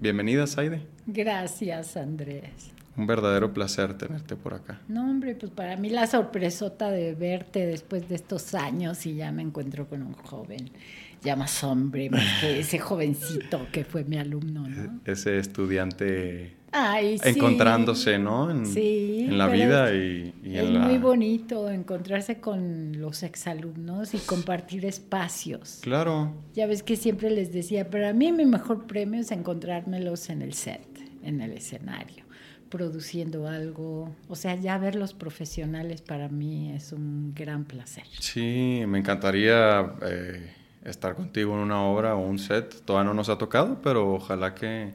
Bienvenida, Saide. Gracias, Andrés. Un verdadero placer tenerte por acá. No, hombre, pues para mí la sorpresota de verte después de estos años y ya me encuentro con un joven, ya más hombre, más que ese jovencito que fue mi alumno, ¿no? Ese estudiante Ay, sí. encontrándose, ¿no? En, Sí, en la vida y, y es en la... muy bonito encontrarse con los exalumnos y compartir espacios. Claro, Ya ves que siempre les decía, para mí mi mejor premio es encontrármelos en el set, en el escenario, produciendo algo. O sea, ya verlos profesionales para mí es un gran placer. sí, me encantaría eh, estar contigo en una obra o un set. Todavía no nos ha tocado, pero ojalá que,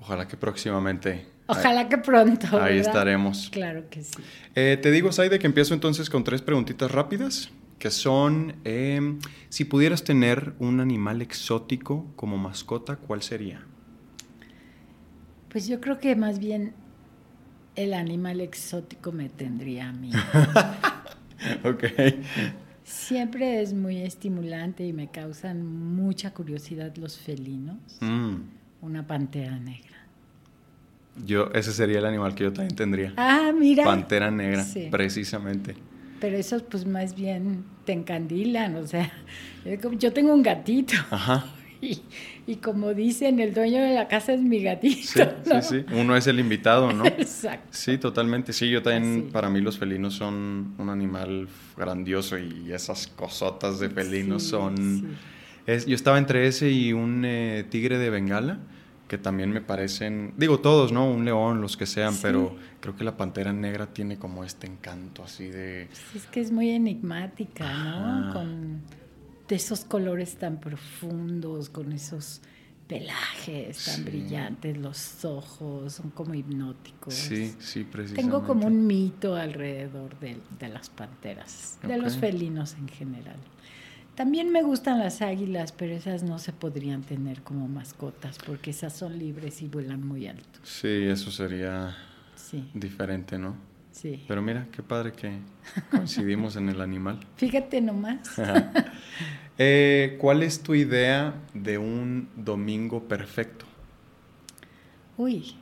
ojalá que próximamente Ojalá que pronto. ahí ¿verdad? estaremos. Claro que sí. Eh, te digo, Saide, que empiezo entonces con tres preguntitas rápidas, que son, eh, si pudieras tener un animal exótico como mascota, ¿cuál sería? Pues yo creo que más bien el animal exótico me tendría a mí. ok. Siempre es muy estimulante y me causan mucha curiosidad los felinos. Mm, Una pantera negra. yo, ese sería el animal que yo también tendría. Ah, mira. Pantera negra, Sí. precisamente. Pero esos pues más bien te encandilan, o sea, yo tengo un gatito Ajá. Y, y como dicen, el dueño de la casa es mi gatito. Sí, ¿no? sí, sí. Uno es el invitado, ¿no? Exacto. Sí, totalmente. Sí, yo también, Así. para mí los felinos son un animal grandioso y esas cosotas de felinos Sí, son... sí. Es, yo estaba entre ese y un eh, tigre de Bengala, que también me parecen, digo todos, ¿no? Un león, los que sean, Sí. pero creo que la pantera negra tiene como este encanto así de... Es que es muy enigmática, ¿no? Con de esos colores tan profundos, con esos pelajes tan Sí. brillantes, los ojos son como hipnóticos. Sí, sí, precisamente. Tengo como un mito alrededor de, de las panteras, de los felinos en general. También me gustan las águilas, pero esas no se podrían tener como mascotas porque esas son libres y vuelan muy alto. Sí, eso sería Sí, diferente, ¿no? sí. Pero mira, qué padre que coincidimos en el animal. Fíjate nomás. Eh, ¿Cuál es tu idea de un domingo perfecto? Uy,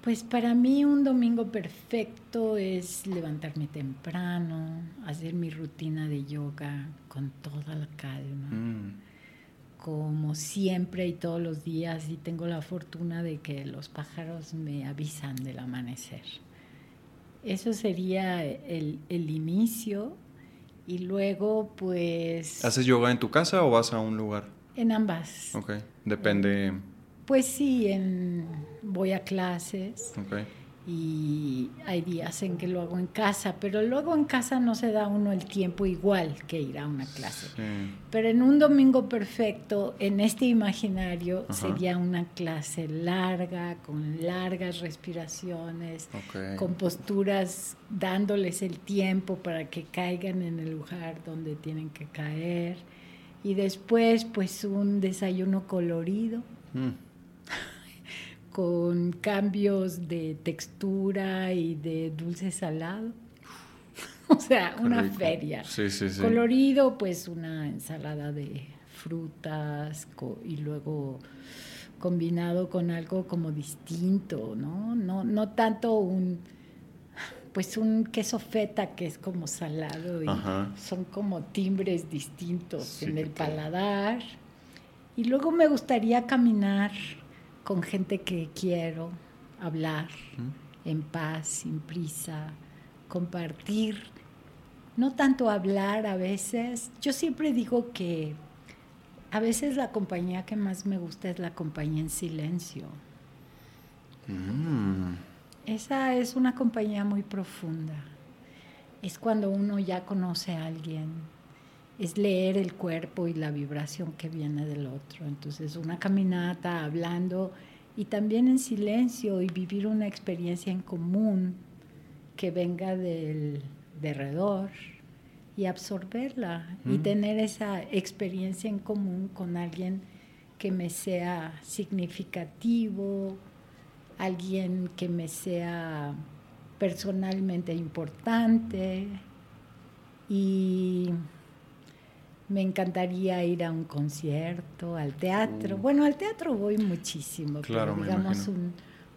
pues para mí un domingo perfecto es levantarme temprano, hacer mi rutina de yoga con toda la calma. Mm, como siempre y todos los días y tengo la fortuna de que los pájaros me avisan del amanecer. Eso sería el, el inicio y luego pues ¿Haces yoga en tu casa o vas a un lugar? en ambas. Ok, depende. Pues sí, en, voy a clases Ok. Y hay días en que lo hago en casa, pero luego en casa no se da uno el tiempo igual que ir a una clase. Sí. Pero en un domingo perfecto, en este imaginario, Ajá. sería una clase larga, con largas respiraciones, Ok. con posturas dándoles el tiempo para que caigan en el lugar donde tienen que caer. Y después, pues un desayuno colorido, Mm, con cambios de textura y de dulce salado. o sea, qué una rico. feria. Sí, sí, sí. Colorido, pues una ensalada de frutas y luego combinado con algo como distinto, ¿no? No, no tanto un, pues un queso feta que es como salado y Ajá. son como timbres distintos en el paladar. Y luego me gustaría caminar con gente que quiero, hablar Mm, en paz, sin prisa, compartir, no tanto hablar a veces. Yo siempre digo que a veces la compañía que más me gusta es la compañía en silencio. mm. Esa es una compañía muy profunda. Es cuando uno ya conoce a alguien. Es leer el cuerpo y la vibración que viene del otro. Entonces, una caminata hablando y también en silencio y vivir una experiencia en común que venga del derredor y absorberla y tener esa experiencia en común con alguien que me sea significativo, alguien que me sea personalmente importante y Me encantaría ir a un concierto, al teatro. Uh. Bueno, al teatro voy muchísimo, Claro, pero digamos un,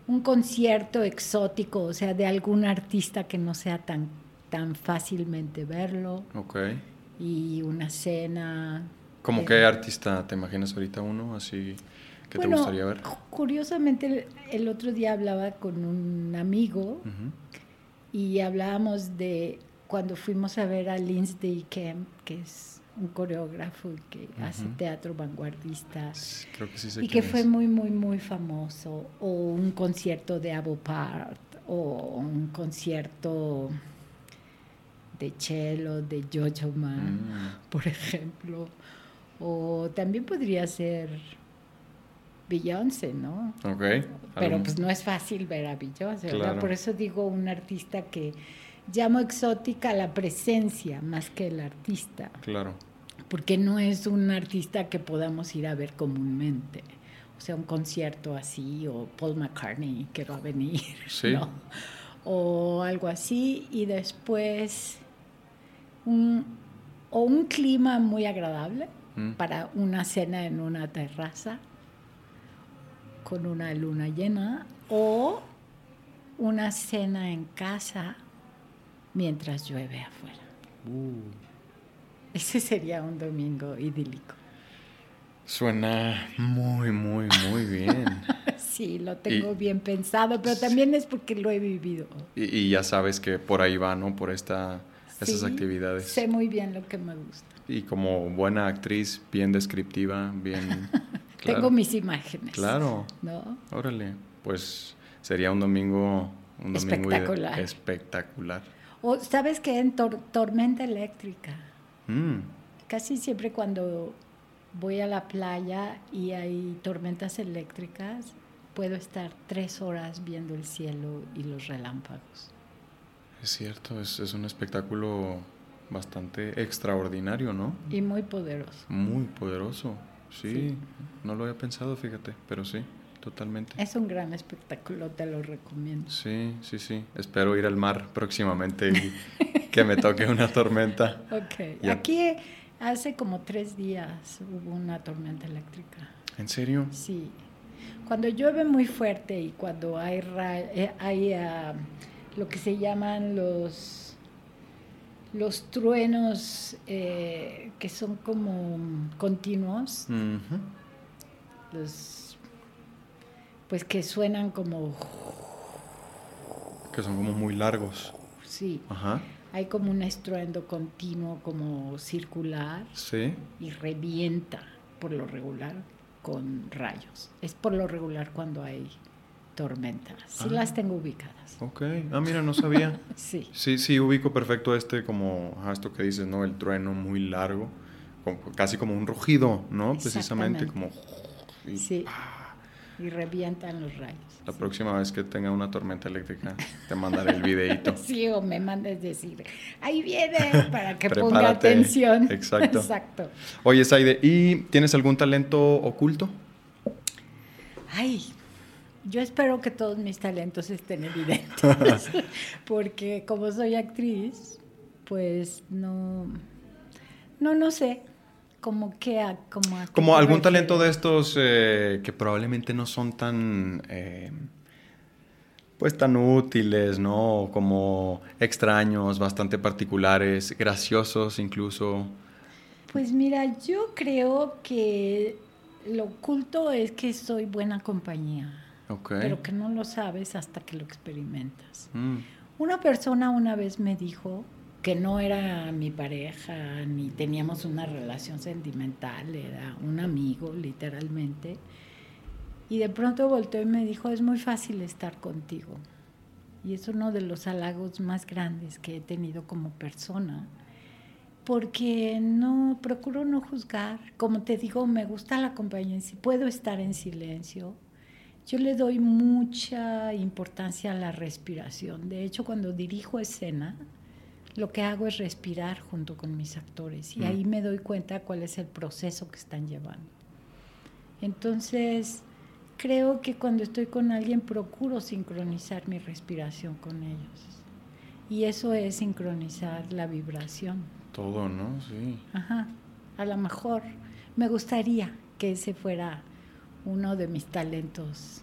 un concierto exótico, o sea, de algún artista que no sea tan, tan fácilmente verlo, Ok. y una cena. ¿Cómo qué artista te imaginas ahorita uno así que te gustaría ver? cu- Curiosamente, el, el otro día hablaba con un amigo y hablábamos de cuando fuimos a ver a Lindsay Kemp, que es un coreógrafo que hace teatro vanguardista Creo que sí sé y que fue es. muy, muy, muy famoso, o un concierto de Abo Part, o un concierto de cello, de Jojo Man, Mm, por ejemplo, o también podría ser Beyoncé, ¿no? Ok. Pero pues no es fácil ver a Beyoncé. Claro. Por eso digo un artista que llamo exótica la presencia más que el artista, Claro. porque no es un artista que podamos ir a ver comúnmente. O sea, un concierto así, o Paul McCartney que va a venir, Sí. ¿no? O algo así, y después un, o un clima muy agradable Mm. para una cena en una terraza con una luna llena o una cena en casa mientras llueve afuera. Uh, Ese sería un domingo idílico. suena muy, muy, muy bien. Sí, lo tengo Y- bien pensado, pero también es porque lo he vivido. y, y ya sabes que por ahí va, ¿no? Por esta, esas Sí, actividades. Sé muy bien lo que me gusta. Y como buena actriz, bien descriptiva, bien... claro. Tengo mis imágenes. Claro, ¿No? órale. Pues sería un domingo, un domingo Espectacular. espectacular. O sabes que en tor- tormenta eléctrica, Mm, casi siempre cuando voy a la playa y hay tormentas eléctricas, puedo estar tres horas viendo el cielo y los relámpagos. es cierto, es, es un espectáculo bastante extraordinario, ¿no? Y muy poderoso. Muy poderoso. Sí, Sí. no lo había pensado, fíjate, pero sí, totalmente. Es un gran espectáculo, te lo recomiendo. Sí, sí, sí. Espero ir al mar próximamente y que me toque una tormenta. Ok. Ya. Aquí hace como tres días hubo una tormenta eléctrica. ¿En serio? Sí. Cuando llueve muy fuerte y cuando hay, eh, hay ah, lo que se llaman los, los truenos eh, que son como continuos, los, pues que suenan como, Que son como muy largos. sí, Ajá. hay como un estruendo continuo como circular Sí. y revienta por lo regular con rayos. Es por lo regular cuando hay tormentas. Sí Ah. las tengo ubicadas. Ok. Ah, mira, no sabía. Sí. Sí, sí, ubico perfecto este como, ajá, esto que dices, ¿no? El trueno muy largo, como- casi como un rugido, ¿no? Precisamente como... y Sí. Y revientan los rayos. La próxima vez que tenga una tormenta eléctrica, te mandaré el videito. Sí, o me mandes decir, ahí viene, para que ponga atención. Exacto. Exacto. Oye, Saide, ¿y tienes algún talento oculto? Ay, yo espero que todos mis talentos estén evidentes, porque como soy actriz, pues no, no, no sé, como que, a- como, a Como algún talento de estos eh, que probablemente no son tan, eh, pues tan útiles, ¿no? Como extraños, bastante particulares, graciosos incluso. Pues mira, yo creo que lo oculto es que soy buena compañía, Ok. pero que no lo sabes hasta que lo experimentas. Mm, Una persona una vez me dijo que no era mi pareja, ni teníamos una relación sentimental, era un amigo, literalmente. Y de pronto volteó y me dijo, es muy fácil estar contigo. Y es uno de los halagos más grandes que he tenido como persona, porque no procuro no juzgar. Como te digo, me gusta la compañía, si puedo estar en silencio, yo le doy mucha importancia a la respiración. De hecho, cuando dirijo escena, lo que hago es respirar junto con mis actores y Mm. ahí me doy cuenta cuál es el proceso que están llevando. Entonces, creo que cuando estoy con alguien procuro sincronizar mi respiración con ellos. Y eso es sincronizar la vibración. todo, ¿no? Sí. Ajá. a lo mejor me gustaría que ese fuera uno de mis talentos,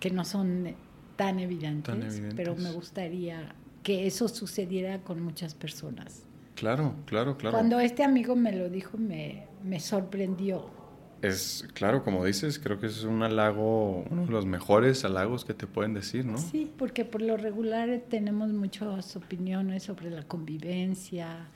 que no son tan evidentes, pero me gustaría que eso sucediera con muchas personas. Claro, claro, claro. Cuando este amigo me lo dijo, me, me sorprendió. Es claro, como dices, creo que es un halago, uno de los mejores halagos que te pueden decir, ¿no? Sí, porque por lo regular tenemos muchas opiniones sobre la convivencia,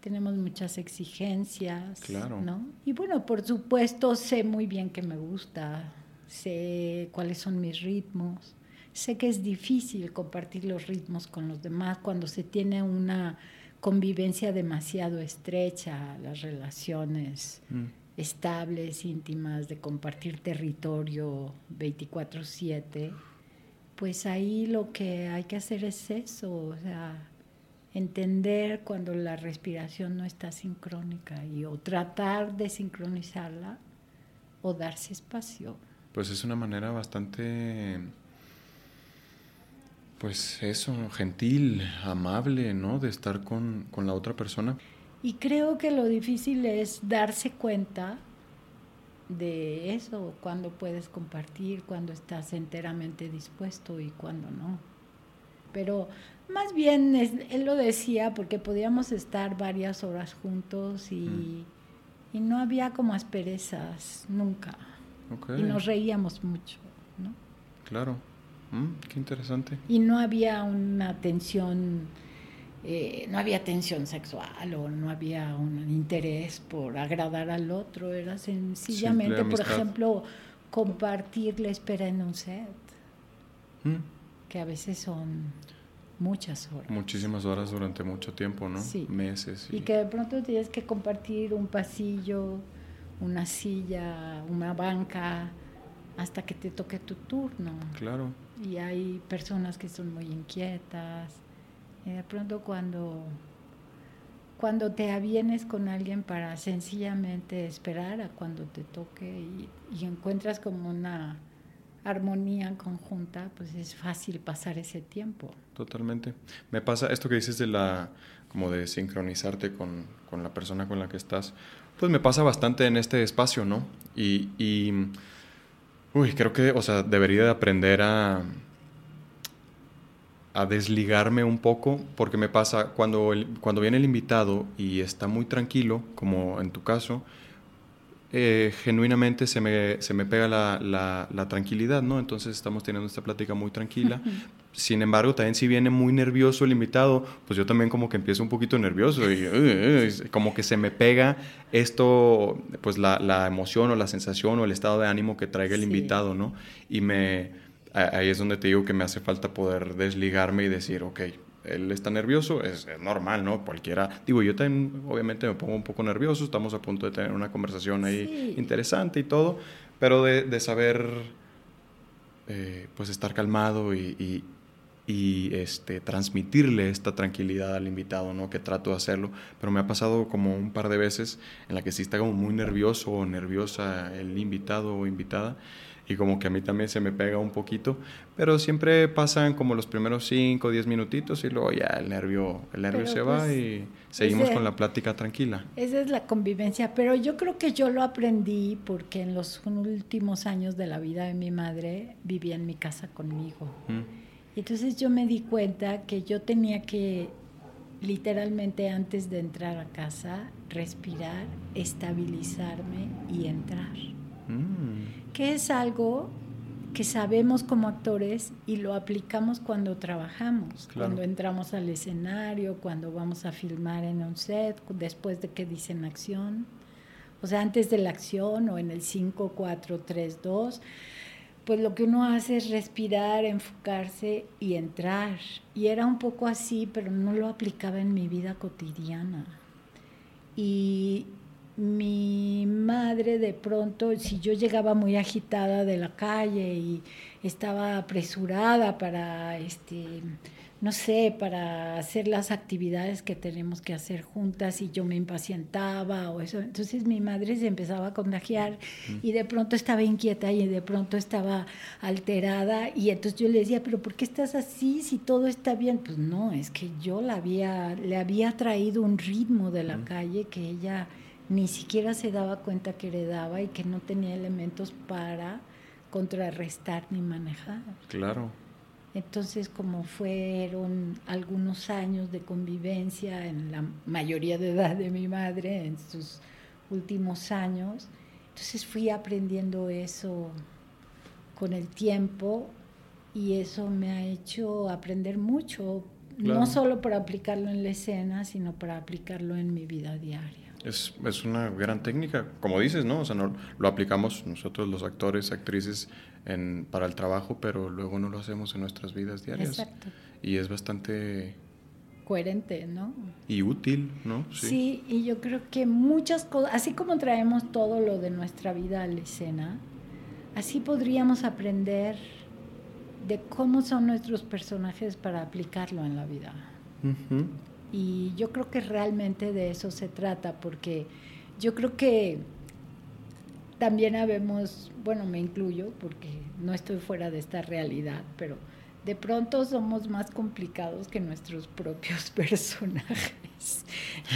tenemos muchas exigencias, claro. ¿no? Y bueno, por supuesto sé muy bien que me gusta, sé cuáles son mis ritmos, sé que es difícil compartir los ritmos con los demás cuando se tiene una convivencia demasiado estrecha, las relaciones. Mm estables, íntimas, de compartir territorio 24/7, pues ahí lo que hay que hacer es eso, o sea, entender cuando la respiración no está sincrónica y o tratar de sincronizarla o darse espacio. Pues es una manera bastante, pues eso, gentil, amable, ¿no? De estar con, con la otra persona. Y creo que lo difícil es darse cuenta de eso, cuando puedes compartir, cuando estás enteramente dispuesto y cuando no. Pero más bien él lo decía porque podíamos estar varias horas juntos y, mm. no había como asperezas nunca. Y nos reíamos mucho, ¿no? Claro. Mm, qué interesante. Y no había una tensión eh, no había tensión sexual o no había un interés por agradar al otro, era sencillamente, por ejemplo, compartir la espera en un set, mm. que a veces son muchas horas. Muchísimas horas durante mucho tiempo, ¿no? Sí. Meses. Y... y que de pronto tienes que compartir un pasillo, una silla, una banca, hasta que te toque tu turno. Claro. Y hay personas que son muy inquietas y de pronto cuando, cuando te avienes con alguien para sencillamente esperar a cuando te toque y, encuentras como una armonía conjunta, pues es fácil pasar ese tiempo. Totalmente. Me pasa esto que dices de la, como de sincronizarte con, con la persona con la que estás, pues me pasa bastante en este espacio, ¿no? Y, y uy, creo que, o sea, debería de aprender a, a desligarme un poco, porque me pasa cuando, cuando viene el invitado y está muy tranquilo, como en tu caso, eh, genuinamente se me, se me pega la, la, tranquilidad, ¿no? Entonces estamos teniendo esta plática muy tranquila. Sin embargo, también si viene muy nervioso el invitado, pues yo también como que empiezo un poquito nervioso y como que se me pega esto, pues la, la, emoción o la sensación o el estado de ánimo que traiga el invitado, ¿no? Y me ahí es donde te digo que me hace falta poder desligarme y decir, ok, él está nervioso, es, normal, ¿no? Cualquiera, digo, yo también obviamente me pongo un poco nervioso, estamos a punto de tener una conversación ahí interesante y todo, pero de, saber, eh, pues estar calmado y, y, este, transmitirle esta tranquilidad al invitado, ¿no? Que trato de hacerlo, pero me ha pasado como un par de veces en la que sí está como muy nervioso o nerviosa el invitado o invitada y como que a mí también se me pega un poquito, pero siempre pasan como los primeros 5 o 10 minutitos y luego ya el nervio, el nervio se va pues, y seguimos con la plática tranquila. Esa es la convivencia, pero yo creo que yo lo aprendí porque en los últimos años de la vida de mi madre vivía en mi casa conmigo. Mm. Y entonces yo me di cuenta que yo tenía que literalmente antes de entrar a casa respirar, estabilizarme y entrar. Mm. Que es algo que sabemos como actores y lo aplicamos cuando trabajamos, cuando entramos al escenario, cuando vamos a filmar en un set, después de que dicen acción, o sea, antes de la acción o en el 5, 4, 3, 2, pues lo que uno hace es respirar, enfocarse y entrar. Y era un poco así, pero no lo aplicaba en mi vida cotidiana. Y mi madre de pronto, si yo llegaba muy agitada de la calle y estaba apresurada para, este, no sé, para hacer las actividades que tenemos que hacer juntas y yo me impacientaba o eso, entonces mi madre se empezaba a contagiar y de pronto estaba inquieta y de pronto estaba alterada y entonces yo le decía, pero ¿por qué estás así si todo está bien? Pues no, es que yo la había, le había traído un ritmo de la calle que ella ni siquiera se daba cuenta que heredaba y que no tenía elementos para contrarrestar ni manejar. Claro. Entonces, como fueron algunos años de convivencia en la mayoría de edad de mi madre, en sus últimos años, entonces fui aprendiendo eso con el tiempo y eso me ha hecho aprender mucho, no solo para aplicarlo en la escena, sino para aplicarlo en mi vida diaria. Es, es una gran técnica, como dices, ¿no? O sea, no, lo aplicamos nosotros los actores, actrices en, para el trabajo, pero luego no lo hacemos en nuestras vidas diarias. Exacto. Y es bastante coherente, ¿no? Y útil, ¿no? Sí. sí. y yo creo que muchas cosas, así como traemos todo lo de nuestra vida a la escena, así podríamos aprender de cómo son nuestros personajes para aplicarlo en la vida. Y yo creo que realmente de eso se trata, porque yo creo que también habemos, bueno, me incluyo, porque no estoy fuera de esta realidad, pero de pronto somos más complicados que nuestros propios personajes.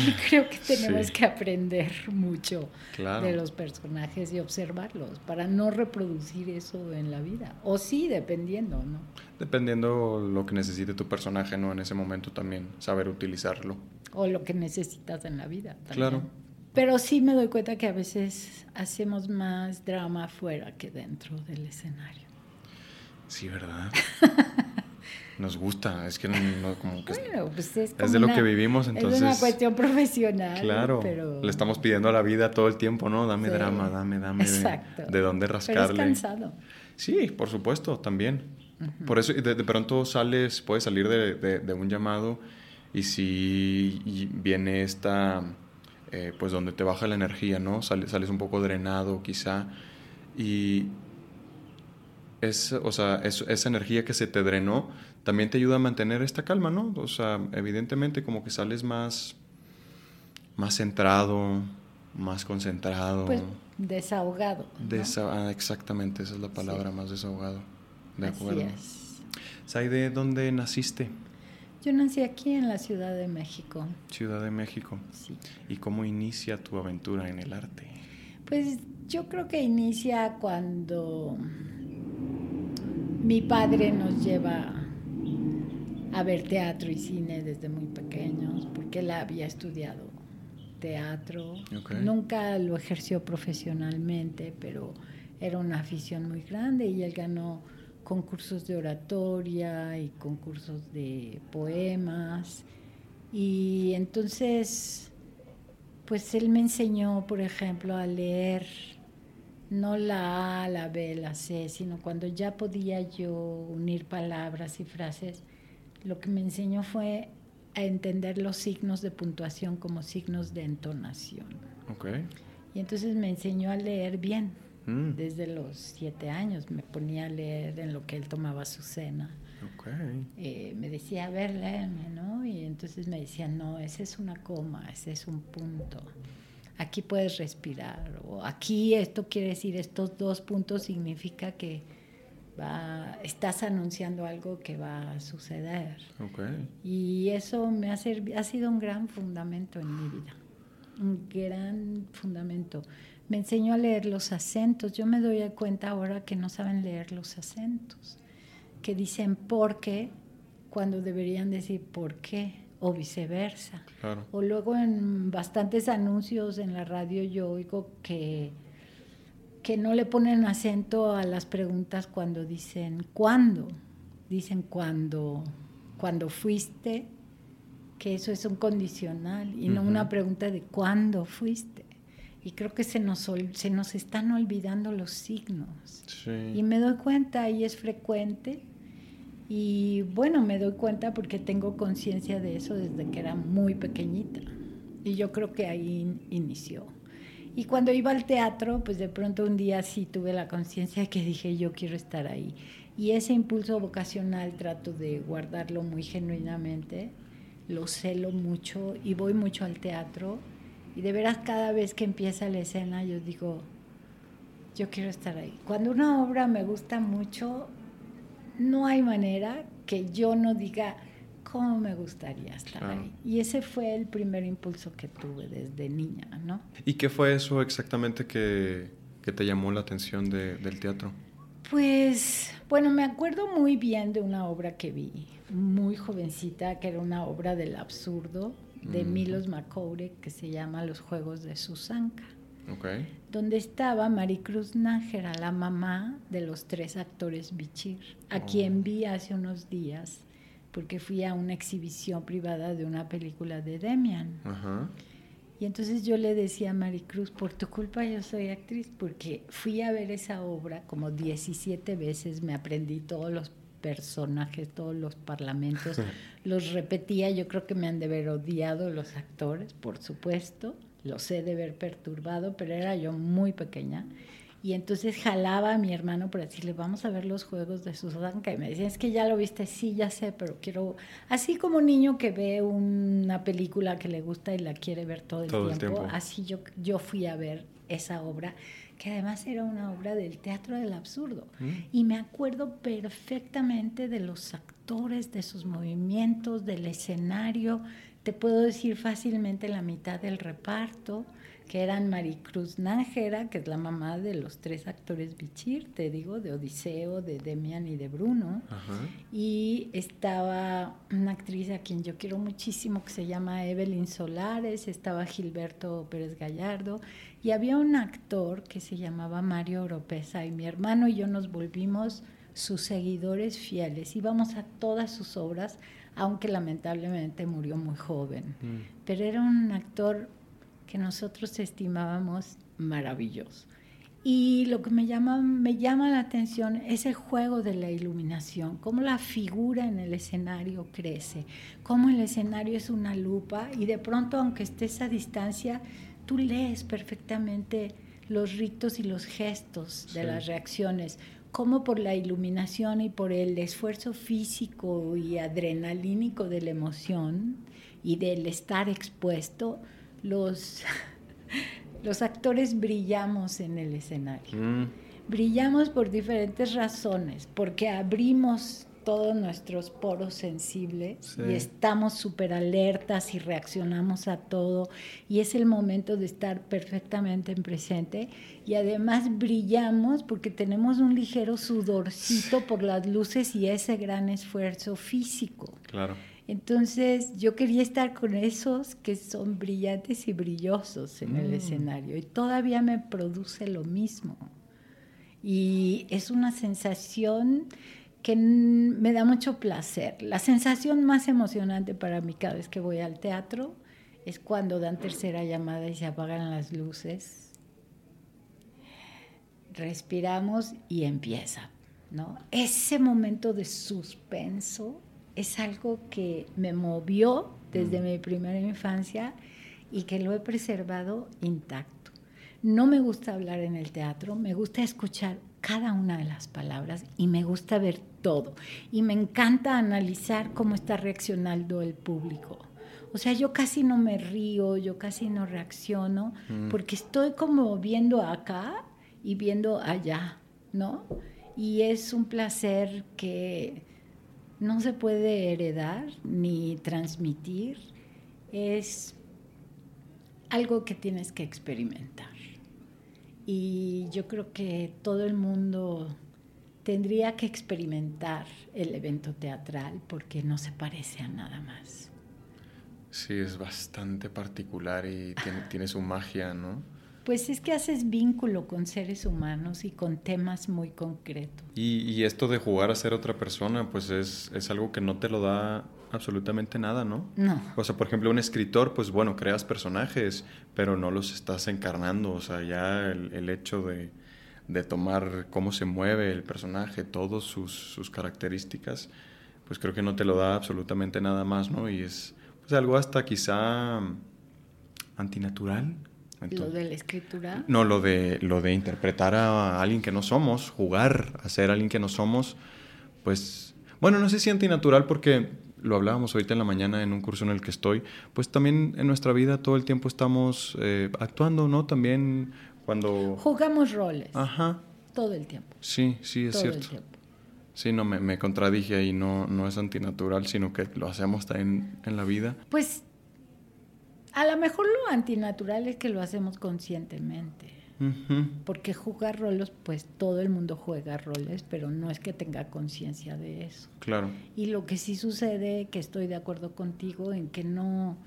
Y creo que tenemos que aprender mucho de los personajes y observarlos para no reproducir eso en la vida. O sí, dependiendo, ¿no? Dependiendo lo que necesite tu personaje, ¿no? En ese momento también, saber utilizarlo. O lo que necesitas en la vida. También. Claro. Pero sí me doy cuenta que a veces hacemos más drama afuera que dentro del escenario. Sí, ¿verdad? Nos gusta, es que no, como que pues es, de lo que vivimos, entonces... Es una cuestión profesional. Claro, le estamos pidiendo a la vida todo el tiempo, ¿no? Dame drama, dame, dame, Exacto. De, dónde rascarle. Pero es cansado. Sí, por supuesto, también. Por eso de, de, pronto sales, puedes salir de, de, un llamado y si viene esta, eh, pues donde te baja la energía, ¿no? Sales, sales un poco drenado quizá y es, o sea, esa energía que se te drenó también te ayuda a mantener esta calma, ¿no? O sea, evidentemente como que sales más, más centrado, más concentrado. Pues desahogado. ah, exactamente, esa es la palabra, más desahogado. De acuerdo. Así es. ¿dónde naciste? Yo nací aquí en la Ciudad de México. Ciudad de México. Sí. ¿Y cómo inicia tu aventura en el arte? Pues yo creo que inicia cuando mi padre nos lleva a ver teatro y cine desde muy pequeños, porque él había estudiado teatro. Nunca lo ejerció profesionalmente, pero era una afición muy grande y él ganó concursos de oratoria y concursos de poemas. Y entonces, pues él me enseñó, por ejemplo, a leer no la A, la B, la C, sino cuando ya podía yo unir palabras y frases, lo que me enseñó fue a entender los signos de puntuación como signos de entonación. Okay. Y entonces me enseñó a leer bien. Mm. Desde los siete años me ponía a leer en lo que él tomaba su cena. Okay. Eh, me decía, a ver, léeme, ¿no? Y entonces me decía, no, ese es una coma, ese es un punto aquí puedes respirar, o aquí esto quiere decir, estos dos puntos significa que va, estás anunciando algo que va a suceder. Y eso me ha, ha sido un gran fundamento en mi vida, un gran fundamento. Me enseñó a leer los acentos, yo me doy cuenta ahora que no saben leer los acentos, que dicen por qué cuando deberían decir por qué o viceversa. O luego en bastantes anuncios en la radio yo oigo que, que no le ponen acento a las preguntas cuando dicen ¿cuándo? Dicen cuando, cuando fuiste, que eso es un condicional y no una pregunta de ¿cuándo fuiste? Y creo que se nos, se nos están olvidando los signos. Y me doy cuenta y es frecuente y bueno, me doy cuenta porque tengo conciencia de eso desde que era muy pequeñita. Y yo creo que ahí inició. Y cuando iba al teatro, pues de pronto un día sí tuve la conciencia que dije, yo quiero estar ahí. Y ese impulso vocacional trato de guardarlo muy genuinamente, lo celo mucho y voy mucho al teatro. Y de veras cada vez que empieza la escena yo digo, yo quiero estar ahí. Cuando una obra me gusta mucho, no hay manera que yo no diga, ¿cómo me gustaría estar ahí? Y ese fue el primer impulso que tuve desde niña, ¿no? ¿Y qué fue eso exactamente que, que te llamó la atención del teatro? Pues, bueno, me acuerdo muy bien de una obra que vi, muy jovencita, que era una obra del absurdo de mm. Milos Macoure, que se llama Los Juegos de Susanka. Okay. Donde estaba Maricruz Nájera, la mamá de los tres actores Bichir, a oh. quien vi hace unos días, porque fui a una exhibición privada de una película de Demian. Ajá. Y entonces yo le decía a Maricruz, por tu culpa yo soy actriz, porque fui a ver esa obra como 17 veces, me aprendí todos los personajes, todos los parlamentos, los repetía, yo creo que me han de haber odiado los actores, por supuesto, los he de haber perturbado, pero era yo muy pequeña. Y entonces jalaba a mi hermano para decirle, vamos a ver los juegos de Susanka. Y me decía, es que ya lo viste, sí, ya sé, pero quiero... Así como un niño que ve una película que le gusta y la quiere ver todo el, tiempo, así yo, yo fui a ver esa obra, que además era una obra del teatro del absurdo. Mm. Y me acuerdo perfectamente de los actores, de sus movimientos, del escenario. Te puedo decir fácilmente la mitad del reparto que eran Maricruz Nájera, que es la mamá de los tres actores Bichir, te digo, de Odiseo, de Demian y de Bruno. Y estaba una actriz a quien yo quiero muchísimo, que se llama Evelyn Solares, estaba Gilberto Pérez Gallardo, y había un actor que se llamaba Mario Oropesa, y mi hermano y yo nos volvimos sus seguidores fieles. Íbamos a todas sus obras, aunque lamentablemente murió muy joven. Mm. Pero era un actor que nosotros estimábamos maravilloso. Y lo que me llama, me llama la atención es el juego de la iluminación, cómo la figura en el escenario crece, cómo el escenario es una lupa y de pronto, aunque estés a distancia, tú lees perfectamente los ritos y los gestos de las reacciones, cómo por la iluminación y por el esfuerzo físico y adrenalínico de la emoción y del estar expuesto, los, los actores brillamos en el escenario. Mm. Brillamos por diferentes razones, porque abrimos todos nuestros poros sensibles y estamos súper alertas y reaccionamos a todo y es el momento de estar perfectamente en presente y además brillamos porque tenemos un ligero sudorcito por las luces y ese gran esfuerzo físico. Claro. Entonces yo quería estar con esos que son brillantes y brillosos en el mm. escenario y todavía me produce lo mismo. Y es una sensación que me da mucho placer. La sensación más emocionante para mí cada vez que voy al teatro es cuando dan tercera llamada y se apagan las luces. Respiramos y empieza, ¿no? Ese momento de suspenso es algo que me movió desde mm. mi primera infancia y que lo he preservado intacto. No me gusta hablar en el teatro, me gusta escuchar cada una de las palabras y me gusta ver todo. Y me encanta analizar cómo está reaccionando el público. O sea, yo casi no me río, yo casi no reacciono, mm. porque estoy como viendo acá y viendo allá, ¿no? Y es un placer que no se puede heredar ni transmitir, es algo que tienes que experimentar. Y yo creo que todo el mundo tendría que experimentar el evento teatral porque no se parece a nada más. Sí, es bastante particular y tiene, su magia, ¿no? Pues es que haces vínculo con seres humanos y con temas muy concretos. Y, esto de jugar a ser otra persona, pues es, es, algo que no te lo da absolutamente nada, ¿no? No. O sea, por ejemplo, un escritor, pues bueno, creas personajes, pero no los estás encarnando. O sea, ya el, hecho de, de, tomar cómo se mueve el personaje, todas sus, sus, características, pues creo que no te lo da absolutamente nada más, ¿no? Y es pues, algo hasta quizá antinatural, ¿Lo de la escritura? No, lo de, lo de interpretar a alguien que no somos, jugar a ser alguien que no somos, pues, bueno, no sé si antinatural porque lo hablábamos ahorita en la mañana en un curso en el que estoy, pues también en nuestra vida todo el tiempo estamos eh, actuando, ¿no? También cuando... Jugamos roles. Ajá. Todo el tiempo. Sí, sí, es cierto. Sí, no, me, me contradije ahí, no, no es antinatural, sino que lo hacemos también en la vida. Pues a lo mejor lo antinatural es que lo hacemos conscientemente. Porque jugar roles, pues todo el mundo juega roles, pero no es que tenga conciencia de eso. Claro. Y lo que sí sucede, que estoy de acuerdo contigo, en que no,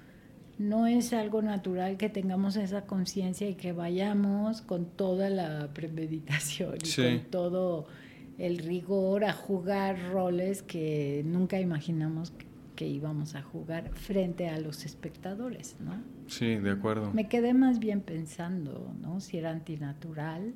no es algo natural que tengamos esa conciencia y que vayamos con toda la premeditación y con todo el rigor a jugar roles que nunca imaginamos que íbamos a jugar frente a los espectadores, ¿no? Sí, de acuerdo. Me quedé más bien pensando, ¿no? Si era antinatural.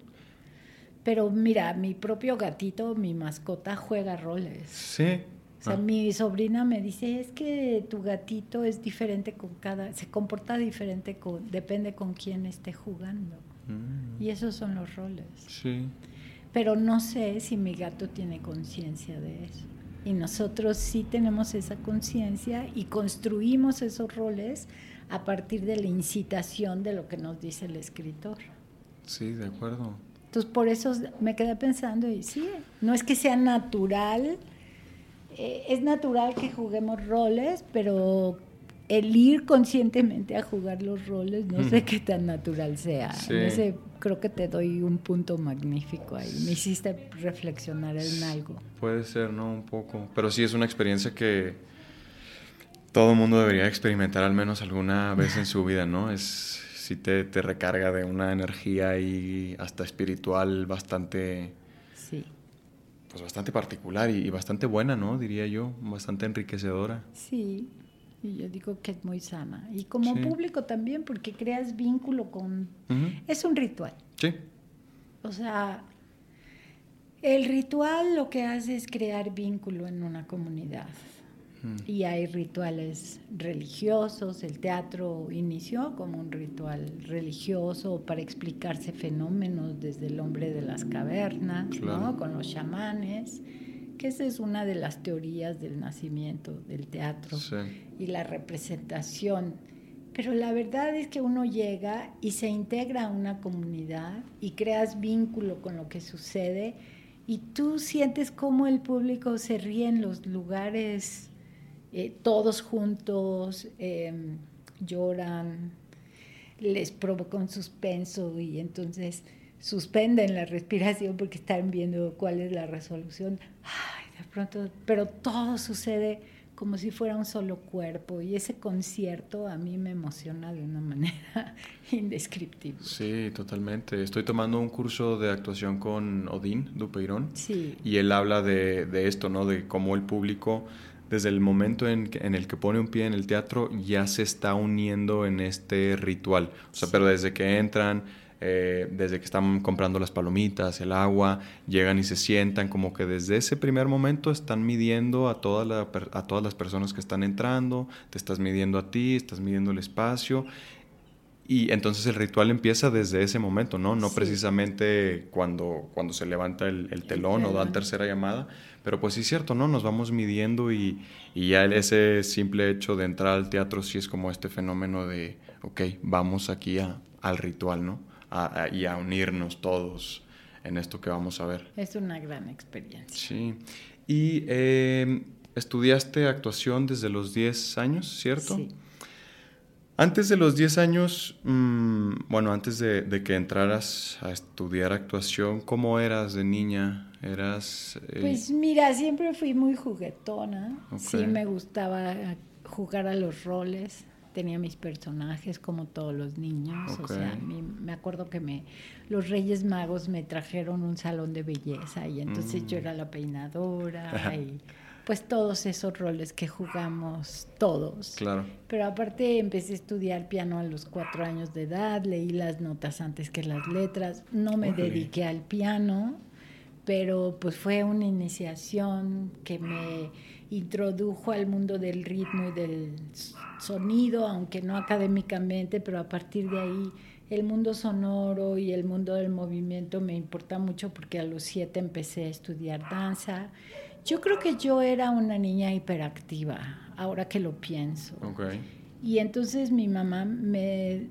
Pero mira, mi propio gatito, mi mascota, juega roles. Sí. O sea, ah. mi sobrina me dice, es que tu gatito es diferente con cada, se comporta diferente, con, depende con quién esté jugando. Mm. Y esos son los roles. Sí. Pero no sé si mi gato tiene conciencia de eso. Y nosotros sí tenemos esa conciencia y construimos esos roles a partir de la incitación de lo que nos dice el escritor. Sí, de acuerdo. Entonces por eso me quedé pensando y sí, no es que sea natural, eh, es natural que juguemos roles, pero el ir conscientemente a jugar los roles, no sé qué tan natural sea. Sí creo que te doy un punto magnífico ahí. Me hiciste reflexionar en algo. Puede ser, ¿no? Un poco. Pero sí es una experiencia que todo mundo debería experimentar al menos alguna vez en su vida, ¿no? Es sí te, te recarga de una energía y hasta espiritual bastante... Sí. Pues bastante particular y, y bastante buena, ¿no? Diría yo, bastante enriquecedora. Sí, y yo digo que es muy sana. Y como público también, porque creas vínculo con... Es un ritual. Sí. O sea, el ritual lo que hace es crear vínculo en una comunidad. Y hay rituales religiosos. El teatro inició como un ritual religioso para explicarse fenómenos desde el hombre de las cavernas, ¿no? Con los chamanes que esa es una de las teorías del nacimiento del teatro y la representación. Pero la verdad es que uno llega y se integra a una comunidad y creas vínculo con lo que sucede y tú sientes cómo el público se ríe en los lugares, eh, todos juntos, em, lloran, les provoca un suspenso y entonces suspenden la respiración porque están viendo cuál es la resolución. Ay, de pronto, pero todo sucede como si fuera un solo cuerpo y ese concierto a mí me emociona de una manera indescriptible. Sí, totalmente. Estoy tomando un curso de actuación con Odín Dupeirón sí. y él habla de, de, esto, ¿no? De cómo el público desde el momento en, en, el que pone un pie en el teatro ya se está uniendo en este ritual. O sea, pero desde que entran eh, desde que están comprando las palomitas, el agua, llegan y se sientan, como que desde ese primer momento están midiendo a, toda a todas las personas que están entrando, te estás midiendo a ti, estás midiendo el espacio. Y entonces el ritual empieza desde ese momento, ¿no? No precisamente cuando, cuando se levanta el, telón o dan tercera llamada, pero pues sí es cierto, ¿no? Nos vamos midiendo y, y ya ese simple hecho de entrar al teatro sí es como este fenómeno de, ok, vamos aquí a, al ritual, ¿no? Y a unirnos todos en esto que vamos a ver. Es una gran experiencia. Sí. Y eh, estudiaste actuación desde los 10 años, ¿cierto? Sí. Antes de los 10 años, mm, bueno, antes de, que entraras a estudiar actuación, ¿cómo eras de niña? ¿Eras...? Eh? Pues mira, siempre fui muy juguetona. Sí me gustaba jugar a los roles tenía mis personajes como todos los niños. O sea, me acuerdo que me, los Reyes Magos me trajeron un salón de belleza y entonces yo mm. era la peinadora y pues todos esos roles que jugamos todos. Claro. Pero aparte empecé a estudiar piano a los cuatro años de edad, leí las notas antes que las letras, no me dediqué al piano, pero pues fue una iniciación que me introdujo al mundo del ritmo y del sonido, aunque no académicamente, pero a partir de ahí el mundo sonoro y el mundo del movimiento me importa mucho porque a los siete empecé a estudiar danza. Yo creo que yo era una niña hiperactiva, ahora que lo pienso. Y entonces mi mamá me,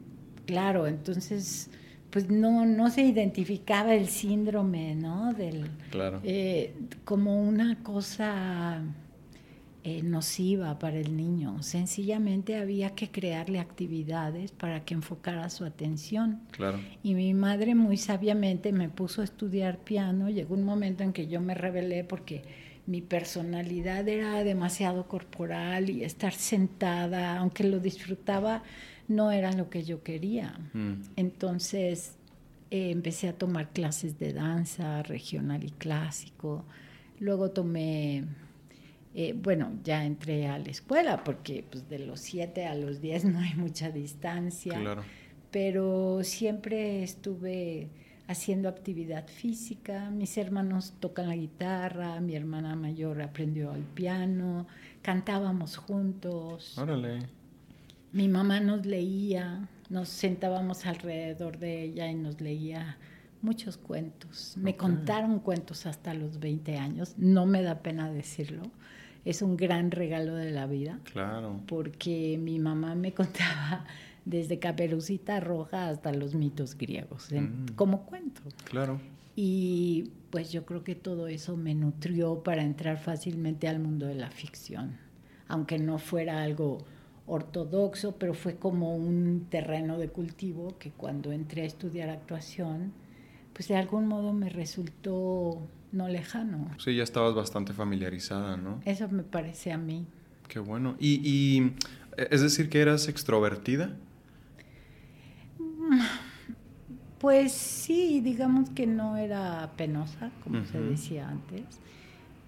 claro, entonces pues no, no se identificaba el síndrome, ¿no? Del, claro. Eh, como una cosa eh, nociva para el niño. Sencillamente había que crearle actividades para que enfocara su atención. Claro. Y mi madre muy sabiamente me puso a estudiar piano. Llegó un momento en que yo me rebelé porque mi personalidad era demasiado corporal y estar sentada, aunque lo disfrutaba, no era lo que yo quería. Mm. Entonces eh, empecé a tomar clases de danza regional y clásico. Luego tomé, eh, bueno, ya entré a la escuela porque pues, de los 7 a los 10 no hay mucha distancia. Claro. Pero siempre estuve haciendo actividad física. Mis hermanos tocan la guitarra, mi hermana mayor aprendió el piano, cantábamos juntos. Órale. Mi mamá nos leía, nos sentábamos alrededor de ella y nos leía muchos cuentos. Me contaron cuentos hasta los 20 años, no me da pena decirlo. Es un gran regalo de la vida Claro. porque mi mamá me contaba desde Caperucita Roja hasta los mitos griegos, en- Mm. como cuentos. Claro. Y pues yo creo que todo eso me nutrió para entrar fácilmente al mundo de la ficción, aunque no fuera algo ortodoxo, pero fue como un terreno de cultivo que cuando entré a estudiar actuación, pues de algún modo me resultó no lejano. Sí, ya estabas bastante familiarizada, ¿no? Eso me parece a mí. Qué bueno. Y, y, es decir, que eras extrovertida. Pues sí, digamos que no era penosa, como se decía antes,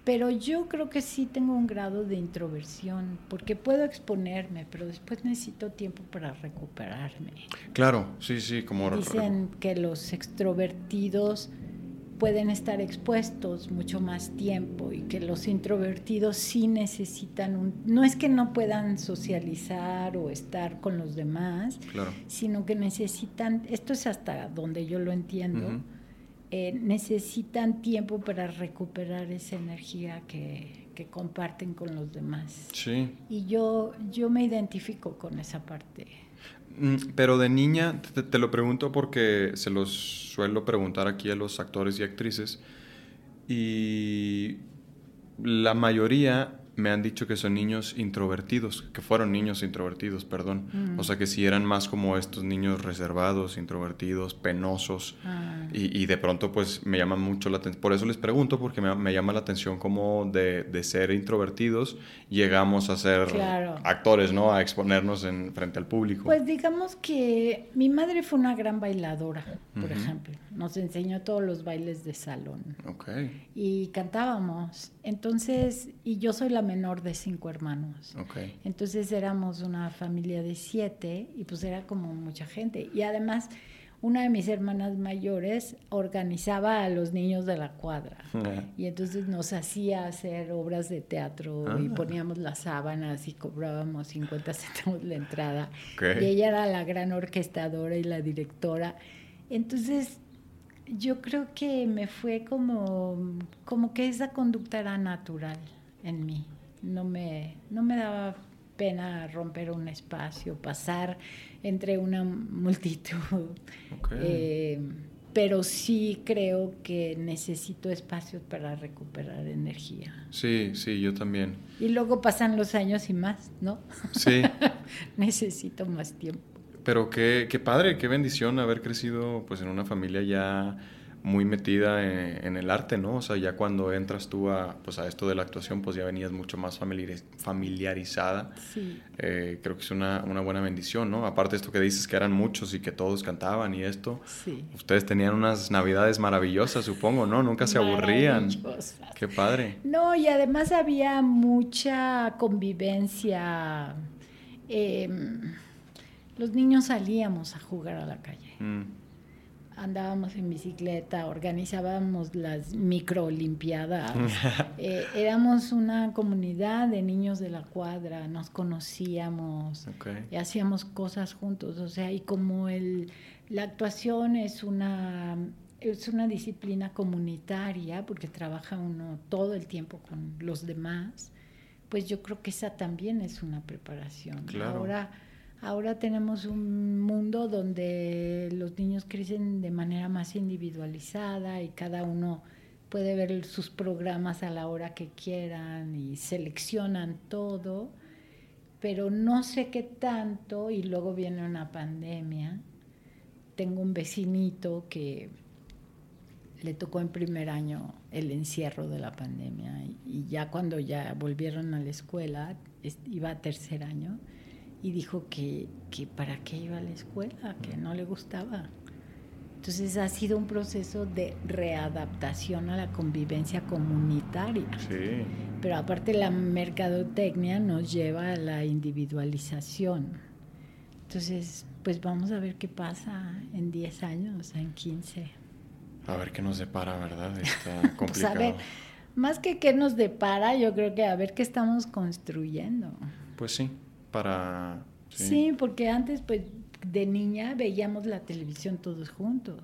pero yo creo que sí tengo un grado de introversión, porque puedo exponerme, pero después necesito tiempo para recuperarme. Claro, sí, sí, como... Dicen que los extrovertidos pueden estar expuestos mucho más tiempo y que los introvertidos sí necesitan un... No es que no puedan socializar o estar con los demás, Claro. sino que necesitan, esto es hasta donde yo lo entiendo, eh, necesitan tiempo para recuperar esa energía que, que comparten con los demás. Sí. Y yo, yo me identifico con esa parte. Mm, Pero de niña, te, te lo pregunto porque se los suelo preguntar aquí a los actores y actrices. Y la mayoría me han dicho que son niños introvertidos, que fueron niños introvertidos, perdón. Mm. O sea, que si eran más como estos niños reservados, introvertidos, penosos. Ah, Y, y de pronto pues me llama mucho la atención, por eso les pregunto, porque me, me llama la atención como de, de ser introvertidos llegamos a ser Claro. actores, ¿no? A exponernos en, frente al público. Pues digamos que mi madre fue una gran bailadora, por ejemplo. Nos enseñó todos los bailes de salón. ok, y cantábamos. Entonces, y yo soy la menor de cinco hermanos. ok. Entonces éramos una familia de siete y pues era como mucha gente. Y además, una de mis hermanas mayores organizaba a los niños de la cuadra. Y entonces nos hacía hacer obras de teatro y Ah. poníamos las sábanas y cobrábamos 50 centavos la entrada. Ok. Y ella era la gran orquestadora y la directora. Entonces, yo creo que me fue como, como que esa conducta era natural en mí. No me, no me daba pena romper un espacio, pasar entre una multitud. Ok. Eh, pero sí creo que necesito espacios para recuperar energía. Sí, sí, yo también. Y luego pasan los años y más, ¿no? Sí, Necesito más tiempo. Pero qué, qué padre, qué bendición haber crecido pues en una familia ya muy metida en, en el arte, ¿no? O sea, ya cuando entras tú a, pues, a esto de la actuación, pues ya venías mucho más familiariz- familiarizada. Sí. Eh, creo que es una, una buena bendición, ¿no? Aparte de esto que dices que eran muchos y que todos cantaban y esto, Sí. ustedes tenían unas navidades maravillosas, supongo, ¿no? Nunca se aburrían. Qué padre. No, y además había mucha convivencia. eh, los niños salíamos a jugar a la calle. Mm, Andábamos en bicicleta, organizábamos las microolimpiadas. Eh, éramos una comunidad de niños de la cuadra, nos conocíamos. y hacíamos cosas juntos, o sea, y como el, la actuación es una, es una disciplina comunitaria, porque trabaja uno todo el tiempo con los demás, pues yo creo que esa también es una preparación. Claro. Ahora, Ahora tenemos un mundo donde los niños crecen de manera más individualizada y cada uno puede ver sus programas a la hora que quieran y seleccionan todo, pero no sé qué tanto y luego viene una pandemia. Tengo un vecinito que le tocó en primer año el encierro de la pandemia y ya cuando ya volvieron a la escuela, iba a tercer año, y dijo que, que para qué iba a la escuela, que no le gustaba. Entonces ha sido un proceso de readaptación a la convivencia comunitaria. Sí. Pero aparte la mercadotecnia nos lleva a la individualización. Entonces, pues vamos a ver qué pasa en 10 años, en 15. A ver qué nos depara, ¿verdad? Está complicado. pues a ver, más que qué nos depara, yo creo que a ver qué estamos construyendo. Pues sí, para... Sí. porque antes pues de niña veíamos la televisión todos juntos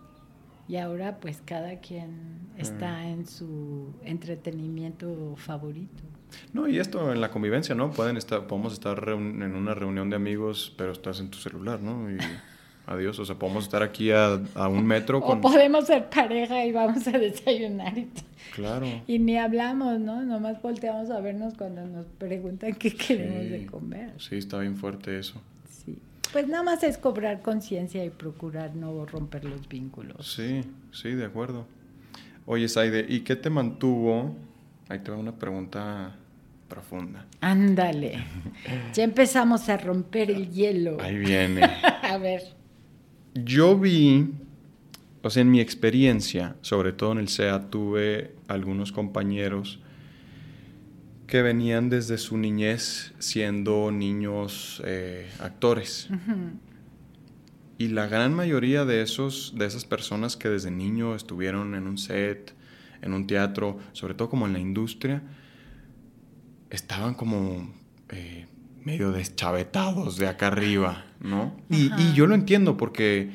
y ahora pues cada quien está mm. en su entretenimiento favorito. No, y esto en la convivencia, ¿no? Pueden estar, podemos estar en una reunión de amigos, pero estás en tu celular, ¿no? Y adiós, o sea, podemos estar aquí a, un metro con... O podemos ser pareja y vamos a desayunar y Claro. Y ni hablamos, ¿no? Nomás volteamos a vernos cuando nos preguntan qué queremos de comer. Sí, está bien fuerte eso. Sí. Pues nada más es cobrar conciencia y procurar no romper los vínculos. Sí, sí, de acuerdo. Oye, Saide, ¿y qué te mantuvo? Ahí te va una pregunta profunda. Ándale. ya empezamos a romper el hielo. Ahí viene. a ver. Yo vi o sea, en mi experiencia, sobre todo en el SEA, tuve algunos compañeros que venían desde su niñez siendo niños eh, actores. Y la gran mayoría de, esos, de esas personas que desde niño estuvieron en un set, en un teatro, sobre todo como en la industria, estaban como eh, medio deschavetados de acá arriba, ¿no? Y, y, yo lo entiendo porque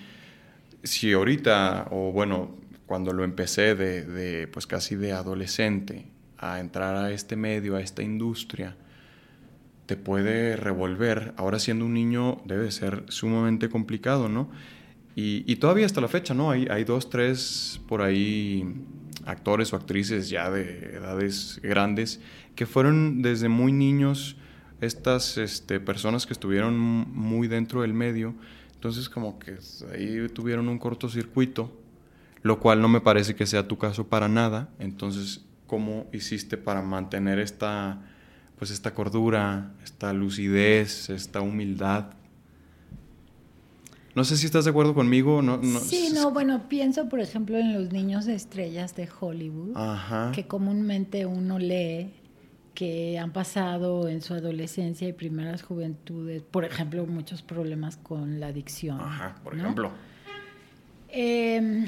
si ahorita, o bueno, cuando lo empecé de, pues casi de adolescente, a entrar a este medio, a esta industria, te puede revolver. Ahora siendo un niño debe ser sumamente complicado, ¿no? Y, todavía hasta la fecha, ¿no? Hay, hay dos, tres por ahí actores o actrices ya de edades grandes que fueron desde muy niños estas este, personas que estuvieron muy dentro del medio entonces como que ahí tuvieron un cortocircuito, lo cual no me parece que sea tu caso para nada. Entonces, ¿cómo hiciste para mantener esta, pues esta cordura, esta lucidez, esta humildad? No sé si estás de acuerdo conmigo. No, no, sí, no, bueno, pienso por ejemplo en los niños de estrellas de Hollywood, que comúnmente uno lee que han pasado en su adolescencia y primeras juventudes, por ejemplo, muchos problemas con la adicción. Ajá, por ejemplo. Em,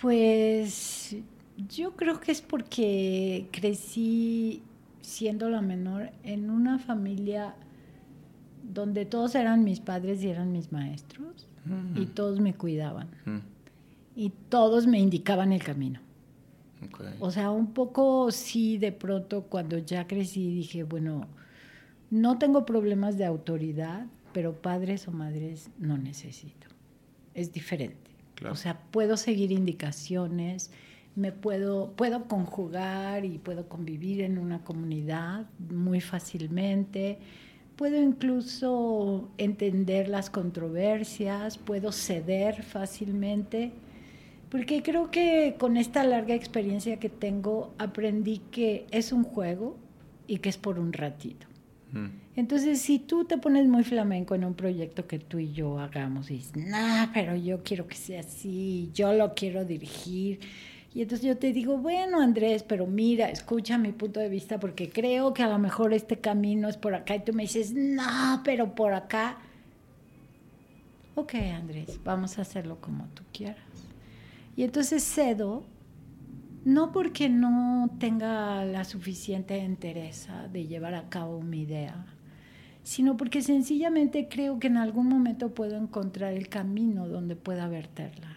pues yo creo que es porque crecí siendo la menor en una familia donde todos eran mis padres y eran mis maestros y todos me cuidaban y todos me indicaban el camino. O sea, un poco sí, de pronto cuando ya crecí dije, bueno, no tengo problemas de autoridad, pero padres o madres no necesito. Es diferente. O sea, puedo seguir indicaciones, me puedo, puedo conjugar y puedo convivir en una comunidad muy fácilmente. Puedo incluso entender las controversias, puedo ceder fácilmente porque creo que con esta larga experiencia que tengo aprendí que es un juego y que es por un ratito. Mm. Entonces, si tú te pones muy flamenco en un proyecto que tú y yo hagamos y dices, nah, pero yo quiero que sea así, yo lo quiero dirigir. Y entonces yo te digo, bueno, Andrés, pero mira, escucha mi punto de vista porque creo que a lo mejor este camino es por acá. Y tú me dices, no, pero por acá. Ok, Andrés, vamos a hacerlo como tú quieras. Y entonces cedo, no porque no tenga la suficiente entereza de llevar a cabo mi idea, sino porque sencillamente creo que en algún momento puedo encontrar el camino donde pueda verterla.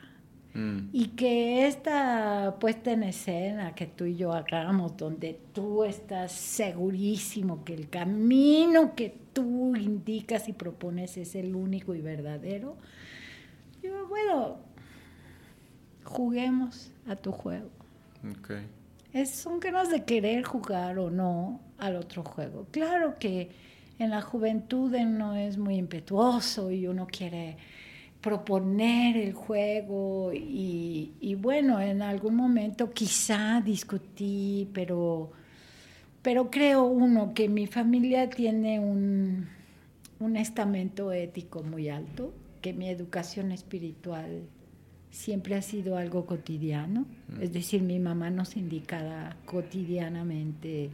Mm. Y que esta puesta en escena que tú y yo hagamos, donde tú estás segurísimo que el camino que tú indicas y propones es el único y verdadero, yo, bueno, juguemos a tu juego. Okay. Es, son ganas de querer jugar o no al otro juego. Claro que en la juventud no es muy impetuoso y uno quiere proponer el juego y, bueno, en algún momento quizá discutí, pero, pero creo uno que mi familia tiene un, un estamento ético muy alto, que mi educación espiritual siempre ha sido algo cotidiano, es decir, mi mamá nos indicaba cotidianamente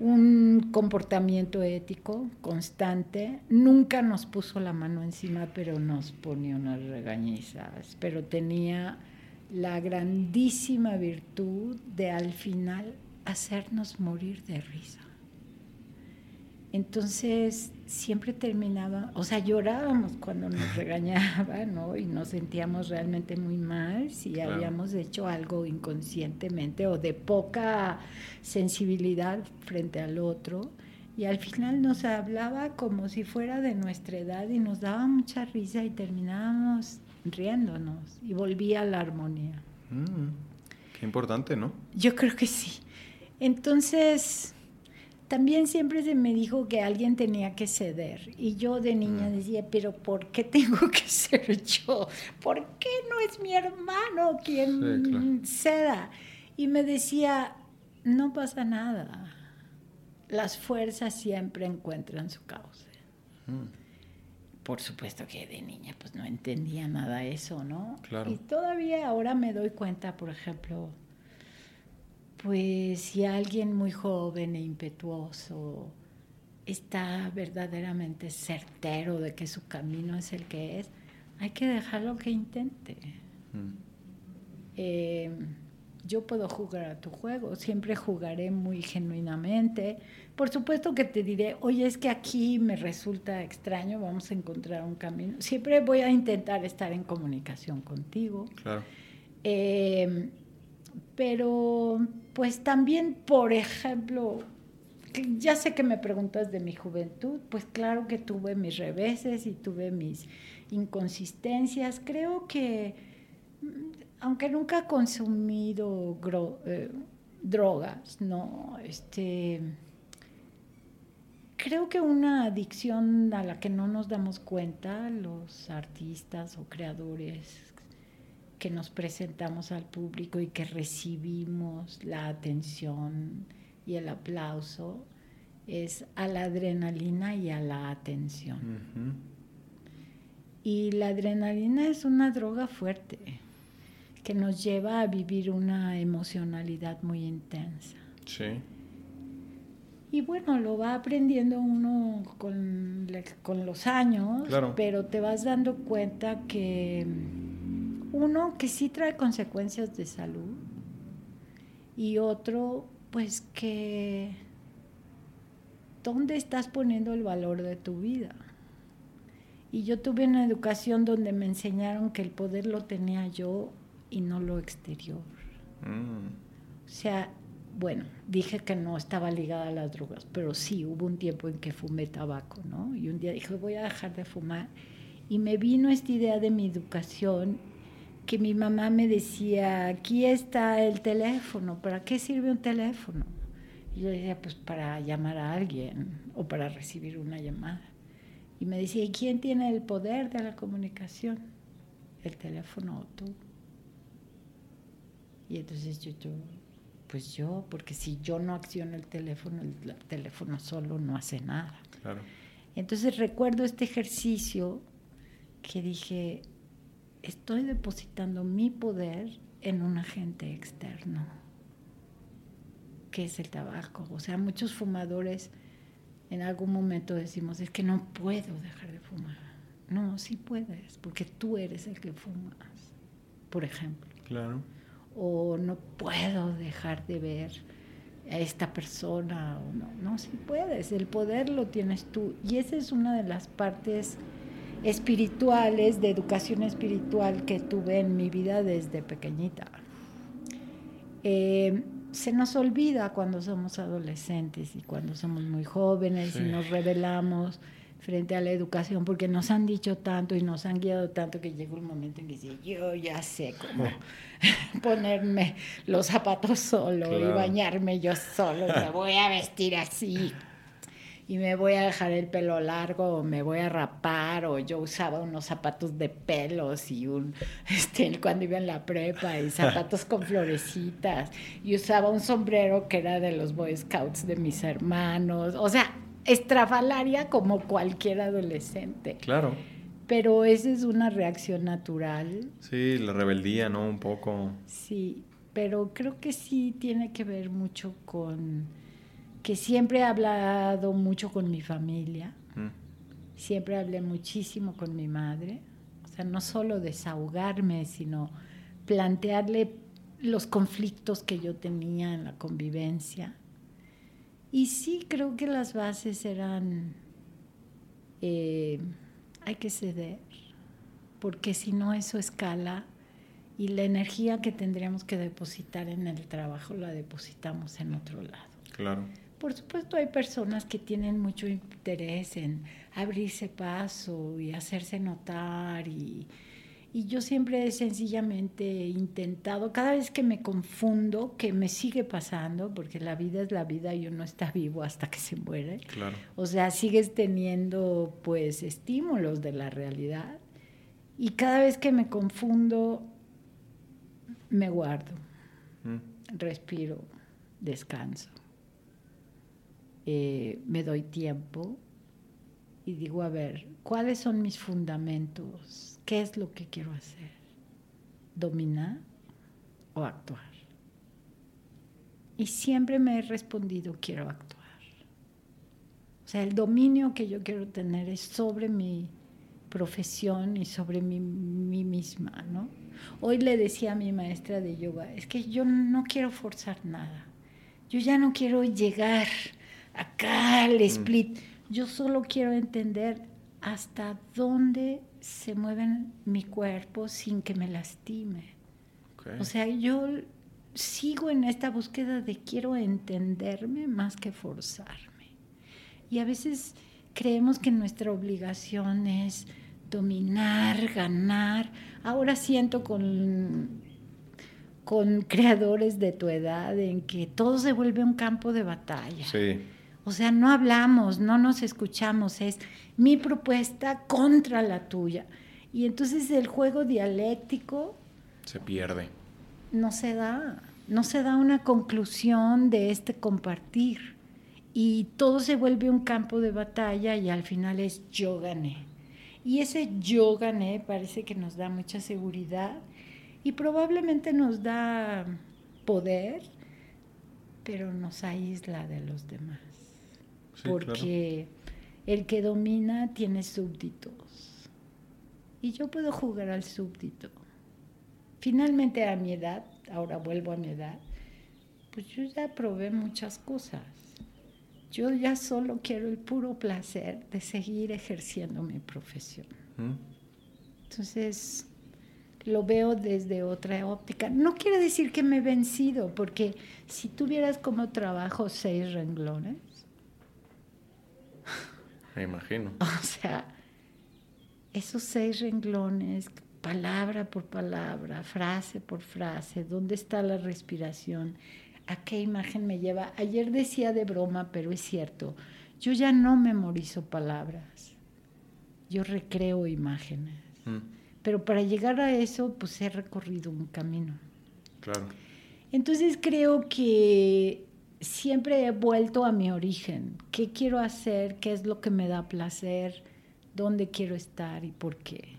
un comportamiento ético constante. Nunca nos puso la mano encima, pero nos ponía unas regañizas. Pero tenía la grandísima virtud de al final hacernos morir de risa. Entonces siempre terminaba, o sea, llorábamos cuando nos regañaba, ¿no? Y nos sentíamos realmente muy mal si habíamos hecho algo inconscientemente o de poca sensibilidad frente al otro. Y al final nos hablaba como si fuera de nuestra edad y nos daba mucha risa y terminábamos riéndonos y volvía a la armonía. Mm, qué importante, ¿no? Yo creo que sí. Entonces, también siempre se me dijo que alguien tenía que ceder. Y yo de niña mm. decía, pero ¿por qué tengo que ser yo? ¿Por qué no es mi hermano quien ceda? Y me decía, no pasa nada. Las fuerzas siempre encuentran su causa. Mm. Por supuesto que de niña pues no entendía nada de eso, ¿no? Claro. Y todavía ahora me doy cuenta, por ejemplo, pues si alguien muy joven e impetuoso está verdaderamente certero de que su camino es el que es, hay que dejarlo que intente. Mm. Eh, yo puedo jugar a tu juego, siempre jugaré muy genuinamente. Por supuesto que te diré, oye, es que aquí me resulta extraño, vamos a encontrar un camino. Siempre voy a intentar estar en comunicación contigo. Claro. Eh, pero pues también, por ejemplo, ya sé que me preguntas de mi juventud, pues claro que tuve mis reveses y tuve mis inconsistencias. Creo que, mm, aunque nunca he consumido eh, drogas, no, este, creo que una adicción a la que no nos damos cuenta los artistas o creadores que nos presentamos al público y que recibimos la atención y el aplauso es a la adrenalina y a la atención. Y la adrenalina es una droga fuerte que nos lleva a vivir una emocionalidad muy intensa. Sí. Y bueno, lo va aprendiendo uno con, con los años, pero te vas dando cuenta que uno que sí trae consecuencias de salud y otro pues que dónde estás poniendo el valor de tu vida. Y yo tuve una educación donde me enseñaron que el poder lo tenía yo y no lo exterior. Mm. O sea, bueno, dije que no estaba ligada a las drogas, pero sí, hubo un tiempo en que fumé tabaco, ¿no? Y un día dije, voy a dejar de fumar. Y me vino esta idea de mi educación que mi mamá me decía, aquí está el teléfono, ¿para qué sirve un teléfono? Y yo decía, pues para llamar a alguien o para recibir una llamada. Y me decía, ¿y quién tiene el poder de la comunicación? ¿El teléfono o tú? Y entonces yo, yo, pues yo, porque si yo no acciono el teléfono, el teléfono solo no hace nada. Claro. Entonces recuerdo este ejercicio que dije, estoy depositando mi poder en un agente externo, que es el tabaco. O sea, muchos fumadores en algún momento decimos, es que no puedo dejar de fumar. No, sí puedes, porque tú eres el que fumas, por ejemplo. Claro. O no puedo dejar de ver a esta persona. O no, no, sí puedes, el poder lo tienes tú. Y esa es una de las partes espirituales, de educación espiritual que tuve en mi vida desde pequeñita. Eh, se nos olvida cuando somos adolescentes y cuando somos muy jóvenes y nos revelamos frente a la educación, porque nos han dicho tanto y nos han guiado tanto que llega un momento en que dice, yo ya sé cómo ponerme los zapatos solo y bañarme yo solo, me voy a vestir así y me voy a dejar el pelo largo o me voy a rapar o yo usaba unos zapatos de pelos y un este cuando iba en la prepa y zapatos con florecitas y usaba un sombrero que era de los Boy Scouts de mis hermanos, o sea, estrafalaria como cualquier adolescente. Claro. Pero esa es una reacción natural. Sí, la rebeldía, ¿no? Un poco. Sí, pero creo que sí tiene que ver mucho con que siempre he hablado mucho con mi familia. Mm. Siempre hablé muchísimo con mi madre. O sea, no solo desahogarme, sino plantearle los conflictos que yo tenía en la convivencia y sí, creo que las bases eran, eh, hay que ceder, porque si no eso escala y la energía que tendríamos que depositar en el trabajo la depositamos en otro lado. Claro. Por supuesto hay personas que tienen mucho interés en abrirse paso y hacerse notar y, y yo siempre he sencillamente intentado, cada vez que me confundo, que me sigue pasando, porque la vida es la vida y uno está vivo hasta que se muere. Claro. O sea, sigues teniendo pues estímulos de la realidad. Y cada vez que me confundo, me guardo, mm. respiro, descanso, eh, me doy tiempo y digo, a ver, ¿cuáles son mis fundamentos? ¿Qué es lo que quiero hacer? ¿Dominar o actuar? Y siempre me he respondido, quiero actuar. O sea, el dominio que yo quiero tener es sobre mi profesión y sobre mí, misma, ¿no? Hoy le decía a mi maestra de yoga, es que yo no quiero forzar nada. Yo ya no quiero llegar acá al mm. split. Yo solo quiero entender hasta dónde se mueve mi cuerpo sin que me lastime. O sea, yo sigo en esta búsqueda de quiero entenderme más que forzarme. Y a veces creemos que nuestra obligación es dominar, ganar. Ahora siento con, con creadores de tu edad en que todo se vuelve un campo de batalla. Sí o sea, no hablamos, no nos escuchamos, es mi propuesta contra la tuya. Y entonces el juego dialéctico... Se pierde. No se da, no se da una conclusión de este compartir. Y todo se vuelve un campo de batalla y al final es yo gané. Y ese yo gané parece que nos da mucha seguridad y probablemente nos da poder, pero nos aísla de los demás porque el que domina tiene súbditos. Y yo puedo jugar al súbdito. Finalmente a mi edad, ahora vuelvo a mi edad, pues yo ya probé muchas cosas. Yo ya solo quiero el puro placer de seguir ejerciendo mi profesión. ¿Mm? Entonces, lo veo desde otra óptica. No quiere decir que me he vencido, porque si tuvieras como trabajo seis renglones, me imagino. O sea, esos seis renglones, palabra por palabra, frase por frase, ¿dónde está la respiración? ¿A qué imagen me lleva? Ayer decía de broma, pero es cierto, yo ya no memorizo palabras, yo recreo imágenes. Mm. Pero para llegar a eso, pues he recorrido un camino. Claro. Entonces creo que siempre he vuelto a mi origen. ¿Qué quiero hacer? ¿Qué es lo que me da placer? ¿Dónde quiero estar y por qué?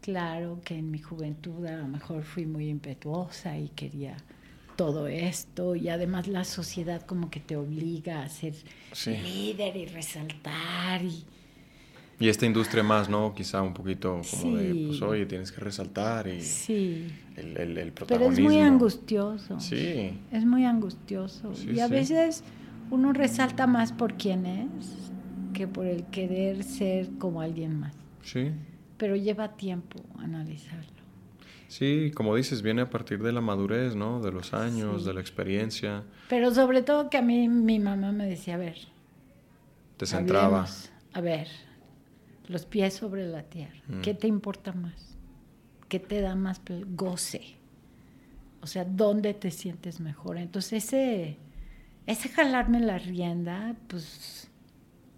Claro que en mi juventud a lo mejor fui muy impetuosa y quería todo esto y además la sociedad como que te obliga a ser líder y resaltar y y esta industria más, ¿no? Quizá un poquito como de, pues oye, tienes que resaltar y sí. el, el, protagonismo. Pero es muy angustioso. Sí. Es muy angustioso. y a veces uno resalta más por quién es que por el querer ser como alguien más. Sí. Pero lleva tiempo analizarlo. Sí, como dices, viene a partir de la madurez, ¿no? De los años, de la experiencia. Pero sobre todo que a mí mi mamá me decía, a ver. Te centraba. a ver, los pies sobre la tierra. Mm. ¿Qué te importa más? ¿Qué te da más goce? O sea, ¿dónde te sientes mejor? Entonces ese, ese jalarme la rienda, pues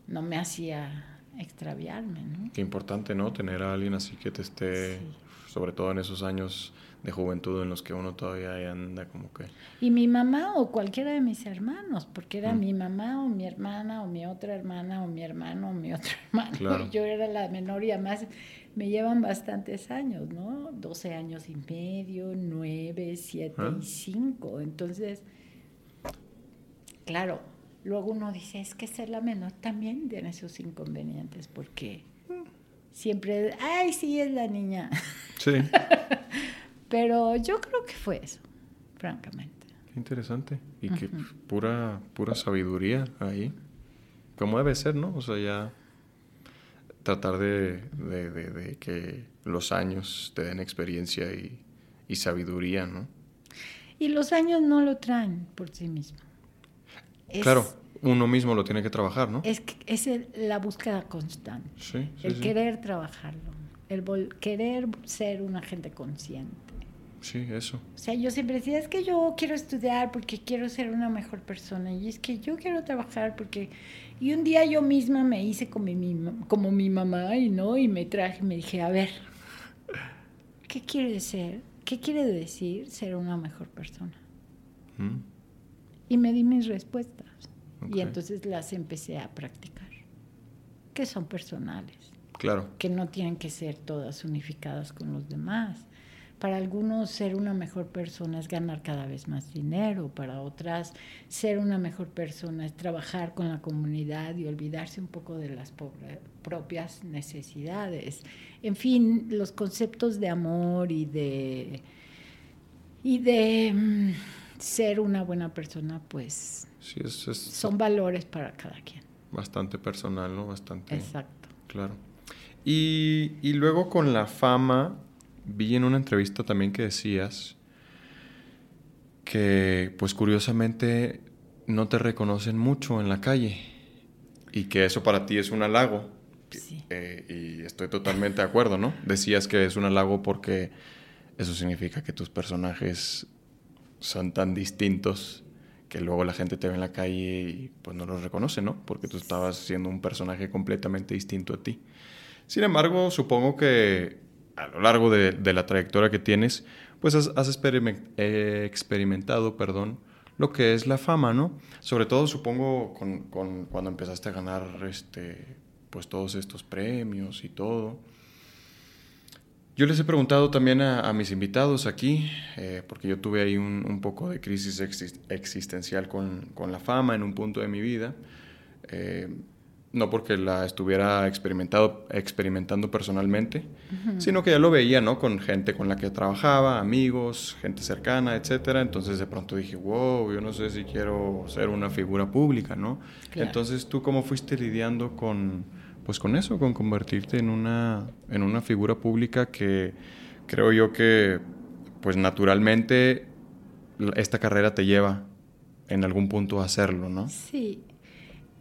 no me hacía extraviarme, ¿no? Qué importante, ¿no? Tener a alguien así que te esté, sobre todo en esos años de juventud en los que uno todavía anda como que... Y mi mamá o cualquiera de mis hermanos, porque era mm. mi mamá o mi hermana o mi otra hermana o mi hermano o mi otro hermano. Yo era la menor y además me llevan bastantes años, ¿no? 12 años y medio, 9, 7 y 5. Ah. Entonces, claro, luego uno dice, es que ser la menor también tiene sus inconvenientes, porque siempre, ay, sí, es la niña. Sí. Pero yo creo que fue eso, francamente. Qué interesante. Y qué pura, pura sabiduría ahí. Como debe ser, ¿no? O sea, ya tratar de, que los años te den experiencia y, sabiduría, ¿no? Y los años no lo traen por sí mismo. claro, uno mismo lo tiene que trabajar, ¿no? Es, es la búsqueda constante. Sí, el querer trabajarlo, el querer ser un agente consciente. Sí, eso. O sea, yo siempre decía, es que yo quiero estudiar porque quiero ser una mejor persona. Y es que yo quiero trabajar porque... Y un día yo misma me hice como mi, como mi mamá y no, y me traje y me dije, a ver, ¿qué quiere ser? ¿Qué quiere decir ser una mejor persona? Mm. Y me di mis respuestas. Y entonces las empecé a practicar, que son personales. Claro. Que no tienen que ser todas unificadas con los demás. Para algunos ser una mejor persona es ganar cada vez más dinero, para otras ser una mejor persona es trabajar con la comunidad y olvidarse un poco de las propias necesidades. En fin, los conceptos de amor y de y de mm, ser una buena persona, pues son valores para cada quien. Bastante personal, ¿no? Bastante. Exacto. Claro. Y, y luego con la fama, vi en una entrevista también que decías que, pues curiosamente, no te reconocen mucho en la calle y que eso para ti es un halago. Eh, y estoy totalmente de acuerdo, ¿no? Decías que es un halago porque eso significa que tus personajes son tan distintos que luego la gente te ve en la calle y pues no los reconoce, ¿no? Porque tú estabas siendo un personaje completamente distinto a ti. Sin embargo, supongo que a lo largo de, la trayectoria que tienes, pues has, eh, experimentado, perdón, lo que es la fama, ¿no? Sobre todo, supongo, con, cuando empezaste a ganar este, pues todos estos premios y todo. Yo les he preguntado también a, mis invitados aquí, eh, porque yo tuve ahí un, poco de crisis existencial con, la fama en un punto de mi vida. Eh, no porque la estuviera experimentado, experimentando personalmente, sino que ya lo veía, ¿no? Con gente con la que trabajaba, amigos, gente cercana, etcétera. Entonces de pronto dije, wow, yo no sé si quiero ser una figura pública, ¿no? Entonces, ¿tú cómo fuiste lidiando con, pues con eso, con convertirte en una, en una figura pública que creo yo que, pues naturalmente, esta carrera te lleva en algún punto a hacerlo, ¿no? Sí,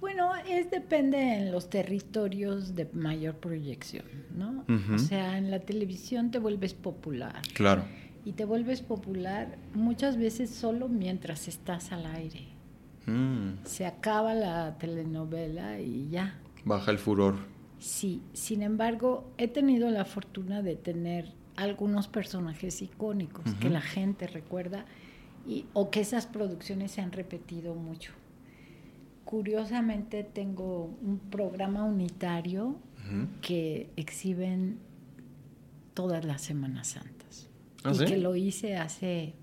bueno, es depende en los territorios de mayor proyección, ¿no? O sea, en la televisión te vuelves popular. Claro. Y te vuelves popular muchas veces solo mientras estás al aire. Mm. Se acaba la telenovela y ya. Baja el furor. Sí, sin embargo, he tenido la fortuna de tener algunos personajes icónicos que la gente recuerda y, o que esas producciones se han repetido mucho curiosamente tengo un programa unitario que exhiben todas las Semanas Santas. ¿Ah, y que lo hice hace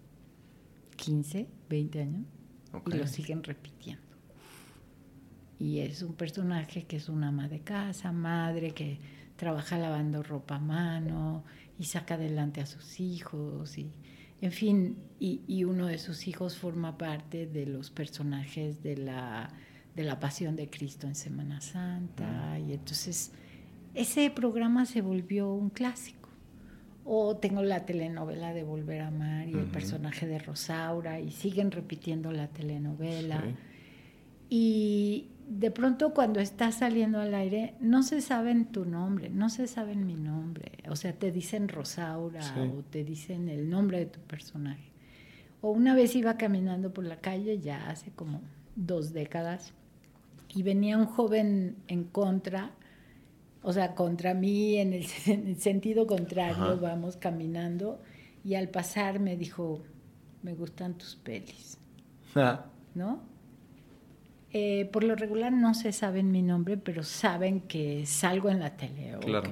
15, 20 años y lo siguen repitiendo. Y es un personaje que es una ama de casa, madre, que trabaja lavando ropa a mano y saca adelante a sus hijos y en fin, y, y uno de sus hijos forma parte de los personajes de la de la pasión de Cristo en Semana Santa. Y entonces ese programa se volvió un clásico. O tengo la telenovela de Volver a Amar y el personaje de Rosaura y siguen repitiendo la telenovela. Y de pronto cuando estás saliendo al aire no se saben tu nombre, no se saben mi nombre. O sea, te dicen Rosaura o te dicen el nombre de tu personaje. O una vez iba caminando por la calle, ya hace como dos décadas, y venía un joven en contra o sea, contra mí en el, sentido contrario, vamos caminando y al pasar me dijo, me gustan tus pelis, ah. ¿no? Eh, por lo regular no se saben mi nombre, pero saben que salgo en la tele. claro.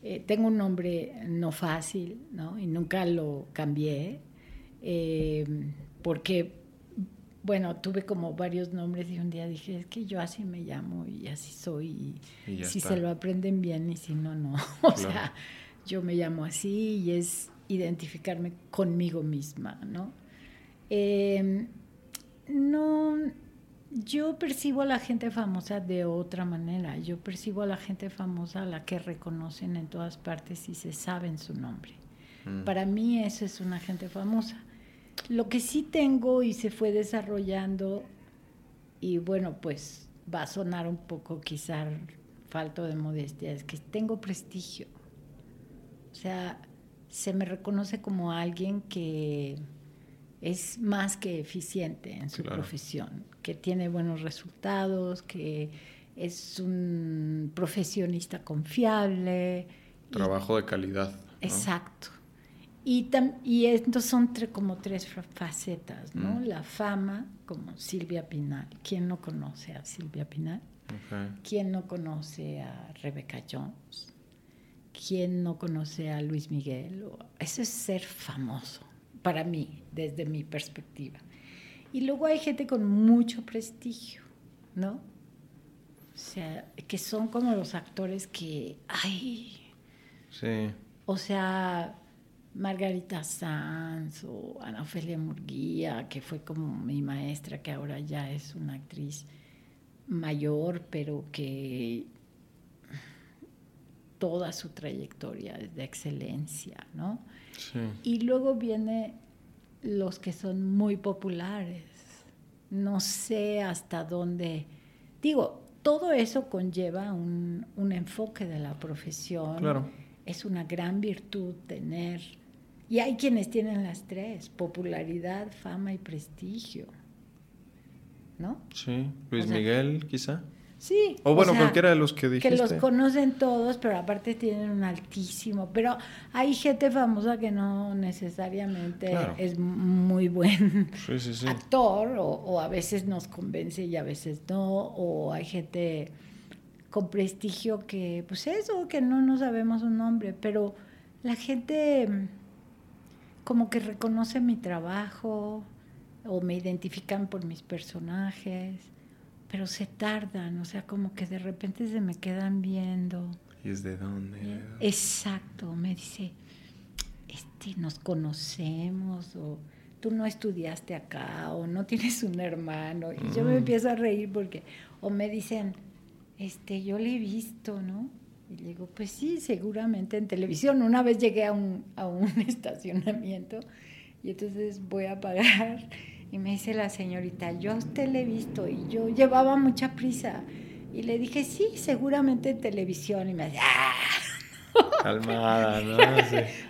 Eh, tengo un nombre no fácil, ¿no? Y nunca lo cambié, eh, porque bueno, tuve como varios nombres y un día dije, es que yo así me llamo y así soy. Y, si se lo aprenden bien y si no, no. o sea, yo me llamo así y es identificarme conmigo misma, ¿no? Em, no, yo percibo a la gente famosa de otra manera. Yo percibo a la gente famosa a la que reconocen en todas partes y se saben su nombre. Mm. Para mí eso es una gente famosa. Lo que sí tengo y se fue desarrollando, y bueno, pues va a sonar un poco quizá falto de modestia, es que tengo prestigio. O sea, se me reconoce como alguien que es más que eficiente en su profesión, que tiene buenos resultados, que es un profesionista confiable. Trabajo de calidad. Exacto. Y, y estos son como tres facetas, ¿no? Mm. La fama, como Silvia Pinal. ¿Quién no conoce a Silvia Pinal? ¿Quién no conoce a Rebecca Jones? ¿Quién no conoce a Luis Miguel? Eso es ser famoso, para mí, desde mi perspectiva. Y luego hay gente con mucho prestigio, ¿no? O sea, que son como los actores que, ay, sí. O sea, Margarita Sanz o Ana Ofelia Murguía, que fue como mi maestra, que ahora ya es una actriz mayor, pero que toda su trayectoria es de excelencia, ¿no? Sí. Y luego viene los que son muy populares. No sé hasta dónde. Digo, todo eso conlleva un, un enfoque de la profesión. Claro. Es una gran virtud tener y hay quienes tienen las tres, popularidad, fama y prestigio. ¿No? Sí, Luis Miguel quizá. Sí. O bueno, cualquiera de los que dijiste. Que los conocen todos, pero aparte tienen un altísimo. Pero hay gente famosa que no necesariamente es muy buen actor, o, o, a veces nos convence y a veces no, o hay gente con prestigio que, pues eso, que no, no sabemos un nombre, pero la gente como que reconocen mi trabajo o me identifican por mis personajes, pero se tardan, o sea, como que de repente se me quedan viendo. ¿Y es de dónde? Exacto, me dice, este, nos conocemos o tú no estudiaste acá o no tienes un hermano. Y yo me mm. empiezo a reír porque, o me dicen, este, yo le he visto, ¿no? Y le digo, pues sí, seguramente en televisión. Una vez llegué a un, a un estacionamiento y entonces voy a pagar y me dice la señorita, yo a usted le he visto y yo llevaba mucha prisa. Y le dije, sí, seguramente en televisión. Y me dice, ¡ah! Calmada, ¿no?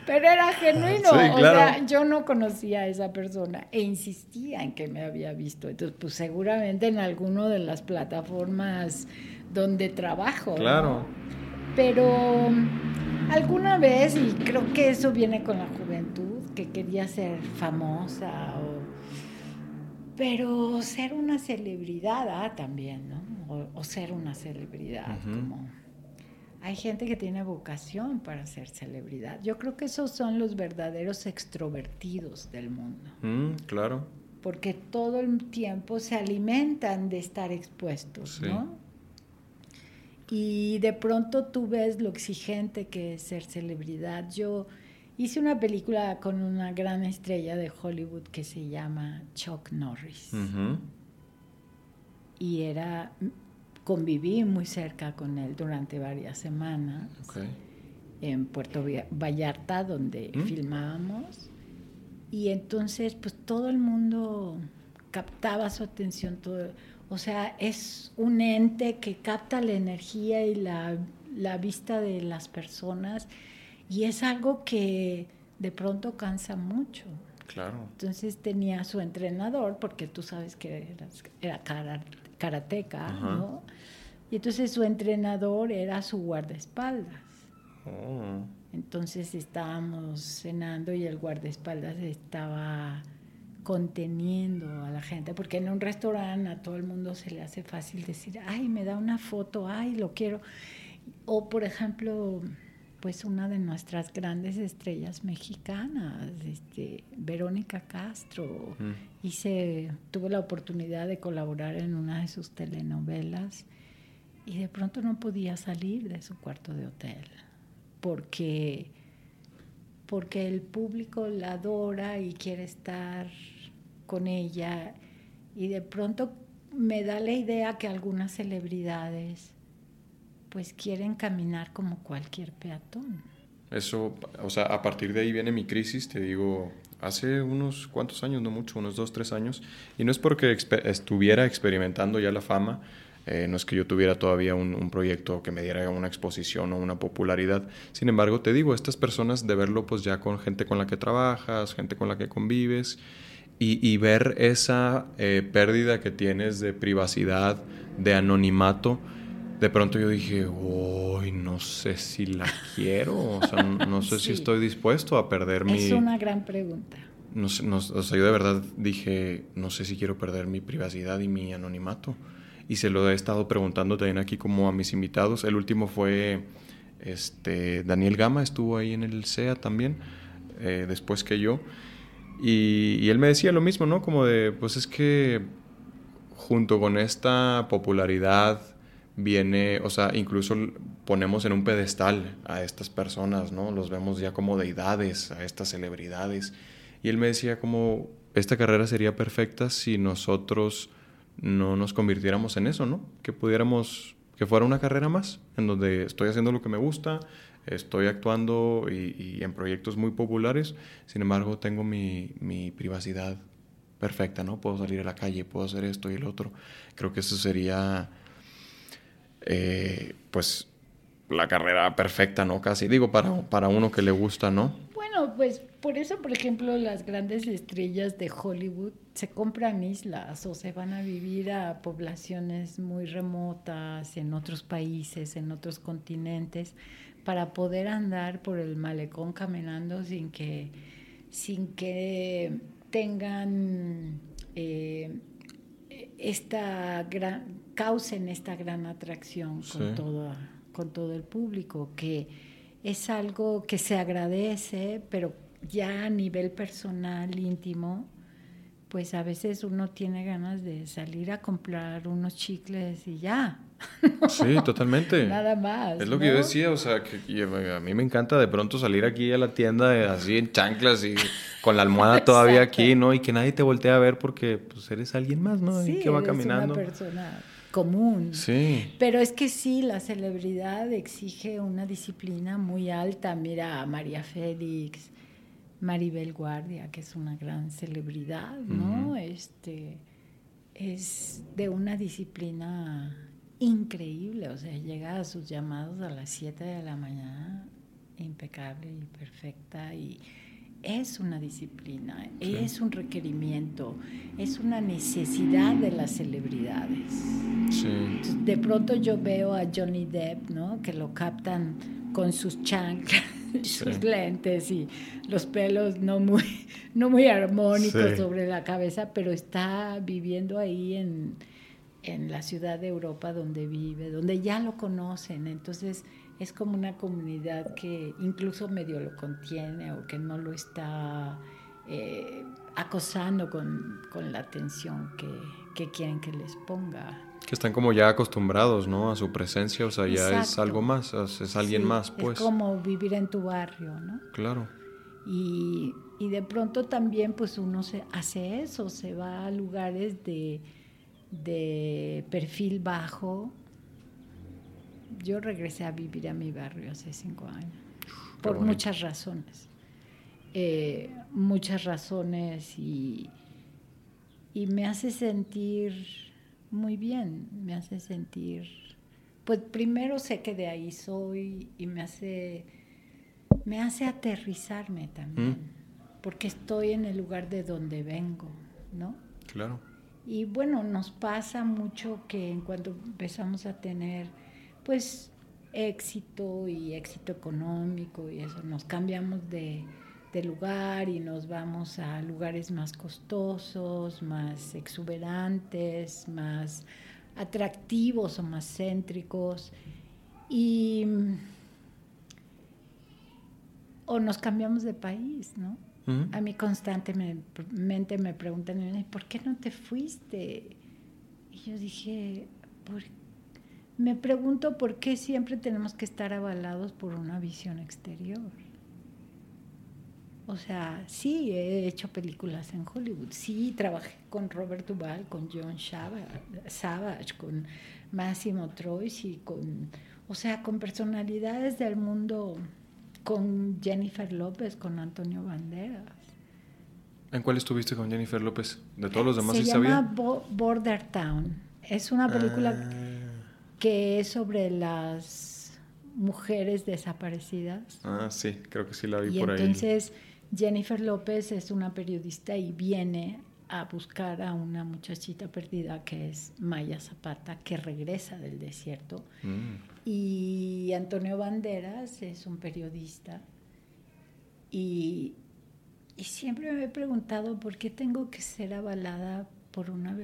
Pero era genuino. O sea, yo no conocía a esa persona e insistía en que me había visto. Entonces, pues seguramente en alguno de las plataformas donde trabajo. Claro. Pero alguna vez, y creo que eso viene con la juventud, que quería ser famosa, pero ser una celebridad ah, también, ¿no? O, ser una celebridad, como hay gente que tiene vocación para ser celebridad. Yo creo que esos son los verdaderos extrovertidos del mundo. Mm, claro. Porque todo el tiempo se alimentan de estar expuestos, ¿no? Y de pronto tú ves lo exigente que es ser celebridad. Yo hice una película con una gran estrella de Hollywood que se llama Chuck Norris. Y era conviví muy cerca con él durante varias semanas en Puerto Vallarta, donde ¿Mm? filmábamos. Y entonces, pues todo el mundo captaba su atención, todo, o sea, es un ente que capta la energía y la, la vista de las personas y es algo que de pronto cansa mucho. Claro. Entonces tenía su entrenador, porque tú sabes que era, era karateca, ¿no? Y entonces su entrenador era su guardaespaldas. Oh. Entonces estábamos cenando y el guardaespaldas estaba conteniendo a la gente, porque en un restaurante a todo el mundo se le hace fácil decir, ay, me da una foto, ay, lo quiero. O por ejemplo, pues una de nuestras grandes estrellas mexicanas, este, Verónica Castro. Hice, tuve la oportunidad de colaborar en una de sus telenovelas y de pronto no podía salir de su cuarto de hotel porque porque el público la adora y quiere estar con ella y de pronto me da la idea que algunas celebridades pues quieren caminar como cualquier peatón. Eso, o sea, a partir de ahí viene mi crisis, te digo, hace unos cuantos años, no mucho, unos dos, tres años, y no es porque estuviera experimentando ya la fama, eh, no es que yo tuviera todavía un, un, proyecto que me diera una exposición o una popularidad. Sin embargo, te digo, estas personas de verlo pues ya con gente con la que trabajas, gente con la que convives, y, ver esa eh, pérdida que tienes de privacidad, de anonimato, de pronto yo dije, uy, no sé si la quiero, o sea, no, sé si estoy dispuesto a perder mi... Es una gran pregunta. No, o sea, yo de verdad dije, no sé si quiero perder mi privacidad y mi anonimato. Y se lo he estado preguntando también aquí como a mis invitados. El último fue este, Daniel Gama, estuvo ahí en el SEA también, eh, después que yo. Y, él me decía lo mismo, ¿no? Como de, pues es que junto con esta popularidad viene, o sea, incluso ponemos en un pedestal a estas personas, ¿no? Los vemos ya como deidades, a estas celebridades. Y él me decía como, esta carrera sería perfecta si nosotros no nos convirtiéramos en eso, ¿no? Que pudiéramos, que fuera una carrera más, en donde estoy haciendo lo que me gusta, estoy actuando y, en proyectos muy populares, sin embargo tengo mi, privacidad perfecta, ¿no? Puedo salir a la calle, puedo hacer esto y el otro. Creo que eso sería, eh, pues, la carrera perfecta, ¿no? Casi, digo, para, para uno que le gusta, ¿no? Bueno, pues por eso, por ejemplo, las grandes estrellas de Hollywood se compran islas o se van a vivir a poblaciones muy remotas, en otros países, en otros continentes, para poder andar por el malecón caminando sin que, sin que tengan eh, esta gran, causen esta gran atracción con, con todo el público, que es algo que se agradece, pero ya a nivel personal, íntimo, pues a veces uno tiene ganas de salir a comprar unos chicles y ya. Sí, totalmente. Nada más. Es lo que yo decía, o sea, que a mí me encanta de pronto salir aquí a la tienda así en chanclas y con la almohada todavía aquí, ¿no? Y que nadie te voltee a ver porque pues eres alguien más, ¿no? Sí, y que va caminando. Una persona común. Sí. Pero es que sí, la celebridad exige una disciplina muy alta. Mira a María Félix, Maribel Guardia, que es una gran celebridad, ¿no? Este es de una disciplina increíble, o sea, llega a sus llamados a las 7 de la mañana, impecable y perfecta, y es una disciplina, es un requerimiento, es una necesidad de las celebridades. De pronto yo veo a Johnny Depp, ¿no? Que lo captan con sus chanclas, sus lentes y los pelos no muy, no muy armónicos sobre la cabeza, pero está viviendo ahí en en la ciudad de Europa donde vive, donde ya lo conocen. Entonces es como una comunidad que incluso medio lo contiene o que no lo está eh, acosando con, la atención que, quieren que les ponga. Que están como ya acostumbrados, ¿no? A su presencia, o sea, ya es algo más, es alguien más, pues. Es como vivir en tu barrio, ¿no? Claro. Y, y de pronto también, pues uno se hace eso, se va a lugares de de perfil bajo yo regresé a vivir a mi barrio hace cinco años, por muchas razones. Eh, muchas razones y, y me hace sentir muy bien, me hace sentir, pues primero sé que de ahí soy y me hace, me hace aterrizarme también, mm. porque estoy en el lugar de donde vengo, ¿no? Claro. Y bueno, nos pasa mucho que en cuanto empezamos a tener, pues, éxito y éxito económico y eso, nos cambiamos de, de lugar y nos vamos a lugares más costosos, más exuberantes, más atractivos o más céntricos. Y o nos cambiamos de país, ¿no? A mí constantemente me preguntan, ¿por qué no te fuiste? Y yo dije, me pregunto por qué siempre tenemos que estar avalados por una visión exterior. O sea, sí, he hecho películas en Hollywood. Sí, trabajé con Robert Duvall, con John Savage, con Massimo Troisi, con, o sea, con personalidades del mundo, con Jennifer López, con Antonio Banderas. ¿En cuál estuviste con Jennifer López? De todos los demás Se llama Border Town. Es una película ah. que es sobre las mujeres desaparecidas. Ah, sí, creo que sí la vi por ahí. Entonces Jennifer López es una periodista y viene a buscar a una muchachita perdida que es Maya Zapata, que regresa del desierto. Mm. Y Antonio Banderas es un periodista. Y, y, siempre me he preguntado por qué tengo que ser avalada por una,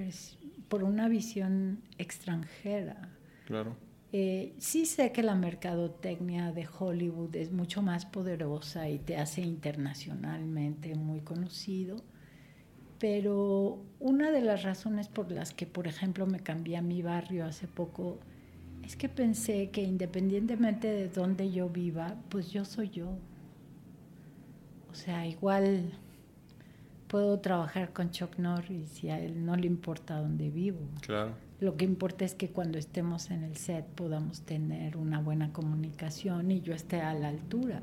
por una visión extranjera. Claro. Eh, sí sé que la mercadotecnia de Hollywood es mucho más poderosa y te hace internacionalmente muy conocido, pero una de las razones por las que, por ejemplo, me cambié a mi barrio hace poco es que pensé que independientemente de dónde yo viva, pues yo soy yo. O sea, igual puedo trabajar con Chuck Norris y a él no le importa dónde vivo. Claro. Lo que importa es que cuando estemos en el set podamos tener una buena comunicación y yo esté a la altura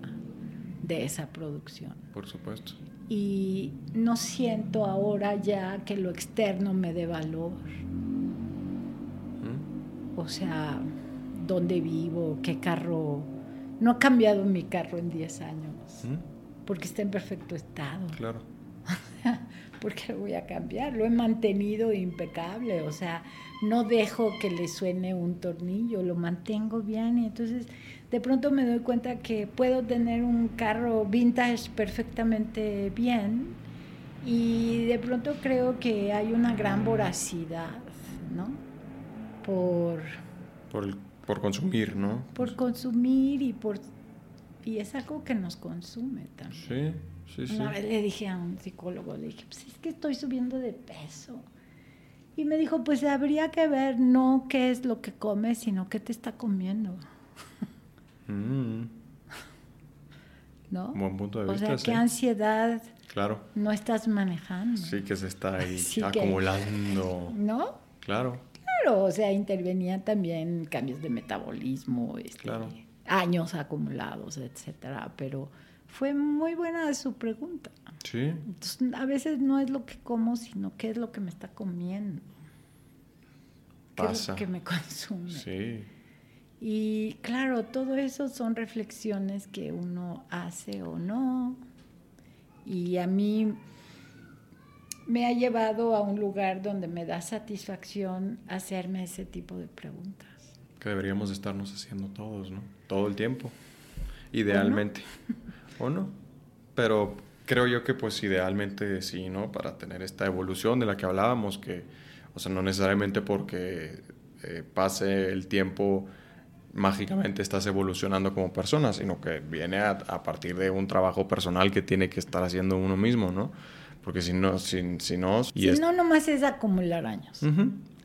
de esa producción. Por supuesto. Y no siento ahora ya que lo externo me dé valor. ¿Mm? O sea, dónde vivo, qué carro. No ha cambiado mi carro en 10 años, ¿Mm? porque está en perfecto estado. Claro. ¿Por qué lo voy a cambiar? Lo he mantenido impecable, o sea, no dejo que le suene un tornillo, lo mantengo bien y entonces de pronto me doy cuenta que puedo tener un carro vintage perfectamente bien y de pronto creo que hay una gran voracidad, ¿no? Por... Por, consumir, ¿no? Por consumir y por... Y es algo que nos consume también. Sí, sí, Una vez le dije a un psicólogo, le dije, pues es que estoy subiendo de peso. Y me dijo, pues habría que ver no qué es lo que comes, sino qué te está comiendo. Mm. ¿No? Buen punto de vista. O sea, qué ansiedad claro. no estás manejando. Sí, que se está ahí acumulando. ¿No? Claro. Claro, o sea, intervenían también cambios de metabolismo, este, años acumulados, etcétera, pero fue muy buena su pregunta. Sí. a veces no es lo que como, sino qué es lo que me está comiendo. ¿Qué es lo que me consume? Sí. Y claro, todo eso son reflexiones que uno hace o no. Y a mí me ha llevado a un lugar donde me da satisfacción hacerme ese tipo de preguntas. Que deberíamos estarnos haciendo todos, ¿no? Todo el tiempo, idealmente. ¿O no? Pero creo yo que pues idealmente sí, ¿no? Para tener esta evolución de la que hablábamos, que, o sea, no necesariamente porque eh, pase el tiempo mágicamente estás evolucionando como persona, sino que viene a, partir de un trabajo personal que tiene que estar haciendo uno mismo, ¿no? Porque si no, si, si no... Y si no, nomás es acumular años.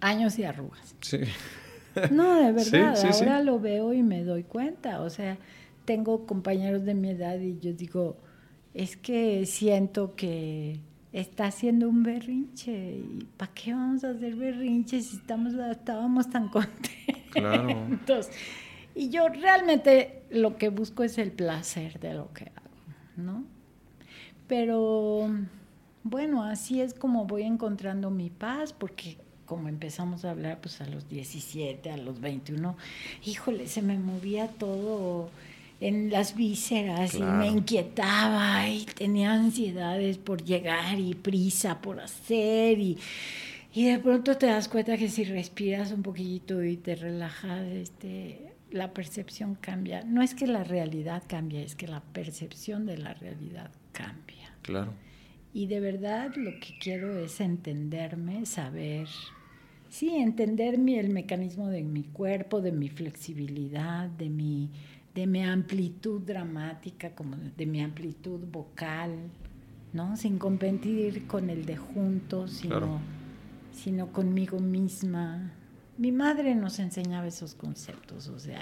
Años y arrugas. Sí. No, de verdad, ahora lo veo y me doy cuenta, o sea tengo compañeros de mi edad y yo digo, es que siento que está haciendo un berrinche. ¿Y para qué vamos a hacer berrinches si estamos, estábamos tan contentos? Claro. Y yo realmente lo que busco es el placer de lo que hago, ¿no? Pero bueno, así es como voy encontrando mi paz, porque como empezamos a hablar, pues a los 17, a los 21, híjole, se me movía todo en las vísceras y me inquietaba y tenía ansiedades por llegar y prisa por hacer y, y de pronto te das cuenta que si respiras un poquito y te relajas, este, la percepción cambia. No es que la realidad cambie, es que la percepción de la realidad cambia. Claro. Y de verdad lo que quiero es entenderme, saber, sí, entenderme el mecanismo de mi cuerpo, de mi flexibilidad, de mi de mi amplitud dramática, como de mi amplitud vocal, ¿no? Sin competir con el de juntos, sino, sino conmigo misma. Mi madre nos enseñaba esos conceptos, o sea,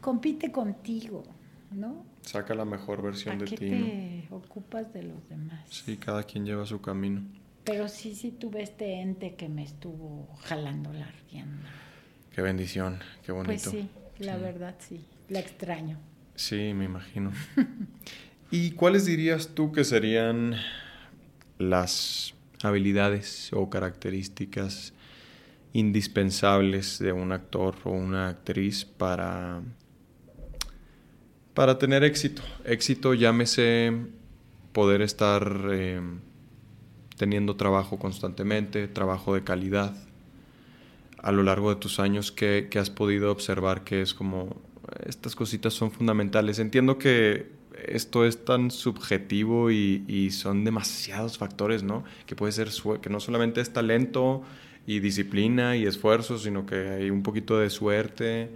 compite contigo, ¿no? Saca la mejor versión de ti. te ocupas de los demás? Sí, cada quien lleva su camino. Pero sí, sí tuve este ente que me estuvo jalando la rienda. Qué bendición, qué bonito. Pues sí, la verdad sí. La extraño. Sí, me imagino. ¿Y cuáles dirías tú que serían las habilidades o características indispensables de un actor o una actriz para, para tener éxito? Éxito, llámese poder estar eh, teniendo trabajo constantemente, trabajo de calidad. A lo largo de tus años, ¿qué, qué has podido observar que es como estas cositas son fundamentales. Entiendo que esto es tan subjetivo y, son demasiados factores, ¿no? Que puede ser que no solamente es talento y disciplina y esfuerzo, sino que hay un poquito de suerte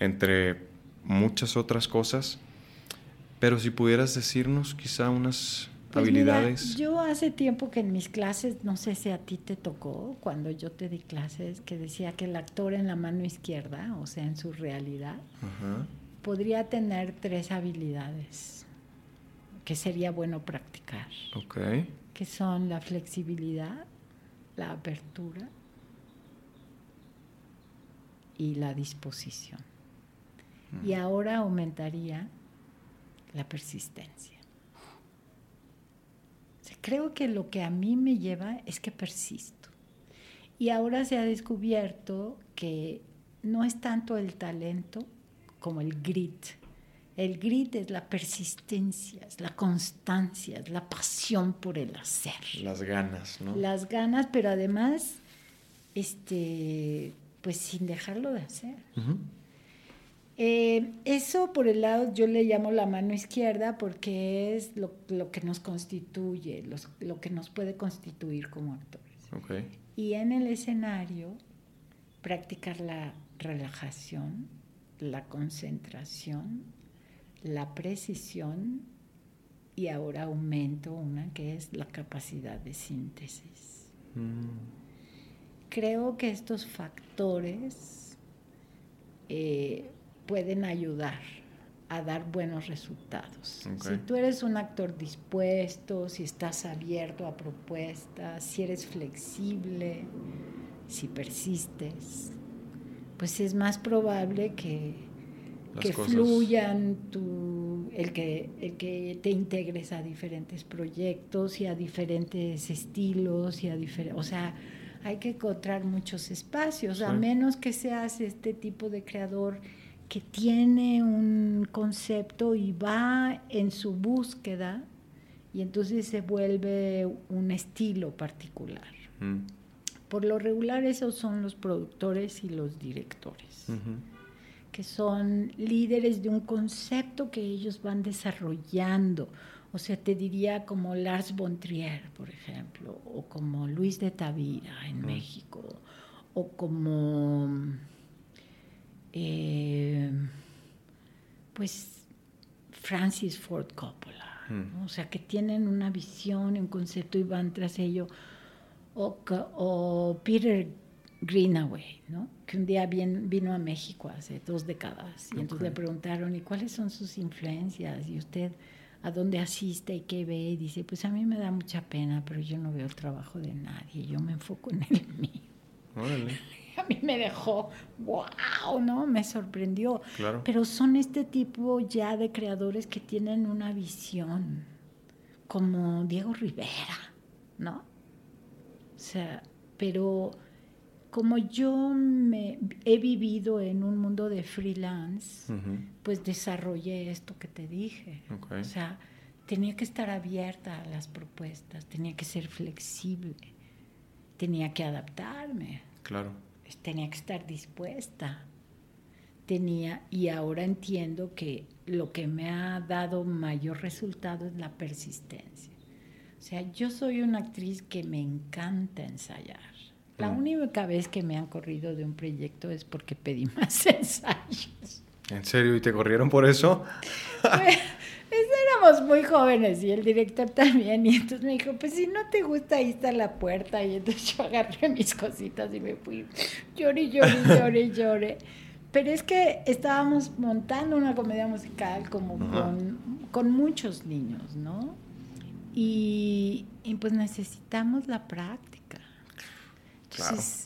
entre muchas otras cosas. Pero si pudieras decirnos quizá unas pues habilidades. yo hace tiempo que en mis clases, no sé si a ti te tocó, cuando yo te di clases, que decía que el actor en la mano izquierda, o sea, en su realidad, podría tener tres habilidades que sería bueno practicar. Que son la flexibilidad, la apertura y la disposición. Y ahora aumentaría la persistencia creo que lo que a mí me lleva es que persisto. Y ahora se ha descubierto que no es tanto el talento como el grit. El grit es la persistencia, es la constancia, es la pasión por el hacer. Las ganas, ¿no? Las ganas, pero además, este, pues sin dejarlo de hacer. Eh, eso por el lado yo le llamo la mano izquierda porque es lo, que nos constituye, lo que nos puede constituir como actores. Y en el escenario, practicar la relajación, la concentración, la precisión y ahora aumento una que es la capacidad de síntesis. Mm. Creo que estos factores eh, pueden ayudar a dar buenos resultados. Si tú eres un actor dispuesto, si estás abierto a propuestas, si eres flexible, si persistes, pues es más probable que, que fluyan tu, el, que, el que te integres a diferentes proyectos y a diferentes estilos y a diferentes, o sea, hay que encontrar muchos espacios, a menos que seas este tipo de creador que tiene un concepto y va en su búsqueda y entonces se vuelve un estilo particular. Mm. Por lo regular esos son los productores y los directores, que son líderes de un concepto que ellos van desarrollando. O sea, te diría como Lars von Trier, por ejemplo, o como Luis de Tavira en México, o como eh, pues Francis Ford Coppola, hmm. o sea, que tienen una visión, un concepto y van tras ello, o, Peter Greenaway, ¿no? que un día vino a México hace dos décadas y entonces le preguntaron, ¿y cuáles son sus influencias? Y usted, ¿a dónde asiste y qué ve? Y dice, pues a mí me da mucha pena, pero yo no veo el trabajo de nadie, yo me enfoco en el mío. mí me dejó, wow, ¿no? Me sorprendió. Claro. Pero son este tipo ya de creadores que tienen una visión, como Diego Rivera, ¿no? O sea, pero como yo me he vivido en un mundo de freelance, pues desarrollé esto que te dije. O sea, tenía que estar abierta a las propuestas, tenía que ser flexible, tenía que adaptarme, Claro. Tenía que estar dispuesta. Tenía, y ahora entiendo que lo que me ha dado mayor resultado es la persistencia. O sea, yo soy una actriz que me encanta ensayar. La Mm. única vez que me han corrido de un proyecto es porque pedí más ensayos. ¿En serio? ¿Y te corrieron por eso? Pues, éramos muy jóvenes y el director también. Y entonces me dijo, pues si no te gusta, ahí está la puerta. Y entonces yo agarré mis cositas y me fui. Lloré, lloré, lloré, lloré. Pero es que estábamos montando una comedia musical como con, con muchos niños, ¿no? Y, y pues necesitamos la práctica. Entonces,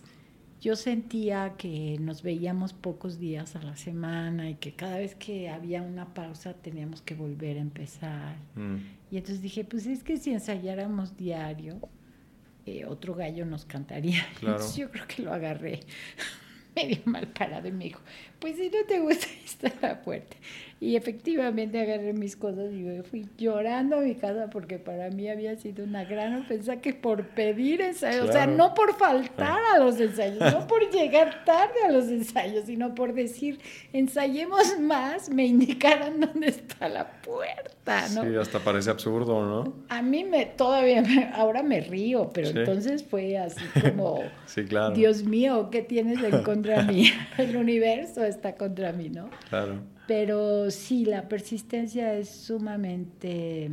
yo sentía que nos veíamos pocos días a la semana y que cada vez que había una pausa teníamos que volver a empezar. Mm. Y entonces dije, pues es que si ensayáramos diario, eh, otro gallo nos cantaría. Claro. Entonces yo creo que lo agarré medio mal parado y me dijo, pues si no te gusta, ahí está la puerta. Y efectivamente agarré mis cosas y me fui llorando a mi casa porque para mí había sido una gran ofensa que por pedir ensayos, o sea, no por faltar a los ensayos, no por llegar tarde a los ensayos, sino por decir, ensayemos más, me indicaran dónde está la puerta, ¿no? Sí, hasta parece absurdo, ¿no? A mí me todavía, me- ahora me río, pero Sí. entonces fue así como, Sí, claro. Dios mío, ¿qué tienes en contra mí? El universo está contra mí, ¿no? Claro. Pero sí, la persistencia es sumamente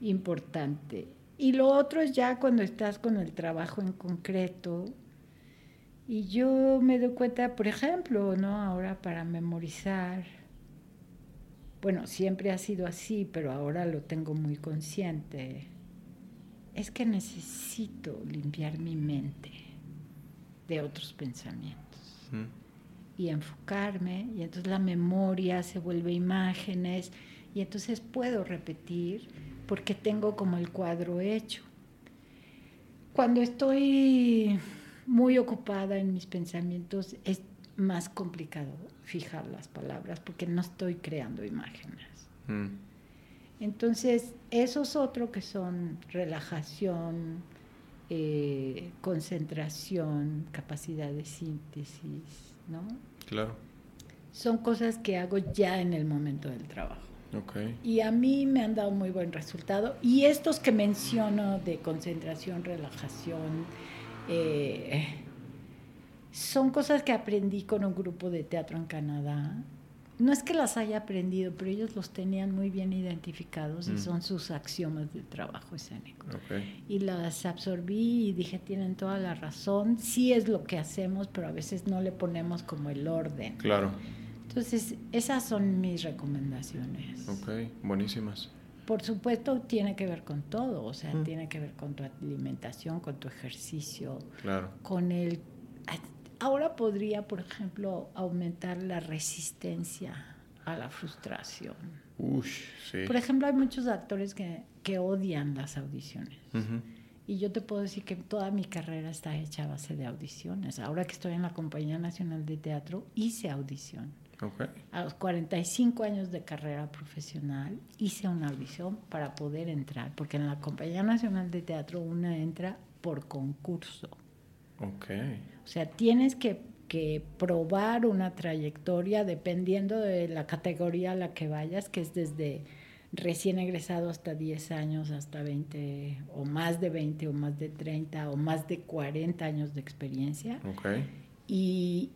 importante. Y lo otro es ya cuando estás con el trabajo en concreto. Y yo me doy cuenta, por ejemplo, ¿no? Ahora para memorizar, bueno, siempre ha sido así, pero ahora lo tengo muy consciente. Es que necesito limpiar mi mente de otros pensamientos Mm. Y enfocarme y entonces la memoria se vuelve imágenes y entonces puedo repetir porque tengo como el cuadro hecho. Cuando estoy muy ocupada en mis pensamientos es más complicado fijar las palabras porque no estoy creando imágenes. Mm. Entonces, esos otros que son relajación, eh, concentración, capacidad de síntesis, ¿no? Claro. Son cosas que hago ya en el momento del trabajo. Ok. Y a mí me han dado muy buen resultado. Y estos que menciono de concentración, relajación, eh, son cosas que aprendí con un grupo de teatro en Canadá. No es que las haya aprendido, pero ellos los tenían muy bien identificados y Mm. son sus axiomas de trabajo escénico. Ok. Y las absorbí y dije, tienen toda la razón. Sí es lo que hacemos, pero a veces no le ponemos como el orden. Claro. Entonces, esas son mis recomendaciones. Ok. Buenísimas. Por supuesto, tiene que ver con todo, o sea, Mm. tiene que ver con tu alimentación, con tu ejercicio, Claro. con el... Ahora podría, por ejemplo, aumentar la resistencia a la frustración. Ush, sí. Por ejemplo, hay muchos actores que, que odian las audiciones. Y yo te puedo decir que toda mi carrera está hecha a base de audiciones. Ahora que estoy en la Compañía Nacional de Teatro, hice audición. Ok. A los 45 años de carrera profesional hice una audición para poder entrar, porque en la Compañía Nacional de Teatro una entra por concurso. Ok. O sea, tienes que, que probar una trayectoria dependiendo de la categoría a la que vayas, que es desde recién egresado hasta 10 años, hasta 20, o más de 20, o más de 30, o más de 40 años de experiencia. Ok. Y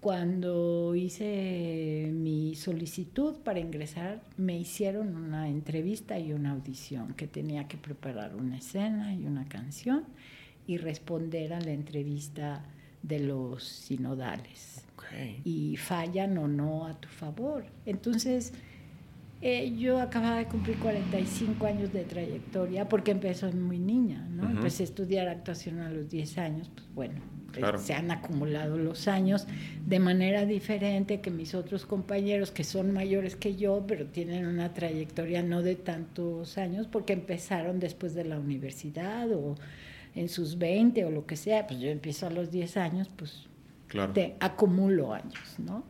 cuando hice mi solicitud para ingresar, me hicieron una entrevista y una audición, que tenía que preparar una escena y una canción y responder a la entrevista de los sinodales y fallan o no a tu favor. Entonces, Eh, yo acababa de cumplir 45 años de trayectoria porque empezó muy niña, ¿no? Empecé a estudiar actuación a los 10 años, pues bueno, eh, se han acumulado los años de manera diferente que mis otros compañeros que son mayores que yo, pero tienen una trayectoria no de tantos años porque empezaron después de la universidad o en sus 20 o lo que sea, pues yo empiezo a los 10 años, pues te acumulo años, ¿no?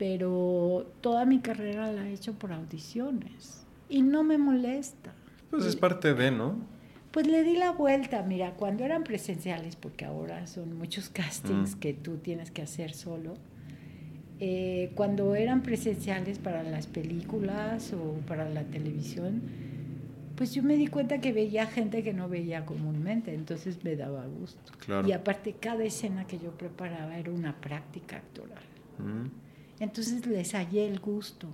pero toda mi carrera la he hecho por audiciones y no me molesta. Pues es parte de, ¿no? Pues le di la vuelta, mira, cuando eran presenciales, porque ahora son muchos castings mm. que tú tienes que hacer solo, eh, cuando eran presenciales para las películas o para la televisión, pues yo me di cuenta que veía gente que no veía comúnmente, entonces me daba gusto. Y aparte, cada escena que yo preparaba era una práctica actoral. Mm. Entonces les hallé el gusto.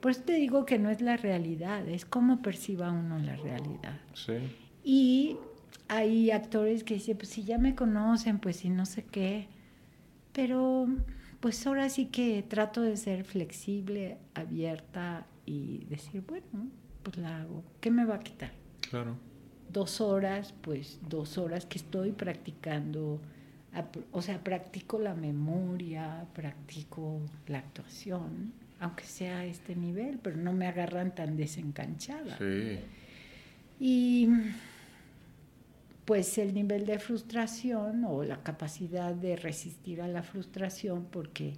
Por eso te digo que no es la realidad, es cómo perciba uno la realidad. Sí. Y hay actores que dicen, pues si ya me conocen, pues si no sé qué. Pero pues ahora sí que trato de ser flexible, abierta y decir, bueno, pues la hago. ¿Qué me va a quitar? Claro. Dos horas, pues dos horas que estoy practicando o sea, practico la memoria, practico la actuación, aunque sea a este nivel, pero no me agarran tan desencanchada. Sí. Y pues el nivel de frustración o la capacidad de resistir a la frustración, porque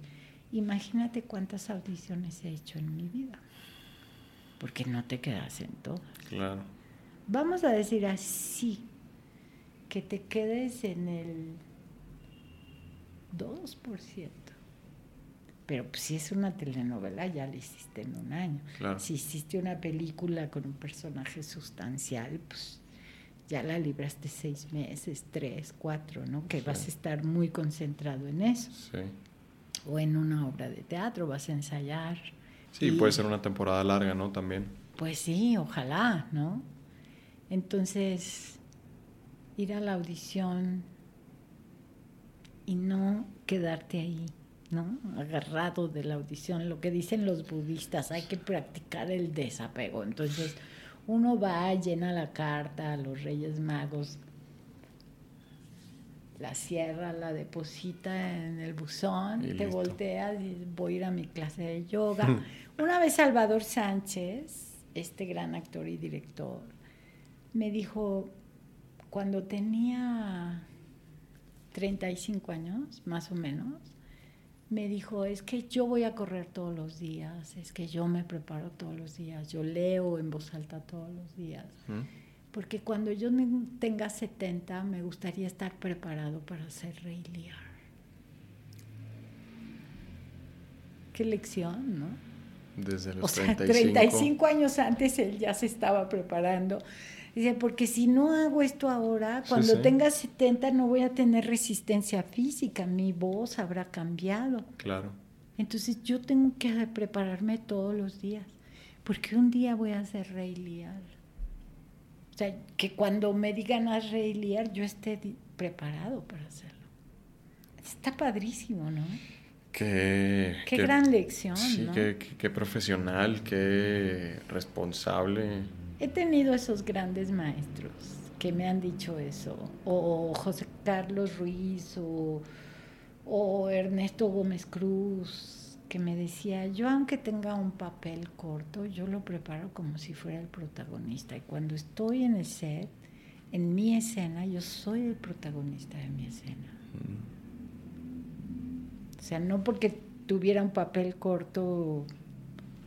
imagínate cuántas audiciones he hecho en mi vida, porque no te quedas en todas. Claro. Vamos a decir así, que te quedes en el 2%. Pero pues, si es una telenovela, ya la hiciste en un año. Si hiciste una película con un personaje sustancial, pues ya la libraste seis meses, tres, cuatro, ¿no? Que vas a estar muy concentrado en eso. Sí. O en una obra de teatro, vas a ensayar. Sí, puede ser una temporada larga, ¿no? También. Pues sí, ojalá, ¿no? Entonces, ir a la audición y no quedarte ahí, ¿no? Agarrado de la audición. Lo que dicen los budistas, hay que practicar el desapego. Entonces, uno va, llena la carta a los Reyes Magos, la cierra, la deposita en el buzón, te volteas y voy a ir a mi clase de yoga. Una vez Salvador Sánchez, este gran actor y director, me dijo, cuando tenía 35 años, más o menos, me dijo, es que yo voy a correr todos los días, es que yo me preparo todos los días, yo leo en voz alta todos los días. Porque cuando yo tenga 70 me gustaría estar preparado para ser Rey Lear. Qué lección, ¿no? Desde los o sea, 35 años antes él ya se estaba preparando Dice, porque si no hago esto ahora, cuando tenga 70 no voy a tener resistencia física, mi voz habrá cambiado. Claro. Entonces yo tengo que prepararme todos los días, porque un día voy a ser Rey Lear. O sea, que cuando me digan a Rey Lear, yo esté preparado para hacerlo. Está padrísimo, ¿no? Qué, qué, gran lección. Sí, ¿no? qué, qué profesional, qué responsable he tenido esos grandes maestros que me han dicho eso, o José Carlos Ruiz, o, Ernesto Gómez Cruz, que me decía, yo aunque tenga un papel corto, yo lo preparo como si fuera el protagonista. Y cuando estoy en el set, en mi escena, yo soy el protagonista de mi escena. O sea, no porque tuviera un papel corto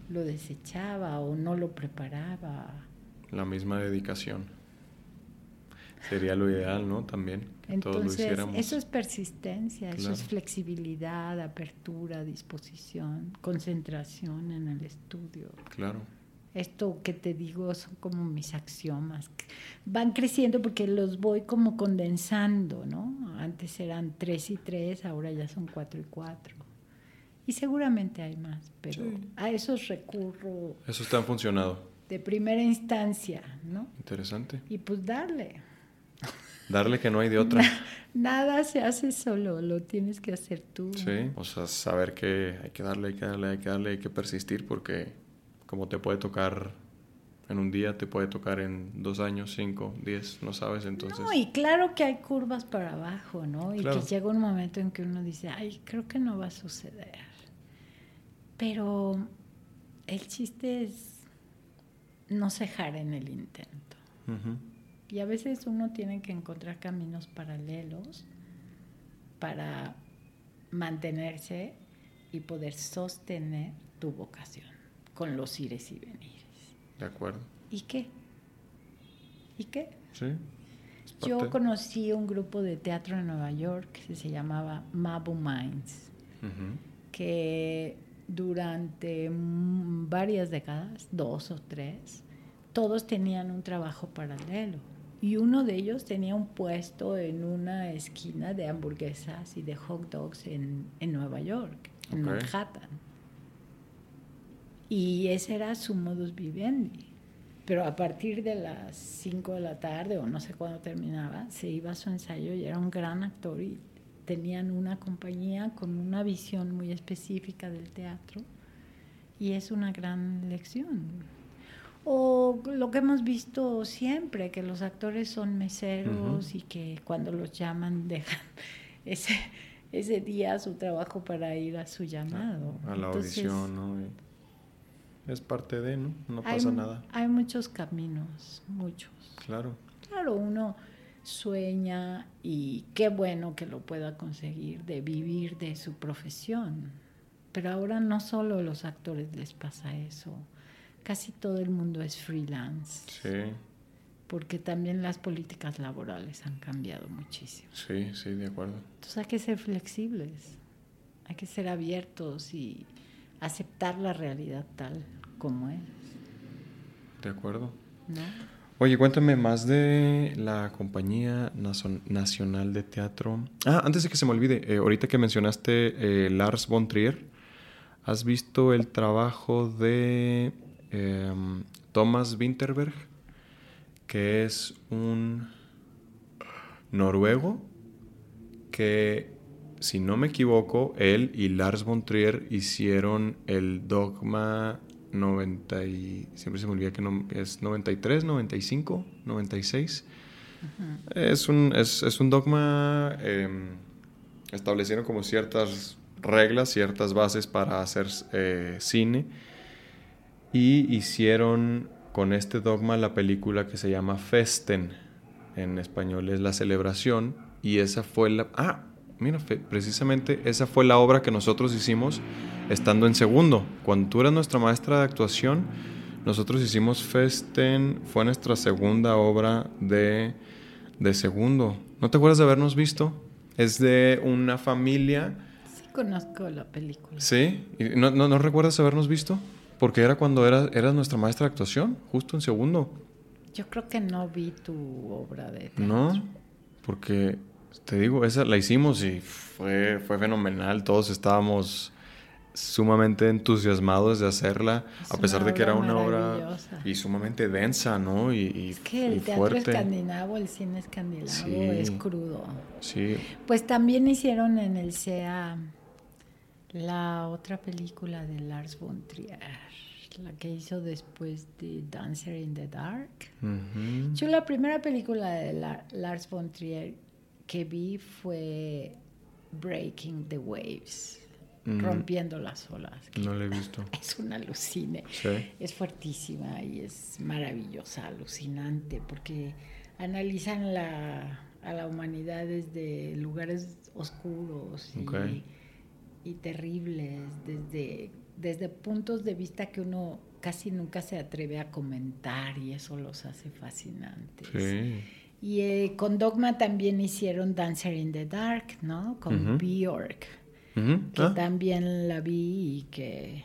lo desechaba o no lo preparaba la misma dedicación. Sería lo ideal, ¿no? También, que todos lo hiciéramos. Eso es persistencia, eso es flexibilidad, apertura, disposición, concentración en el estudio. Claro. Esto que te digo son como mis axiomas. Van creciendo porque los voy como condensando, ¿no? Antes eran tres y tres, ahora ya son cuatro y cuatro. Y seguramente hay más, pero a esos recurro. Esos te han funcionado de primera instancia, ¿no? Interesante. Y pues darle. Darle que no hay de otra. Nada se hace solo, lo tienes que hacer tú. Sí, o sea, saber que hay que darle, hay que darle, hay que darle, hay que persistir porque como te puede tocar en un día, te puede tocar en dos años, cinco, diez, no sabes, entonces... No, y claro que hay curvas para abajo, ¿no? Y Claro. que llega un momento en que uno dice, ay, creo que no va a suceder. Pero el chiste es no cejar en el intento. Y a veces uno tiene que encontrar caminos paralelos para mantenerse y poder sostener tu vocación con los ires y venires. De acuerdo. ¿Y qué? ¿Y qué? Sí. Yo conocí un grupo de teatro en Nueva York que se llamaba Mabu Minds, que durante varias décadas, dos o tres, todos tenían un trabajo paralelo. Y uno de ellos tenía un puesto en una esquina de hamburguesas y de hot dogs en, en Nueva York, en. Manhattan. Y ese era su modus vivendi. Pero a partir de las 5 de la tarde, o no sé cuándo terminaba, se iba a su ensayo y era un gran actor y tenían una compañía con una visión muy específica del teatro. Y es una gran lección. O lo que hemos visto siempre, que los actores son meseros y que cuando los llaman dejan ese, ese día su trabajo para ir a su llamado. A la Entonces, audición, ¿no? Y es parte de, ¿no? No hay, pasa nada. Hay muchos caminos, muchos. Claro. Claro, uno sueña y qué bueno que lo pueda conseguir de vivir de su profesión. Pero ahora no solo a los actores les pasa eso, casi todo el mundo es freelance, Sí, porque también las políticas laborales han cambiado muchísimo. sí, sí, de acuerdo. Entonces hay que ser flexibles, hay que ser abiertos y aceptar la realidad tal como es, De acuerdo. ¿no? Oye, cuéntame más de la Compañía Nacional de Teatro. Ah, antes de que se me olvide, eh, ahorita que mencionaste eh, Lars von Trier, ¿has visto el trabajo de em, Thomas Winterberg? Que es un noruego que, si no me equivoco, él y Lars von Trier hicieron el Dogma 90 y siempre se me olvida que no, es 93, 95, 96. Es un, es, es un dogma, eh, establecieron como ciertas reglas, ciertas bases para hacer eh, cine y hicieron con este dogma la película que se llama Festen, en español es La Celebración, y esa fue la... Ah, mira, precisamente esa fue la obra que nosotros hicimos estando en segundo. Cuando tú eras nuestra maestra de actuación, nosotros hicimos Festen, fue nuestra segunda obra de, de segundo. ¿No te acuerdas de habernos visto? Es de una familia... Sí conozco la película. Sí, ¿Y ¿no, no, no recuerdas habernos visto? Porque era cuando eras, eras nuestra maestra de actuación, justo en segundo. Yo creo que no vi tu obra de teatro. No, porque te digo, esa la hicimos y fue, fue fenomenal. Todos estábamos sumamente entusiasmados de hacerla, Es a pesar de que era una obra y sumamente densa, ¿no? Y, y- Es que y el teatro fuerte. escandinavo, el cine escandinavo Sí. es crudo. Sí, Pues también hicieron en el CEA la otra película de Lars von Trier, la que hizo después de Dancer in the Dark. Yo la primera película de La- Lars von Trier que vi fue Breaking the Waves, Mm. rompiendo las olas. no la he visto. Es una alucine. Sí, Es fuertísima y es maravillosa, alucinante, porque analizan la, a la humanidad desde lugares oscuros y. y terribles, desde, desde puntos de vista que uno casi nunca se atreve a comentar y eso los hace fascinantes. sí. Y eh, con Dogma también hicieron Dancer in the Dark, ¿no? Con. Bjork que Ah, también la vi y que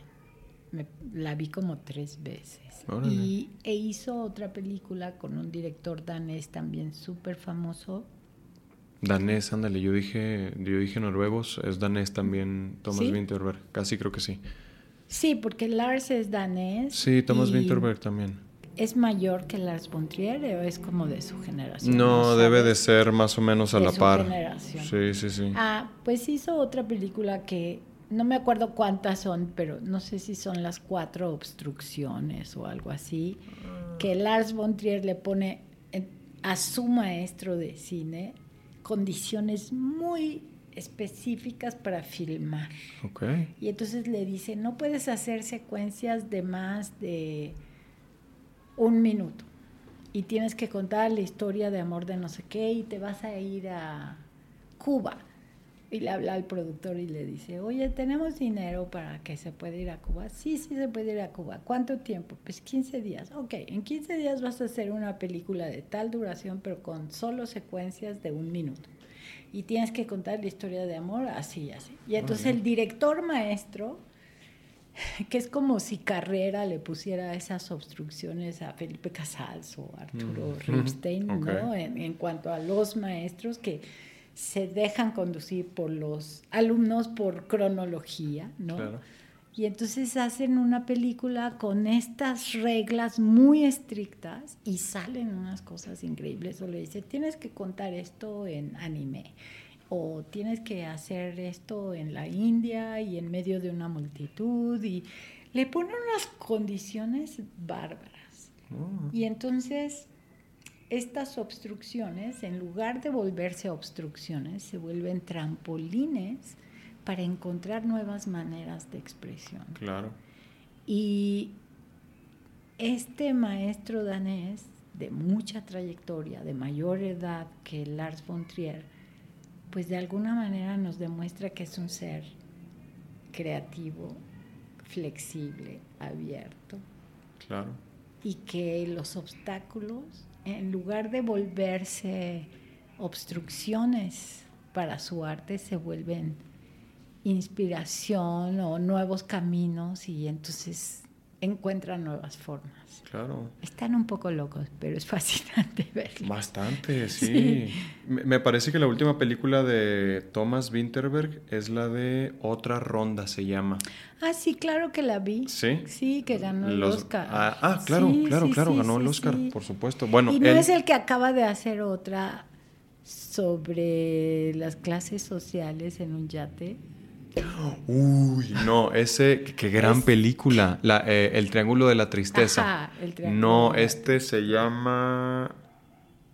me- la vi como tres veces. Órale. Y e hizo otra película con un director danés también súper famoso. Danés, ándale, yo dije, yo dije noruegos, es danés también, Thomas ¿Sí? Winterberg, casi creo que sí. Sí, porque Lars es danés. Sí, Thomas Winterberg también. ¿Es mayor que Lars von Trier o es como de su generación? No, debe de ser más o menos a De la su par. generación. Sí, sí, sí. Ah, pues hizo otra película que no me acuerdo cuántas son, pero no sé si son las cuatro obstrucciones o algo así, que Lars von Trier le pone a su maestro de cine condiciones muy específicas para filmar. Okay. Y entonces le dice, no puedes hacer secuencias de más de un minuto. Y tienes que contar la historia de amor de no sé qué y te vas a ir a Cuba. Y le habla al productor y le dice, oye, ¿tenemos dinero para que se pueda ir a Cuba? Sí, sí se puede ir a Cuba. ¿Cuánto tiempo? Pues 15 días. Ok, en 15 días vas a hacer una película de tal duración, pero con solo secuencias de un minuto y tienes que contar la historia de amor así, así. Y entonces el director maestro, que es como si Carrera le pusiera esas obstrucciones a Felipe Casals o Arturo mm. Ripstein, ¿no? En, cuanto a los maestros que se dejan conducir por los alumnos por cronología, ¿no? Claro. Y entonces hacen una película con estas reglas muy estrictas y salen unas cosas increíbles. O le dice, tienes que contar esto en anime. O tienes que hacer esto en la India y en medio de una multitud. Y le ponen unas condiciones bárbaras. Mm. Y entonces estas obstrucciones, en lugar de volverse obstrucciones, se vuelven trampolines para encontrar nuevas maneras de expresión. Claro. Y este maestro danés de mucha trayectoria, de mayor edad que Lars von Trier, pues de alguna manera nos demuestra que es un ser creativo, flexible, abierto. Claro. Y que los obstáculos, en lugar de volverse obstrucciones para su arte, se vuelven inspiración o nuevos caminos y entonces encuentran nuevas formas. Claro. Están un poco locos, pero es fascinante verlos. Bastante, sí. Me parece que la última película de Thomas Winterberg es la de Otra Ronda, se llama. Ah, sí, claro que la vi. Sí. Sí, que ganó el Oscar. Ah, ah claro, claro, claro, ganó el Oscar, por supuesto. Bueno, y no es el que acaba de hacer otra sobre las clases sociales en un yate. Uy, no, ese, qué gran película. La, eh, el Triángulo de la Tristeza. No, este se llama.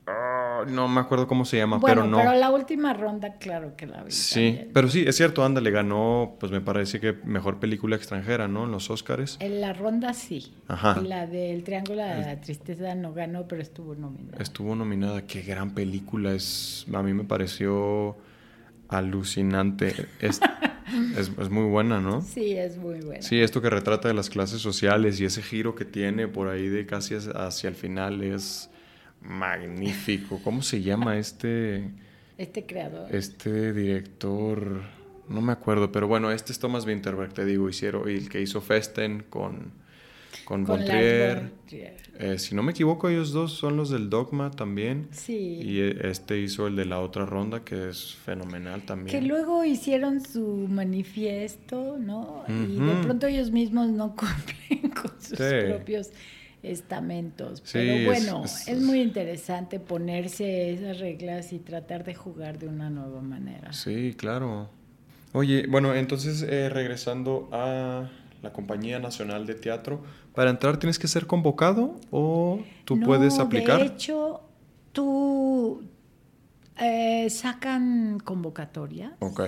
Ah, no me acuerdo cómo se llama, pero no. Pero la última ronda, claro que la vi. Sí, pero sí, es cierto, Anda le ganó, pues me parece que mejor película extranjera, ¿no? En los Oscars. En la ronda sí. Ajá. La del Triángulo de la Tristeza no ganó, pero estuvo nominada. Estuvo nominada, qué gran película. Es, a mí me pareció alucinante. Es, es, muy buena, ¿no? Sí, es muy buena. Sí, esto que retrata de las clases sociales y ese giro que tiene por ahí de casi hacia el final es magnífico. ¿Cómo se llama este? Este creador. Este director, no me acuerdo, pero bueno, este es Thomas Winterberg, te digo, hicieron, y el que hizo Festen con con, con eh, si no me equivoco, ellos dos son los del Dogma también. Sí. Y eh, este hizo el de la otra ronda, que es fenomenal también. Que luego hicieron su manifiesto, ¿no? Y de pronto ellos mismos no cumplen con sus propios estamentos. Pero bueno, es, muy interesante ponerse esas reglas y tratar de jugar de una nueva manera. Sí, claro. Oye, bueno, entonces eh, regresando a la Compañía Nacional de Teatro, ¿para entrar tienes que ser convocado o tú puedes aplicar? De hecho, tú eh, sacan convocatoria. Ok.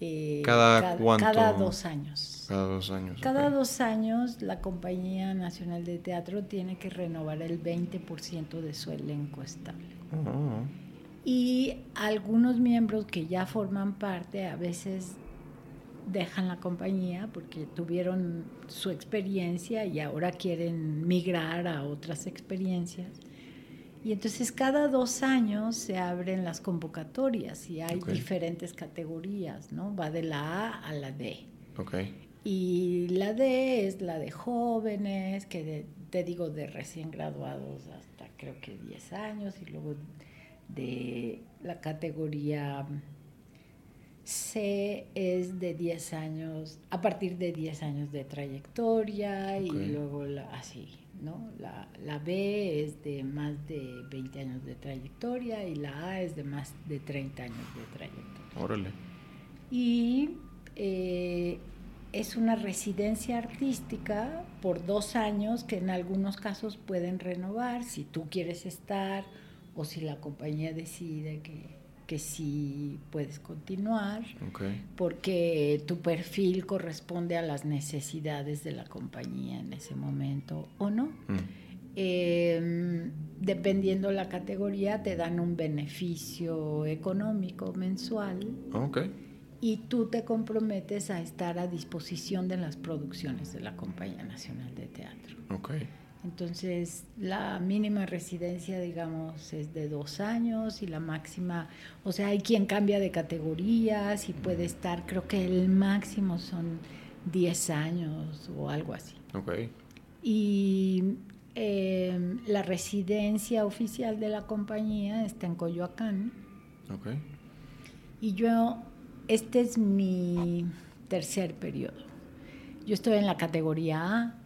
Eh, ¿Cada, cuánto? Cada dos años. Cada dos años. Cada dos años la Compañía Nacional de Teatro tiene que renovar el 20% de su elenco estable. Oh. Y algunos miembros que ya forman parte a veces dejan la compañía porque tuvieron su experiencia y ahora quieren migrar a otras experiencias. Y entonces cada dos años se abren las convocatorias y hay diferentes categorías, ¿no? Va de la A a la D. Okay. Y la D es la de jóvenes, que te digo de recién graduados hasta creo que 10 años, y luego de la categoría C es de 10 años, a partir de 10 años de trayectoria y luego la, así, ¿no? La, la, B es de más de 20 años de trayectoria y la A es de más de 30 años de trayectoria. Órale. Y eh, es una residencia artística por dos años que en algunos casos pueden renovar si tú quieres estar o si la compañía decide que, que sí puedes continuar, porque tu perfil corresponde a las necesidades de la compañía en ese momento o no. Mm. Em, dependiendo la categoría, te dan un beneficio económico mensual. Y tú te comprometes a estar a disposición de las producciones de la Compañía Nacional de Teatro. Entonces, la mínima residencia, digamos, es de dos años y la máxima, o sea, hay quien cambia de categorías y puede estar, creo que el máximo son 10 años o algo así. Ok. Y em, la residencia oficial de la compañía está en Coyoacán. Ok. Y yo, este es mi tercer periodo. Yo estoy en la categoría A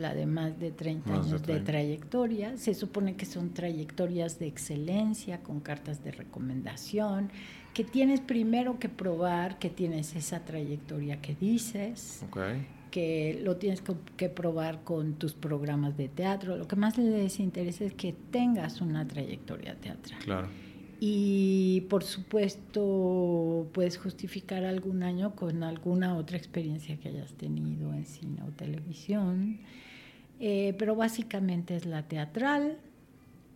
la de más de 30 años de, trayectoria. Se supone que son trayectorias de excelencia con cartas de recomendación, que tienes primero que probar que tienes esa trayectoria que dices, que lo tienes que, probar con tus programas de teatro. Lo que más les interesa es que tengas una trayectoria teatral. Claro. Y por supuesto puedes justificar algún año con alguna otra experiencia que hayas tenido en cine o televisión, eh, pero básicamente es la teatral.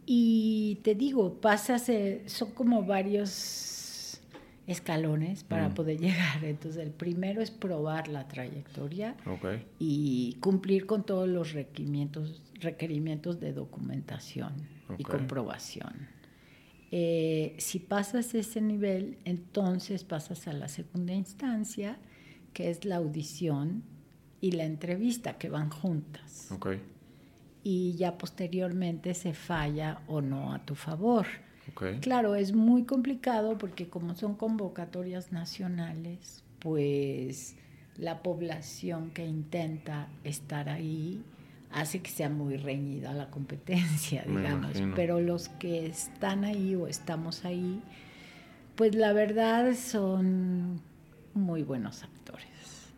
Y te digo, pasas, eh, son como varios escalones para mm. poder llegar. Entonces el primero es probar la trayectoria y cumplir con todos los requerimientos, requerimientos de documentación y comprobación. Eh, si pasas ese nivel, entonces pasas a la segunda instancia, que es la audición y la entrevista, que van juntas. Okay. Y ya posteriormente se falla o no a tu favor. Okay. Claro, es muy complicado porque como son convocatorias nacionales, pues la población que intenta estar ahí hace que sea muy reñida la competencia, digamos. Pero los que están ahí o estamos ahí, pues la verdad son muy buenos actores.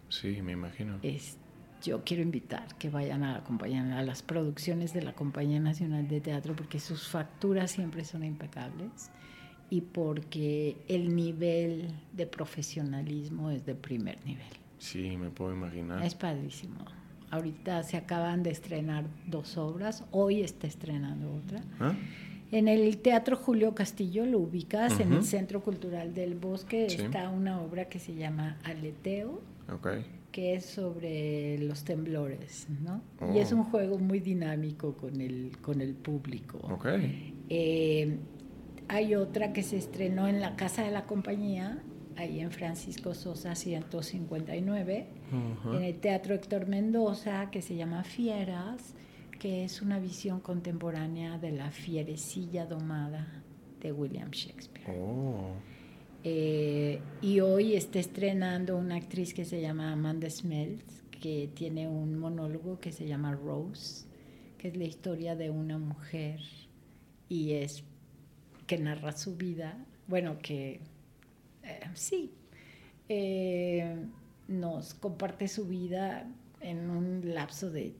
Sí, me imagino. Es, yo quiero invitar que vayan a, a las producciones de la Compañía Nacional de Teatro porque sus facturas siempre son impecables y porque el nivel de profesionalismo es de primer nivel. Sí, me puedo imaginar. Es padrísimo. Ahorita se acaban de estrenar dos obras, hoy está estrenando otra. ¿Ah? En el Teatro Julio Castillo, lo ubicas, en el Centro Cultural del Bosque, está una obra que se llama Aleteo, que es sobre los temblores, ¿no? Y es oh. un juego muy dinámico con el, con el público. Eh, hay otra que se estrenó en la Casa de la Compañía, ahí en Francisco Sosa 159, en el Teatro Héctor Mendoza, que se llama Fieras, que es una visión contemporánea de la fierecilla domada de William Shakespeare. Oh. Eh, y hoy está estrenando una actriz que se llama Amanda Smeltz, que tiene un monólogo que se llama Rose, que es la historia de una mujer y es que narra su vida, bueno, que eh, sí, eh, nos comparte su vida en un lapso de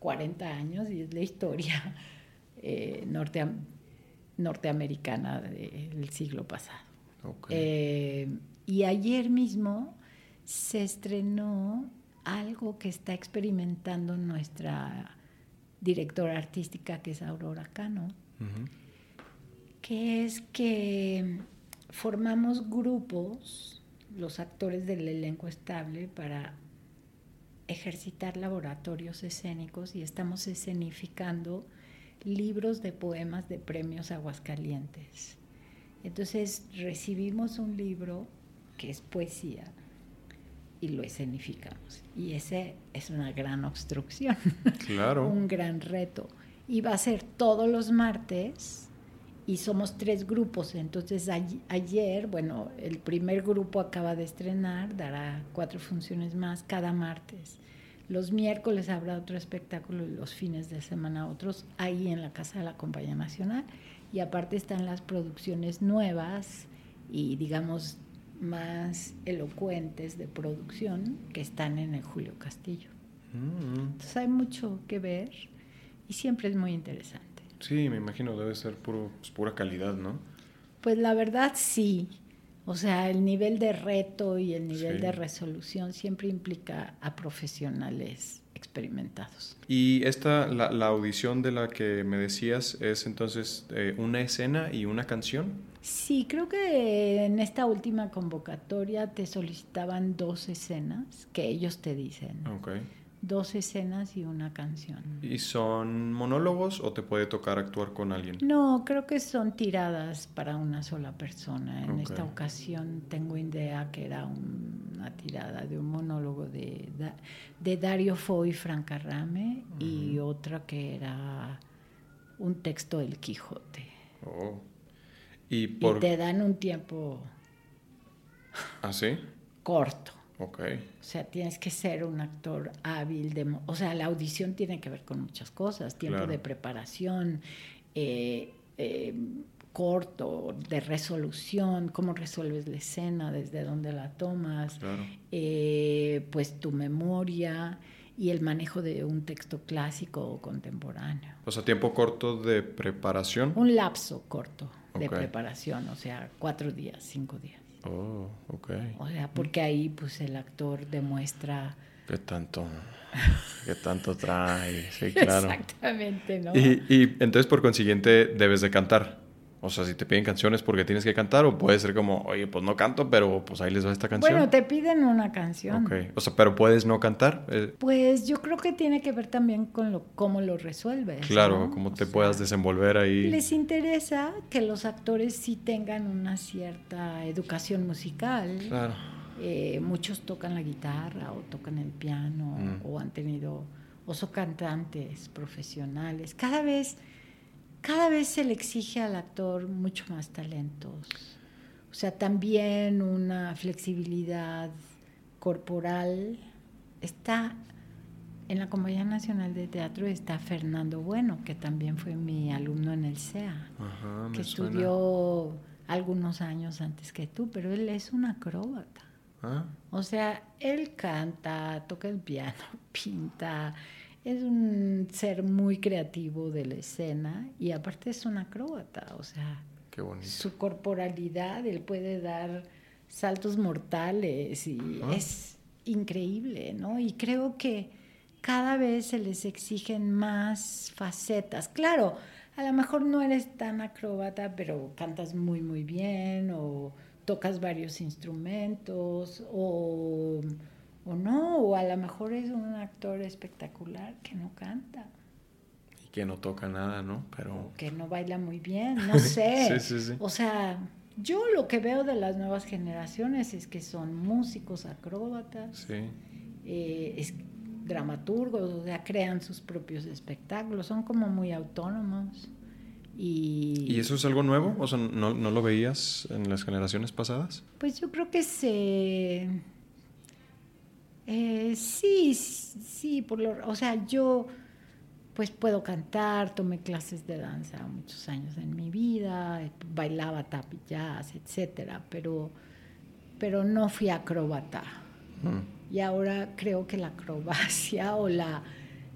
40 años y es la historia norteamericana del siglo pasado. Y ayer mismo se estrenó algo que está experimentando nuestra directora artística, que es Aurora Cano, que es que formamos grupos, los actores del elenco estable, para ejercitar laboratorios escénicos y estamos escenificando libros de poemas de premios Aguascalientes. Entonces recibimos un libro que es poesía y lo escenificamos. Y ese es una gran obstrucción, claro. un gran reto. Y va a ser todos los martes y somos tres grupos. Entonces ayer, bueno, el primer grupo acaba de estrenar, dará cuatro funciones más cada martes. Los miércoles habrá otro espectáculo y los fines de semana otros ahí en la Casa de la Compañía Nacional. Y aparte están las producciones nuevas y digamos más elocuentes de producción que están en el Julio Castillo. Mm. Entonces hay mucho que ver y siempre es muy interesante. Sí, me imagino, debe ser puro, pues, pura calidad, ¿no? Pues la verdad sí. O sea, el nivel de reto y el nivel Sí. de resolución siempre implica a profesionales experimentados. Y esta, la, la audición de la que me decías, es entonces eh, una escena y una canción. Sí, creo que en esta última convocatoria te solicitaban dos escenas que ellos te dicen. Dos escenas y una canción. ¿Y son monólogos o te puede tocar actuar con alguien? No, creo que son tiradas para una sola persona. En Ok. esta ocasión tengo idea que era una tirada de un monólogo de, de Dario Fo y Franca Rame y otra que era un texto del Quijote. Oh. ¿Y Y por...? te dan un tiempo ¿Ah, sí? corto. Ok. O sea, tienes que ser un actor hábil. De, o sea, la audición tiene que ver con muchas cosas. Tiempo Claro. de preparación, eh, eh, corto, de resolución, cómo resuelves la escena, desde dónde la tomas, Claro. eh, pues tu memoria y el manejo de un texto clásico o contemporáneo. O sea, tiempo corto de preparación. Un lapso corto de preparación, o sea, cuatro días, cinco días. Oh, ok. O sea, porque ahí pues el actor demuestra... ¿Qué tanto? ¿Qué tanto trae? Sí, claro. Exactamente, ¿no? Y, y entonces, por consiguiente, debes de cantar. O sea, si te piden canciones porque tienes que cantar, o puede ser como, oye, pues no canto, pero pues ahí les va esta canción. Bueno, te piden una canción. Ok. O sea, pero puedes no cantar. Eh, Pues yo creo que tiene que ver también con lo, cómo lo resuelves. claro, ¿no? cómo O te sea, puedas desenvolver ahí. Les interesa que los actores sí tengan una cierta educación musical. Claro. Eh, muchos tocan la guitarra o tocan el piano Mm. o han tenido o son cantantes profesionales. Cada vez, cada vez se le exige al actor mucho más talentos. O sea, también una flexibilidad corporal. Está en la Compañía Nacional de Teatro está Fernando Bueno, que también fue mi alumno en el CEA Ajá, que suena. estudió algunos años antes que tú, pero él es un acróbata. Ah, O sea, él canta, toca el piano, pinta, es un ser muy creativo de la escena y aparte es un acróbata, o sea, qué bonito. su corporalidad, él puede dar saltos mortales y Ah. es increíble, ¿no? Y creo que cada vez se les exigen más facetas. Claro, a lo mejor no eres tan acróbata, pero cantas muy, muy bien o tocas varios instrumentos o, o no, o a lo mejor es un actor espectacular que no canta Y que no toca nada, ¿no? Pero. o que no baila muy bien, no sé. Sí, sí, sí. O sea, yo lo que veo de las nuevas generaciones es que son músicos, acróbatas, Sí. eh, es- dramaturgos, o sea, crean sus propios espectáculos, son como muy autónomos. Y, ¿Y eso es algo nuevo? O sea, ¿no, no lo veías en las generaciones pasadas? Pues yo creo que se... eh, sí, sí, por lo, o sea, yo pues puedo cantar, tomé clases de danza muchos años en mi vida, bailaba tap y jazz, etcétera, pero, pero no fui acróbata. Mm. Y ahora creo que la acrobacia o la,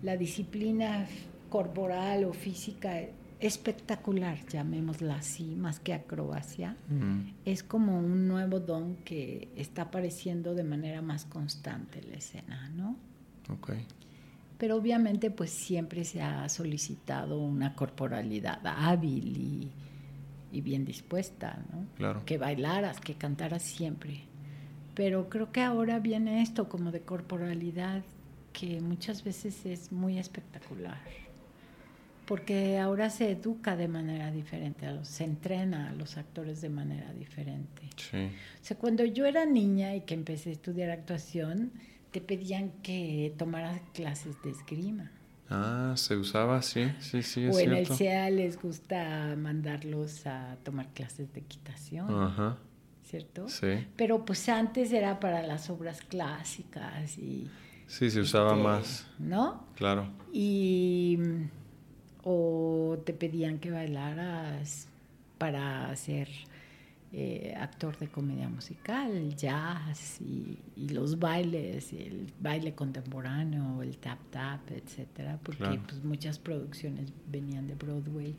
la disciplina corporal o física espectacular, llamémosla así, más que acrobacia, es como un nuevo don que está apareciendo de manera más constante en la escena, ¿no? Ok. Pero obviamente pues siempre se ha solicitado una corporalidad hábil y, y bien dispuesta, ¿no? Claro. Que bailaras, que cantaras siempre. Pero creo que ahora viene esto como de corporalidad que muchas veces es muy espectacular. Porque ahora se educa de manera diferente, se entrena a los actores de manera diferente. Sí. O sea, cuando yo era niña y que empecé a estudiar actuación, te pedían que tomaras clases de esgrima. Ah, se usaba, sí, sí, sí, es o en el. CEA les gusta mandarlos a tomar clases de equitación, Ajá, ¿cierto? sí. Pero pues antes era para las obras clásicas y... Sí, se usaba este, más, ¿No? claro. Y... O te pedían que bailaras para hacer eh, actor de comedia musical, jazz y, los bailes, el baile contemporáneo, el tap tap, etcétera, porque pues, muchas producciones venían de Broadway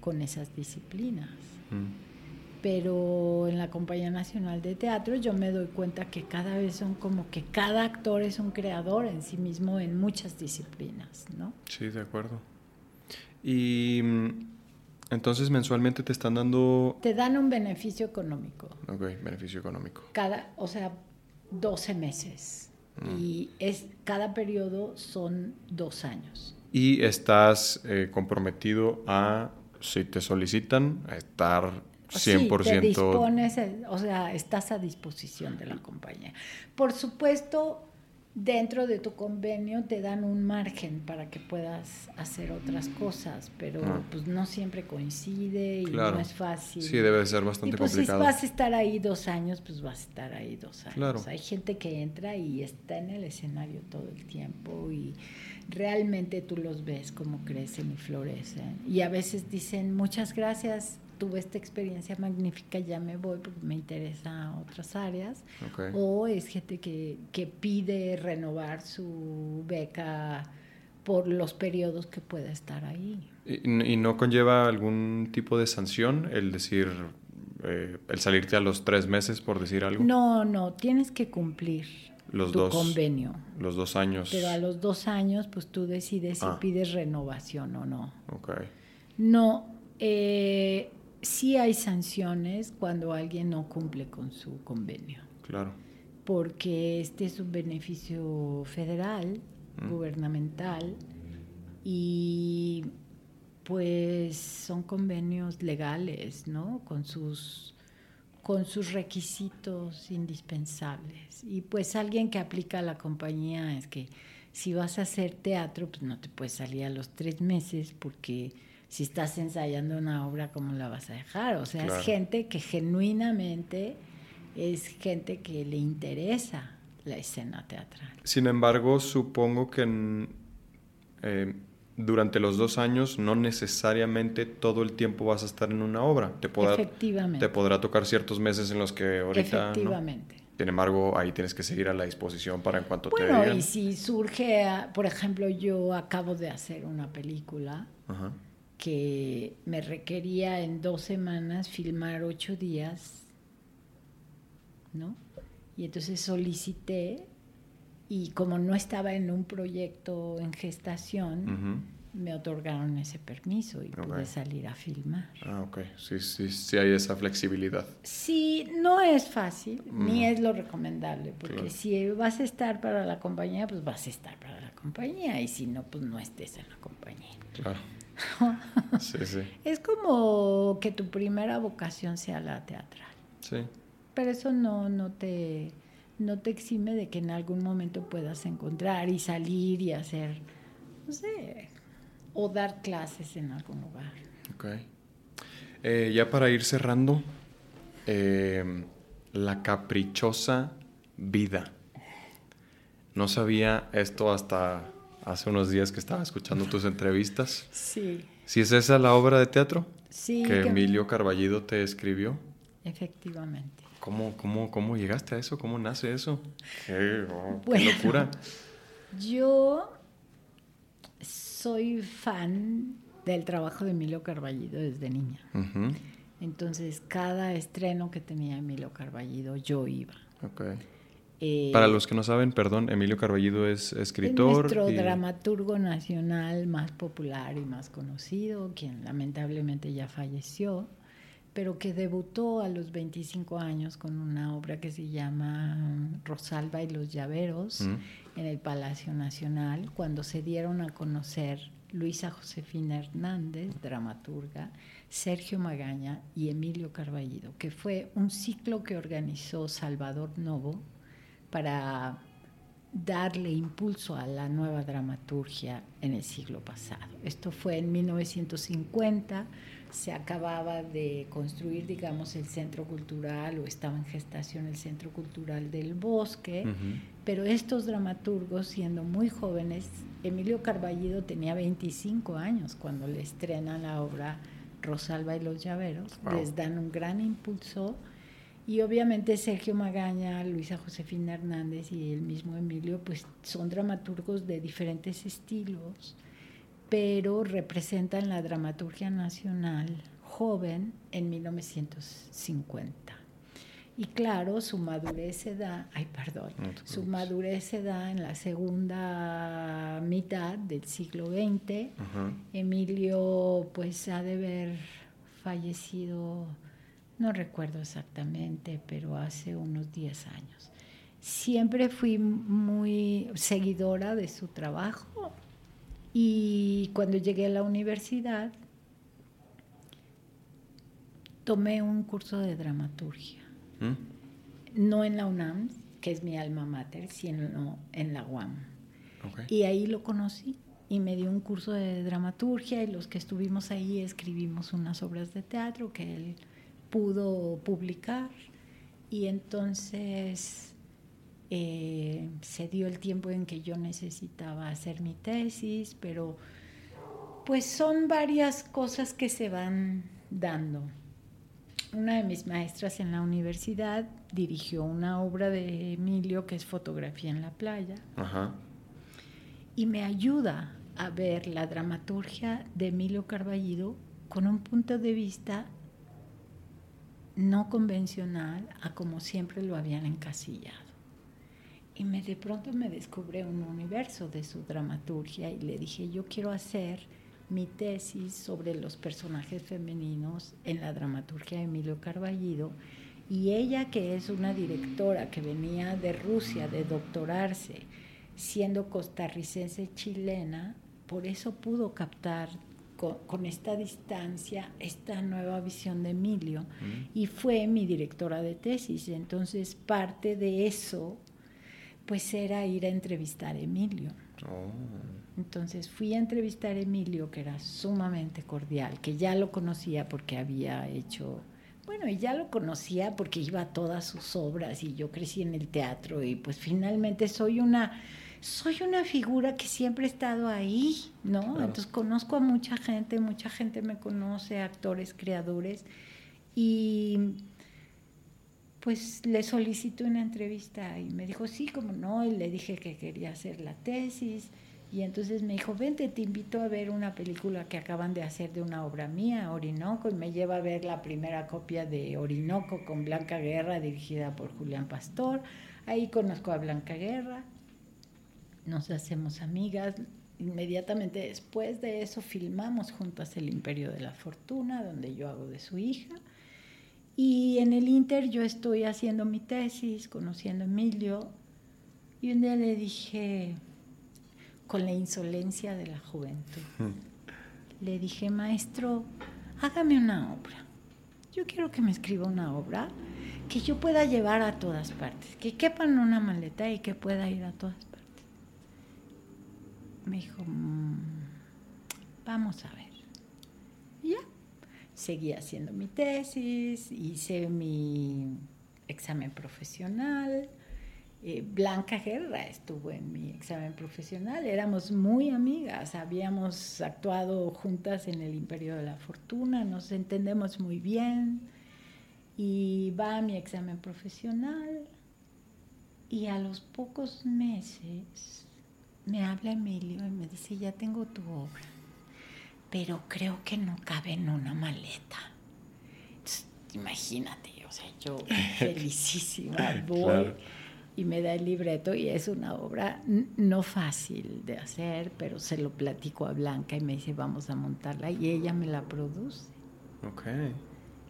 con esas disciplinas. Mm. Pero en la Compañía Nacional de Teatro yo me doy cuenta que cada vez son como que cada actor es un creador en sí mismo en muchas disciplinas, ¿no? Sí, de acuerdo. Y mm, entonces mensualmente te están dando... Te dan un beneficio económico. Ok, beneficio económico. Cada, o sea, 12 meses. Mm. Y es, cada periodo son dos años. Y estás eh, comprometido a, si te solicitan, a estar 100%. Sí, te dispones, o sea, estás a disposición de la compañía. Por supuesto, dentro de tu convenio te dan un margen para que puedas hacer otras cosas, pero ah. pues no siempre coincide y no es fácil. Sí, debe ser bastante y, pues, complicado. Si vas a estar ahí dos años, pues vas a estar ahí dos años. Hay gente que entra y está en el escenario todo el tiempo y realmente tú los ves como crecen y florecen. Y a veces dicen, muchas gracias, tuve esta experiencia magnífica, ya me voy porque me interesa otras áreas. O es gente que, que, pide renovar su beca por los periodos que pueda estar ahí. ¿Y, no conlleva algún tipo de sanción el decir, eh, el salirte a los tres meses, por decir algo? No, no, tienes que cumplir los tu dos, convenio. Los dos años. Pero a los dos años, pues tú decides si ah. pides renovación o no. Ok. No, eh, sí hay sanciones cuando alguien no cumple con su convenio. Claro. Porque este es un beneficio federal, mm. gubernamental, y pues son convenios legales, ¿no? Con sus, con sus requisitos indispensables. Y pues alguien que aplica a la compañía es que si vas a hacer teatro, pues no te puedes salir a los tres meses porque si estás ensayando una obra, ¿cómo la vas a dejar? O sea, es gente que genuinamente es gente que le interesa la escena teatral. Sin embargo, supongo que eh, durante los dos años no necesariamente todo el tiempo vas a estar en una obra. Te podrá, Efectivamente. Te podrá tocar ciertos meses en los que ahorita... Efectivamente. Sin embargo, ahí tienes que seguir a la disposición para en cuanto te Bueno, y si surge, por ejemplo, yo acabo de hacer una película Ajá que me requería en dos semanas filmar ocho días, ¿no? Y entonces solicité y como no estaba en un proyecto en gestación, me otorgaron ese permiso y pude salir a filmar. Ah, ok. Sí, sí, sí hay esa flexibilidad. Sí, no es fácil, ni es lo recomendable, porque si vas a estar para la compañía, pues vas a estar para la compañía, y si no, pues no estés en la compañía. Claro. Sí, sí. Es como que tu primera vocación sea la teatral. Sí. Pero eso no, no, te, no te exime de que en algún momento puedas encontrar y salir y hacer, no sé, o dar clases en algún lugar. Ok. Eh, ya para ir cerrando, eh, la caprichosa vida. No sabía esto hasta hace unos días que estaba escuchando tus entrevistas. Sí. ¿Si es esa la obra de teatro? Sí. Que, Emilio Carballido te escribió. Efectivamente. ¿Cómo, cómo, cómo llegaste a eso? ¿Cómo nace eso? Qué, oh, locura. Yo soy fan del trabajo de Emilio Carballido desde niña. Entonces, cada estreno que tenía Emilio Carballido, yo iba. Okay. Eh, Para los que no saben, perdón, Emilio Carballido es escritor. Es nuestro dramaturgo nacional más popular y más conocido, quien lamentablemente ya falleció, pero que debutó a los 25 años con una obra que se llama Rosalba y los Llaveros en el Palacio Nacional, cuando se dieron a conocer Luisa Josefina Hernández, dramaturga, Sergio Magaña y Emilio Carballido, que fue un ciclo que organizó Salvador Novo para darle impulso a la nueva dramaturgia en el siglo pasado. Esto fue en 1950, se acababa de construir, digamos, el centro cultural o estaba en gestación el centro cultural del bosque, pero estos dramaturgos, siendo muy jóvenes, Emilio Carballido tenía 25 años cuando le estrena la obra Rosalba y los Llaveros, les dan un gran impulso. Y obviamente Sergio Magaña, Luisa Josefina Hernández y el mismo Emilio, pues son dramaturgos de diferentes estilos, pero representan la dramaturgia nacional joven en 1950. Y claro, su madurez se da, ay perdón, su madurez se da en la segunda mitad del siglo XX. Emilio pues ha de haber fallecido, no recuerdo exactamente, pero hace unos 10 años. Siempre fui muy seguidora de su trabajo y cuando llegué a la universidad tomé un curso de dramaturgia ¿Mm? No en la UNAM, que es mi alma mater, sino en la UAM. Y ahí lo conocí y me dio un curso de dramaturgia y los que estuvimos ahí escribimos unas obras de teatro que él pudo publicar y entonces eh, se dio el tiempo en que yo necesitaba hacer mi tesis, pero pues son varias cosas que se van dando una de mis maestras en la universidad dirigió una obra de Emilio que es fotografía en la playa. Y me ayuda a ver la dramaturgia de Emilio Carballido con un punto de vista no convencional a como siempre lo habían encasillado. Y me, de pronto me descubre un universo de su dramaturgia y le dije, yo quiero hacer mi tesis sobre los personajes femeninos en la dramaturgia de Emilio Carballido y ella que es una directora que venía de Rusia de doctorarse siendo costarricense chilena, por eso pudo captar con, esta distancia esta nueva visión de Emilio y fue mi directora de tesis. Entonces parte de eso pues era ir a entrevistar a Emilio. Oh. Entonces fui a entrevistar a Emilio, que era sumamente cordial, que ya lo conocía porque había hecho, bueno, y ya lo conocía porque iba a todas sus obras y yo crecí en el teatro y pues finalmente soy una, soy una figura que siempre he estado ahí, ¿no? Entonces conozco a mucha gente, mucha gente me conoce, actores, creadores, y pues le solicité una entrevista y me dijo, sí, como no, y le dije que quería hacer la tesis y entonces me dijo, vente, te invito a ver una película que acaban de hacer de una obra mía, Orinoco, y me lleva a ver la primera copia de Orinoco con Blanca Guerra, dirigida por Julián Pastor. Ahí conozco a Blanca Guerra, nos hacemos amigas. Inmediatamente después de eso filmamos juntas El Imperio de la Fortuna, donde yo hago de su hija. Y en el Inter yo estoy haciendo mi tesis, conociendo a Emilio, y un día le dije, con la insolencia de la juventud. Le dije, maestro, hágame una obra. Yo quiero que me escriba una obra que yo pueda llevar a todas partes, que quepa en una maleta y que pueda ir a todas. Me dijo, mm, vamos a ver. Ya, seguí haciendo mi tesis, hice mi examen profesional, eh, Blanca Guerra estuvo en mi examen profesional, éramos muy amigas, habíamos actuado juntas en el Imperio de la Fortuna, nos entendemos muy bien y va a mi examen profesional y a los pocos meses me habla Emilio y me dice, ya tengo tu obra, pero creo que no cabe en una maleta. imagínate, o sea, yo felicísima voy y me da el libreto y es una obra no fácil de hacer, pero se lo platico a Blanca y me dice vamos a montarla y ella me la produce. Ok.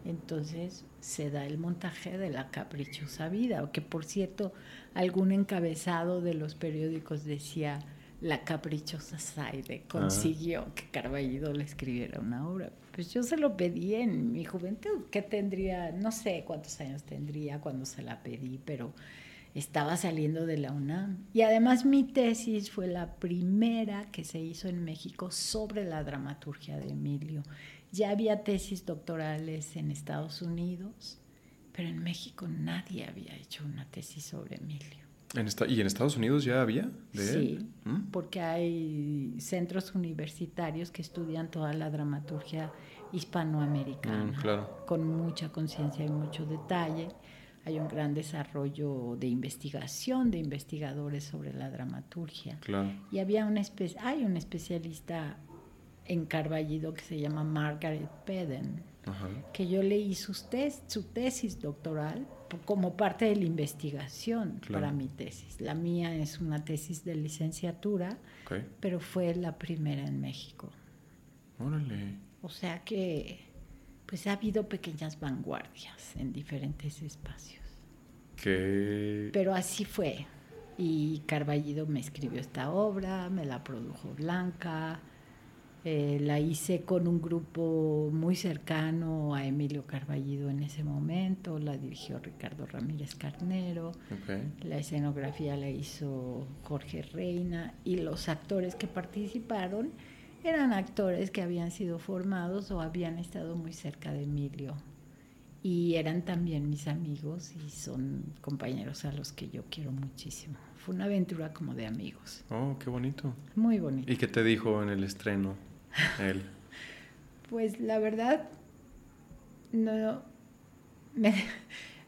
Entonces se da el montaje de la caprichosa vida, que por cierto algún encabezado de los periódicos decía la caprichosa Saide consiguió que Carballido le escribiera una obra. Pues yo se lo pedí en mi juventud, que tendría, no sé cuántos años tendría cuando se la pedí, pero estaba saliendo de la UNAM. Y además mi tesis fue la primera que se hizo en México sobre la dramaturgia de Emilio. Ya había tesis doctorales en Estados Unidos, pero en México nadie había hecho una tesis sobre Emilio. ¿Y en Estados Unidos ya había? sí, ¿Mm? porque hay centros universitarios que estudian toda la dramaturgia hispanoamericana, Mm, claro. con mucha conciencia y mucho detalle. Hay un gran desarrollo de investigación de investigadores sobre la dramaturgia. Claro. Y había un espe- hay un especialista en Carballido que se llama Margaret Peden, Ajá. que yo leí sus tes- su tesis doctoral como parte de la investigación Claro. para mi tesis. La mía es una tesis de licenciatura, pero fue la primera en México. Órale. O sea que pues ha habido pequeñas vanguardias en diferentes espacios. Que... Pero así fue. Y Carballido me escribió esta obra, me la produjo Blanca, eh, la hice con un grupo muy cercano a Emilio Carballido en ese momento, la dirigió Ricardo Ramírez Carnero, la escenografía la hizo Jorge Reina y los actores que participaron eran actores que habían sido formados o habían estado muy cerca de Emilio y eran también mis amigos y son compañeros a los que yo quiero muchísimo. Fue una aventura como de amigos, Oh, qué bonito. muy bonita. ¿Y qué te dijo en el estreno él? Pues la verdad, no, me,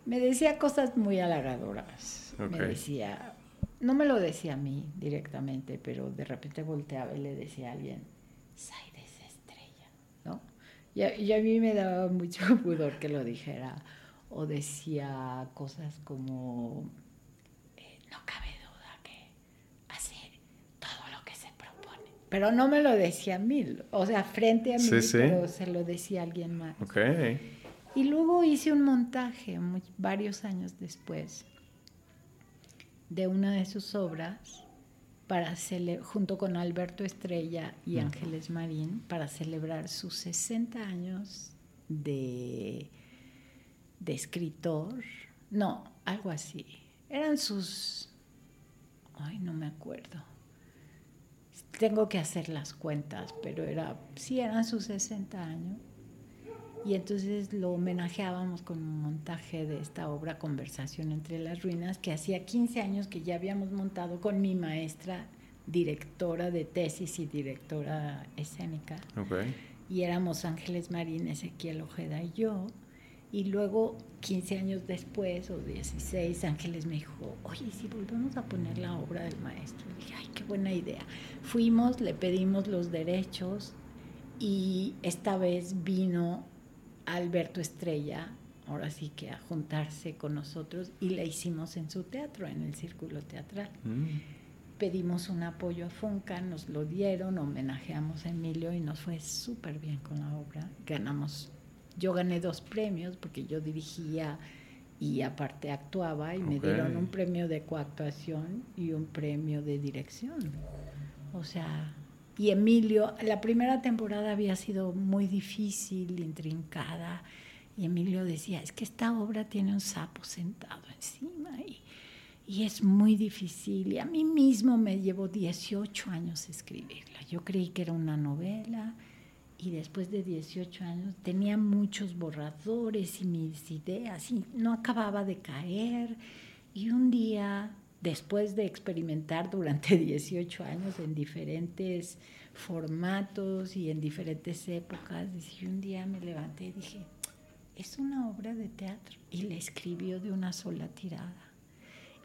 me decía cosas muy halagadoras. Me decía, no me lo decía a mí directamente, pero de repente volteaba y le decía a alguien, Saide es estrella, ¿no? Y a, y a mí me daba mucho pudor que lo dijera. O decía cosas como, eh, no cabe duda que hace todo lo que se propone. Pero no me lo decía a mí, o sea, frente a mí, Sí, sí. pero se lo decía a alguien más. Ok. Y luego hice un montaje varios años después de una de sus obras para cele- junto con Alberto Estrella y. Ángeles Marín para celebrar sus 60 años de, de escritor. No, algo así. Eran sus... Ay, no me acuerdo. Tengo que hacer las cuentas, pero era, sí, eran sus 60 años. Y entonces lo homenajeábamos con un montaje de esta obra Conversación entre las ruinas, que hacía 15 años que ya habíamos montado con mi maestra, directora de tesis y directora escénica. Ok. Y éramos Ángeles Marín, Ezequiel Ojeda y yo. Y luego, 15 años después, o 16, Ángeles me dijo, oye, ¿y si volvemos a poner la obra del maestro? Y dije, ay, qué buena idea. Fuimos, le pedimos los derechos y esta vez vino Alberto Estrella, ahora sí que a juntarse con nosotros y la hicimos en su teatro, en el Círculo Teatral Mm. pedimos un apoyo a Fonca, nos lo dieron, homenajeamos a Emilio y nos fue súper bien con la obra. Ganamos, yo gané dos premios porque yo dirigía y aparte actuaba y me dieron un premio de coactuación y un premio de dirección. O sea, y Emilio, la primera temporada había sido muy difícil, intrincada, y Emilio decía, es que esta obra tiene un sapo sentado encima y, y es muy difícil. Y a mí mismo me llevó 18 años escribirla. Yo creí que era una novela y después de 18 años tenía muchos borradores y mis ideas y no acababa de caer. Y un día, después de experimentar durante 18 años en diferentes formatos y en diferentes épocas, y un día me levanté y dije, es una obra de teatro. Y la escribió de una sola tirada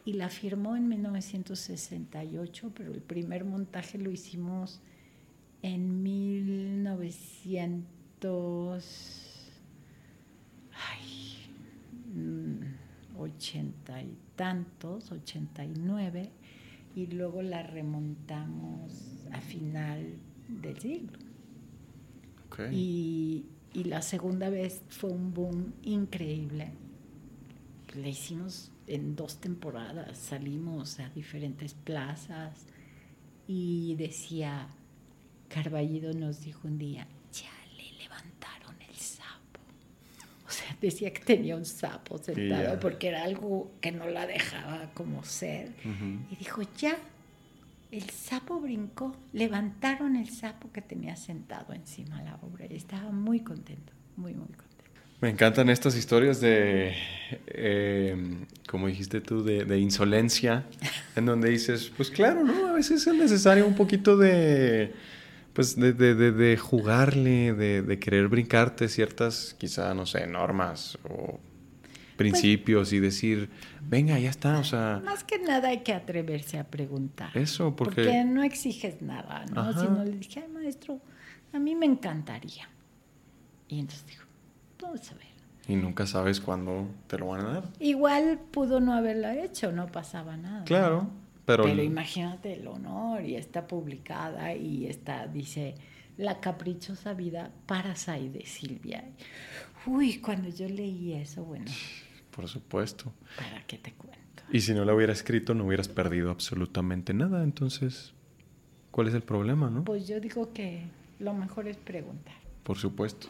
y la firmó en 1968, pero el primer montaje lo hicimos en 1900, ay, mm, 80 y tantos, 89, y luego la remontamos a final del siglo. Y, y la segunda vez fue un boom increíble. La hicimos en dos temporadas, salimos a diferentes plazas y decía, Carballido nos dijo un día, ya le levantaron el sapo. O sea, decía que tenía un sapo sentado porque era algo que no la dejaba como ser. Y dijo, ya, el sapo brincó, levantaron el sapo que tenía sentado encima de la obra y estaba muy contento, muy, muy contento. Me encantan estas historias de, eh, como dijiste tú, de, de insolencia, en donde dices, pues claro, ¿no? A veces es necesario un poquito de, pues de, de, de, jugarle, de, querer brincarte ciertas, quizá, no sé, normas o principios y decir, venga, ya está, o sea... Más que nada hay que atreverse a preguntar. Eso, porque... Porque no exiges nada, ¿no? Si no le dije, ay, maestro, a mí me encantaría. Y entonces dijo, vamos a ver. Y nunca sabes cuándo te lo van a dar. Igual pudo no haberlo hecho, no pasaba nada. Claro, pero... Pero imagínate el honor y está publicada y está, dice, La caprichosa vida para Sai de Silvia. Uy, cuando yo leí eso, bueno, por supuesto. ¿Para qué te cuento? Y si no lo hubiera escrito, no hubieras perdido absolutamente nada. Entonces, ¿cuál es el problema, no? Pues yo digo que lo mejor es preguntar. Por supuesto.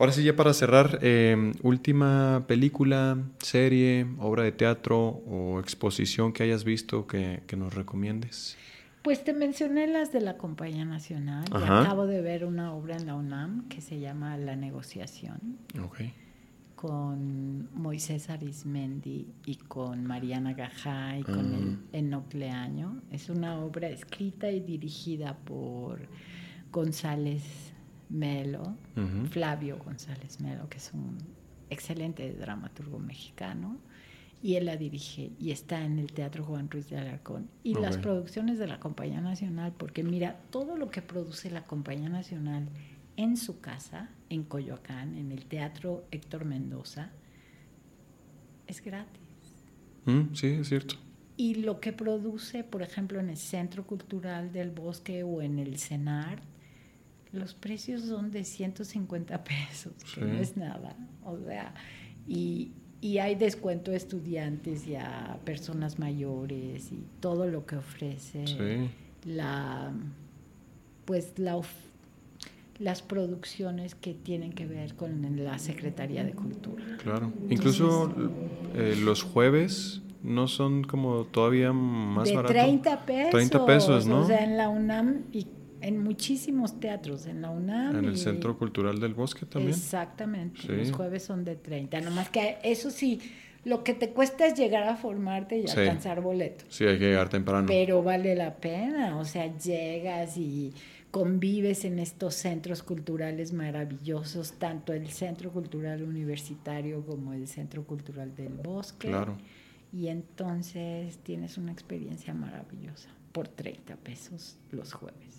Ahora sí, ya para cerrar, eh, última película, serie, obra de teatro o exposición que hayas visto que, nos recomiendes. Pues te mencioné las de la Compañía Nacional. Y acabo de ver una obra en la UNAM que se llama La Negociación. Okay con Moisés Arismendi y con Mariana Gajá y con el ah. Enoc Leaño. Es una obra escrita y dirigida por González Melo, Flavio González Melo, que es un excelente dramaturgo mexicano. Y él la dirige y está en el Teatro Juan Ruiz de Alarcón. Y las producciones de la Compañía Nacional, porque mira, todo lo que produce la Compañía Nacional en su casa, en Coyoacán, en el Teatro Héctor Mendoza, es gratis. Mm, sí, es cierto. Y lo que produce, por ejemplo, en el Centro Cultural del Bosque o en el CENAR, los precios son de 150 pesos, que no es nada. O sea, y, y hay descuento a estudiantes y a personas mayores y todo lo que ofrece la pues la oferta las producciones que tienen que ver con la Secretaría de Cultura. Claro, incluso eh, los jueves no son como todavía más de baratos. 30 pesos. 30 pesos, ¿no? O sea, en la UNAM y en muchísimos teatros, en la UNAM. En el Centro Cultural del Bosque también. Exactamente, los jueves son de 30. Nomás que eso sí, lo que te cuesta es llegar a formarte y alcanzar boletos. Sí, hay que llegar temprano. Pero vale la pena, o sea, llegas y convives en estos centros culturales maravillosos, tanto el Centro Cultural Universitario como el Centro Cultural del Bosque. Claro. Y entonces tienes una experiencia maravillosa por 30 pesos los jueves.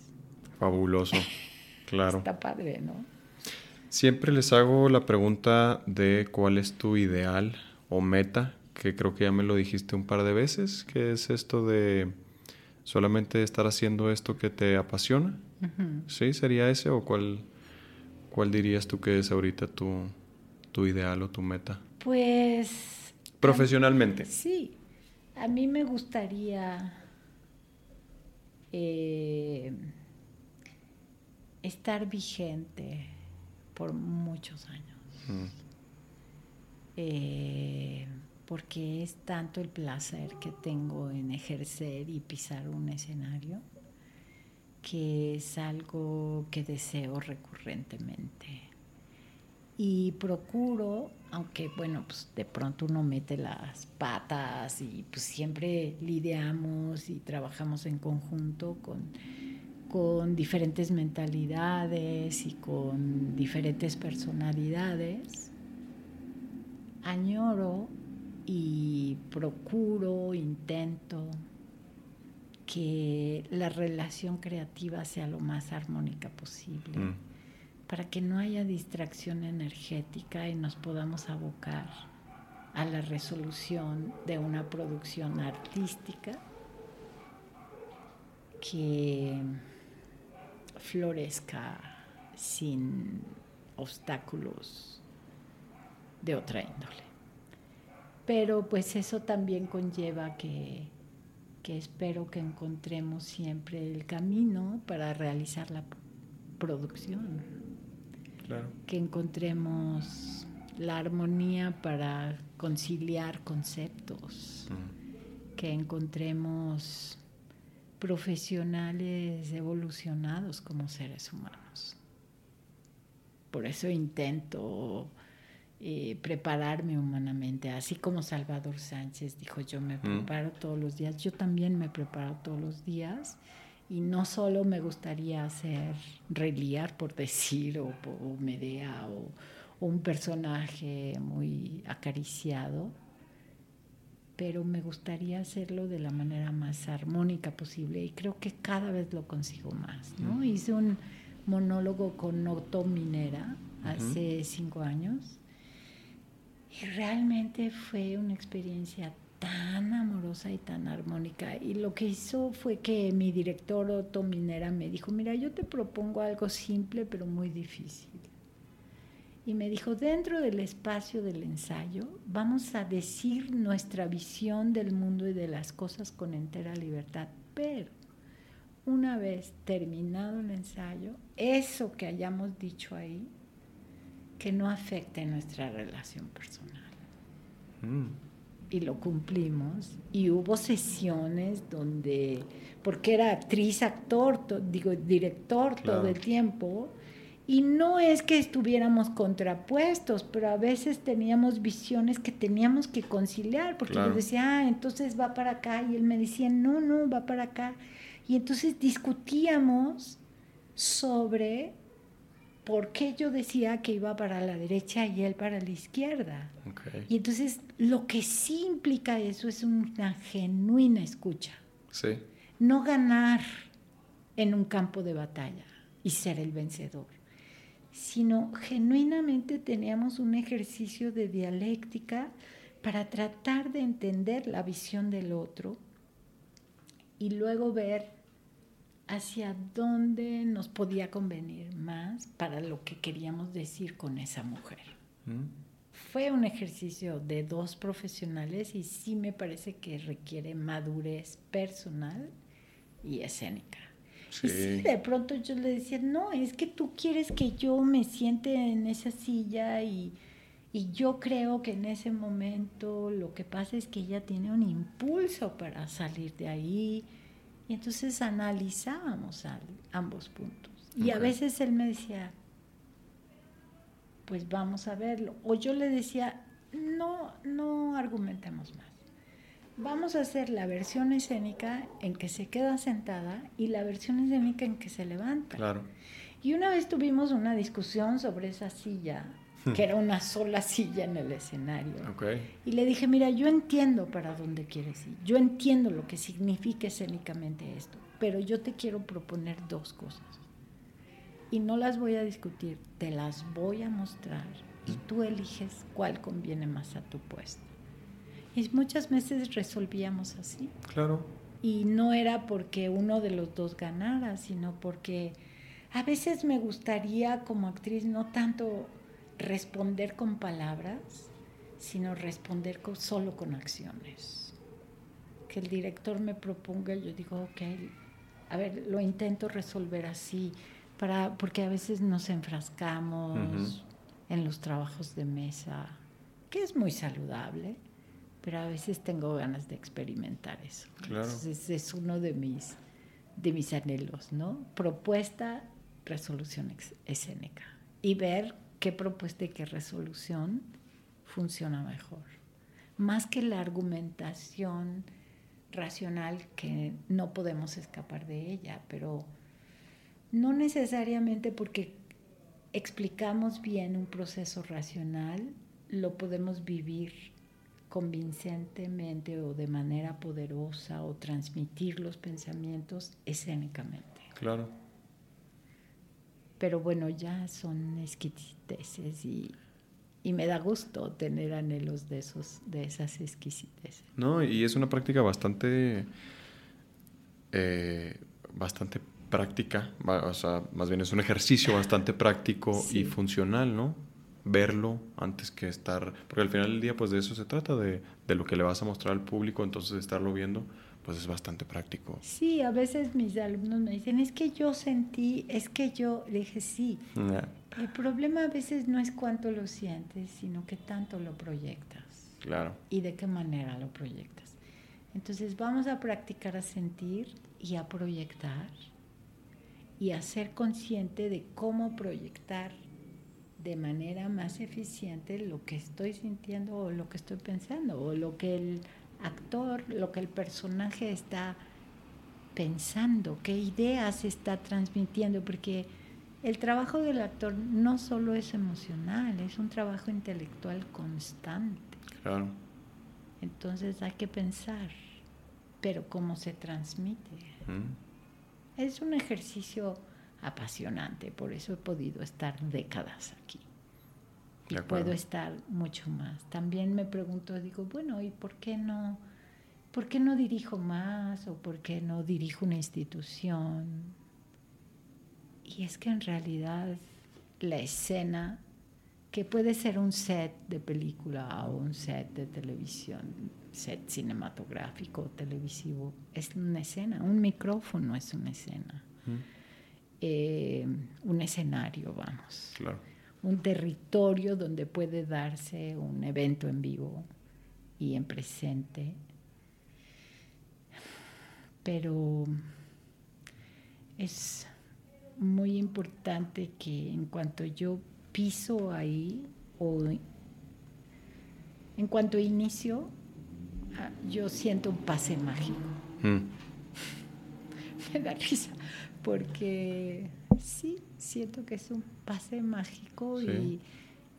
Fabuloso, claro. Está padre, ¿no? Siempre les hago la pregunta de cuál es tu ideal o meta, que creo que ya me lo dijiste un par de veces, que es esto de solamente estar haciendo esto que te apasiona ¿Sí? ¿Sería ese o cuál, cuál dirías tú que es ahorita tu, tu ideal o tu meta? Pues... Profesionalmente. sí, a mí me gustaría eh, estar vigente por muchos años. Eh, porque es tanto el placer que tengo en ejercer y pisar un escenario que es algo que deseo recurrentemente. Y procuro, aunque bueno, pues de pronto uno mete las patas y pues siempre lidiamos y trabajamos en conjunto con, con diferentes mentalidades y con diferentes personalidades, añoro y procuro, intento que la relación creativa sea lo más armónica posible, mm. para que no haya distracción energética y nos podamos abocar a la resolución de una producción artística que florezca sin obstáculos de otra índole. Pero pues eso también conlleva que que espero que encontremos siempre el camino para realizar la producción. Que encontremos la armonía para conciliar conceptos. Que encontremos profesionales evolucionados como seres humanos. Por eso intento eh, prepararme humanamente, así como Salvador Sánchez dijo, yo me preparo todos los días, yo también me preparo todos los días Y no solo me gustaría hacer reliar, por decir, o, o Medea, o, o un personaje muy acariciado, pero me gustaría hacerlo de la manera más armónica posible y creo que cada vez lo consigo más. ¿no? Hice un monólogo con Otto Minera hace cinco años y realmente fue una experiencia tan amorosa y tan armónica. Y lo que hizo fue que mi director Otto Minera me dijo, mira, yo te propongo algo simple pero muy difícil y me dijo, dentro del espacio del ensayo vamos a decir nuestra visión del mundo y de las cosas con entera libertad, pero una vez terminado el ensayo, eso que hayamos dicho ahí, que no afecte nuestra relación personal. Mm. Y lo cumplimos. Y hubo sesiones donde, porque era actriz, actor, digo, director todo el tiempo, y no es que estuviéramos contrapuestos, pero a veces teníamos visiones que teníamos que conciliar, porque yo decía, ah, entonces va para acá, y él me decía, no, no, va para acá. Y entonces discutíamos sobre por qué yo decía que iba para la derecha y él para la izquierda. Y entonces lo que sí implica eso es una genuina escucha. Sí. No ganar en un campo de batalla y ser el vencedor sino genuinamente teníamos un ejercicio de dialéctica para tratar de entender la visión del otro y luego ver hacia dónde nos podía convenir más para lo que queríamos decir con esa mujer. Mm. Fue un ejercicio de dos profesionales y sí me parece que requiere madurez personal y escénica. Y sí, de pronto yo le decía, no, es que tú quieres que yo me siente en esa silla y, yo creo que en ese momento lo que pasa es que ella tiene un impulso para salir de ahí. Y entonces analizábamos ambos puntos. Y a veces él me decía, pues vamos a verlo. O yo le decía, no, no argumentemos más vamos a hacer la versión escénica en que se queda sentada y la versión escénica en que se levanta. Claro. Y una vez tuvimos una discusión sobre esa silla, hmm. que era una sola silla en el escenario. Y le dije, mira, yo entiendo para dónde quieres ir, yo entiendo lo que significa escénicamente esto, pero yo te quiero proponer dos cosas. Y no las voy a discutir, te las voy a mostrar y tú eliges cuál conviene más a tu puesto. Y muchas veces resolvíamos así. Claro. Y no era porque uno de los dos ganara, sino porque a veces me gustaría como actriz no tanto responder con palabras, sino responder solo con acciones. Que el director me proponga, yo digo, ok, a ver, lo intento resolver así, para, porque a veces nos enfrascamos en los trabajos de mesa, que es muy saludable pero a veces tengo ganas de experimentar eso. Claro. es uno de mis, de mis anhelos, ¿no? Propuesta, resolución escénica. Y ver qué propuesta y qué resolución funciona mejor. Más que la argumentación racional que no podemos escapar de ella, pero no necesariamente porque explicamos bien un proceso racional, lo podemos vivir convincentemente o de manera poderosa o transmitir los pensamientos escénicamente. Claro. Pero bueno, ya son exquisiteces y, y me da gusto tener anhelos de, esos, de esas exquisiteces. No, y es una práctica bastante, eh, bastante práctica, o sea, más bien es un ejercicio bastante práctico y funcional, ¿no? Verlo antes que estar, porque al final del día pues de eso se trata, de, de, lo que le vas a mostrar al público, entonces estarlo viendo pues es bastante práctico. Sí, a veces mis alumnos me dicen, es que yo sentí, es que yo, le dije, sí, el problema a veces no es cuánto lo sientes, sino que tanto lo proyectas. Claro. Y de qué manera lo proyectas. Entonces vamos a practicar a sentir y a proyectar y a ser consciente de cómo proyectar de manera más eficiente lo que estoy sintiendo o lo que estoy pensando o lo que el actor, lo que el personaje está pensando, qué ideas está transmitiendo, porque el trabajo del actor no solo es emocional, es un trabajo intelectual constante. Claro. Entonces hay que pensar, pero cómo se transmite. Mm. Es un ejercicio apasionante, por eso he podido estar décadas aquí. Y puedo estar mucho más. También me pregunto, digo, bueno, ¿y por qué no? ¿Por qué no dirijo más o por qué no dirijo una institución? Y es que en realidad la escena, que puede ser un set de película o un set de televisión, set cinematográfico televisivo, es una escena, un micrófono es una escena, Mm. Eh, un escenario, vamos, Claro. un territorio donde puede darse un evento en vivo y en presente. Pero es muy importante que en cuanto yo piso ahí o en cuanto inicio, ah, yo siento un pase mágico. Mm. Me da risa porque sí, siento que es un pase mágico Sí.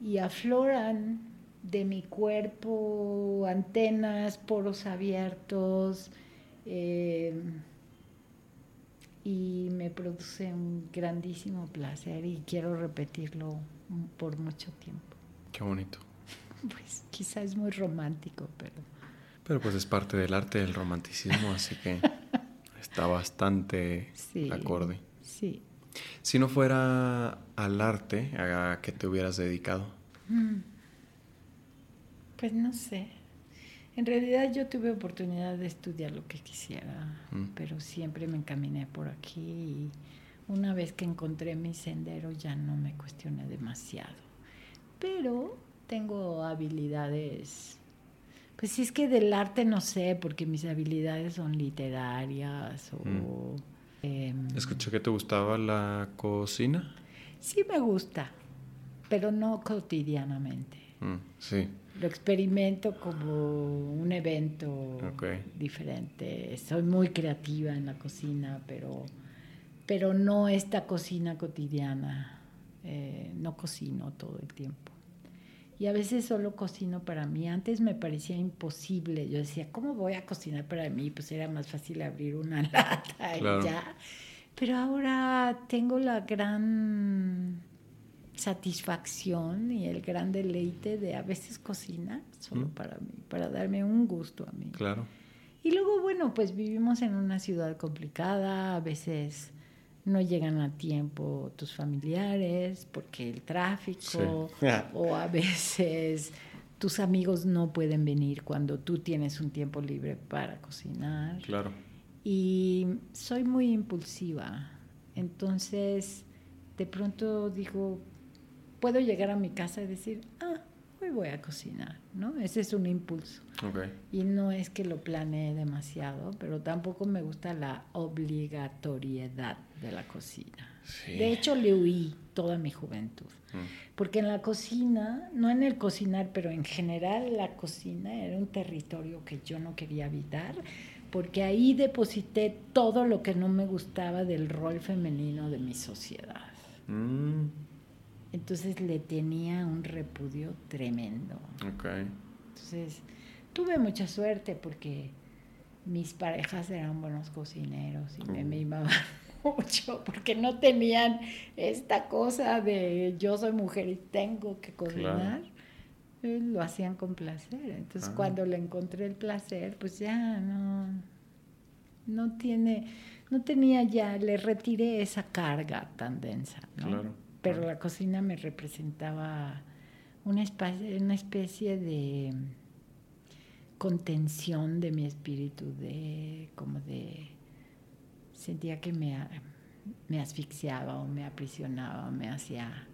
y, y afloran de mi cuerpo antenas, poros abiertos eh, y me produce un grandísimo placer y quiero repetirlo por mucho tiempo. Qué bonito. Pues quizá es muy romántico, pero Pero pues es parte del arte del romanticismo, así que está bastante sí. acorde. Sí. Si no fuera al arte, ¿a qué te hubieras dedicado? Mm. Pues no sé. En realidad yo tuve oportunidad de estudiar lo que quisiera, Mm. pero siempre me encaminé por aquí y una vez que encontré mi sendero ya no me cuestioné demasiado. Pero tengo habilidades, pues si es que del arte no sé, porque mis habilidades son literarias o... Mm. em, Escuché que te gustaba la cocina. sí me gusta, pero no cotidianamente. Mm, sí, Lo experimento como un evento diferente. Soy muy creativa en la cocina, pero, pero no esta cocina cotidiana. Eh, no cocino todo el tiempo. Y a veces solo cocino para mí. Antes me parecía imposible. Yo decía, ¿cómo voy a cocinar para mí? Pues era más fácil abrir una lata Claro. y ya. Pero ahora tengo la gran satisfacción y el gran deleite de a veces cocinar solo Mm. para mí, para darme un gusto a mí. claro. Y luego, bueno, pues vivimos en una ciudad complicada, a veces no llegan a tiempo tus familiares porque el tráfico, Sí. o a veces tus amigos no pueden venir cuando tú tienes un tiempo libre para cocinar. Claro. Y soy muy impulsiva, entonces de pronto digo, puedo llegar a mi casa y decir, ah, hoy voy a cocinar, ¿no? Ese es un impulso. Y no es que lo planee demasiado, pero tampoco me gusta la obligatoriedad de la cocina. Sí. De hecho, le huí toda mi juventud. Mm, Porque en la cocina, no en el cocinar, pero en general la cocina era un territorio que yo no quería habitar, porque ahí deposité todo lo que no me gustaba del rol femenino de mi sociedad. mm, Entonces le tenía un repudio tremendo. Entonces, tuve mucha suerte porque mis parejas eran buenos cocineros y me mimaban mucho porque no tenían esta cosa de yo soy mujer y tengo que cocinar. Eh, Lo hacían con placer. Entonces, Ah. cuando le encontré el placer, pues ya no no tiene no tenía ya le retiré esa carga tan densa, ¿no? Claro, Pero claro. la cocina me representaba una especie, una especie de contención de mi espíritu, de como de sentía que me, a- me asfixiaba o me aprisionaba, o me hacía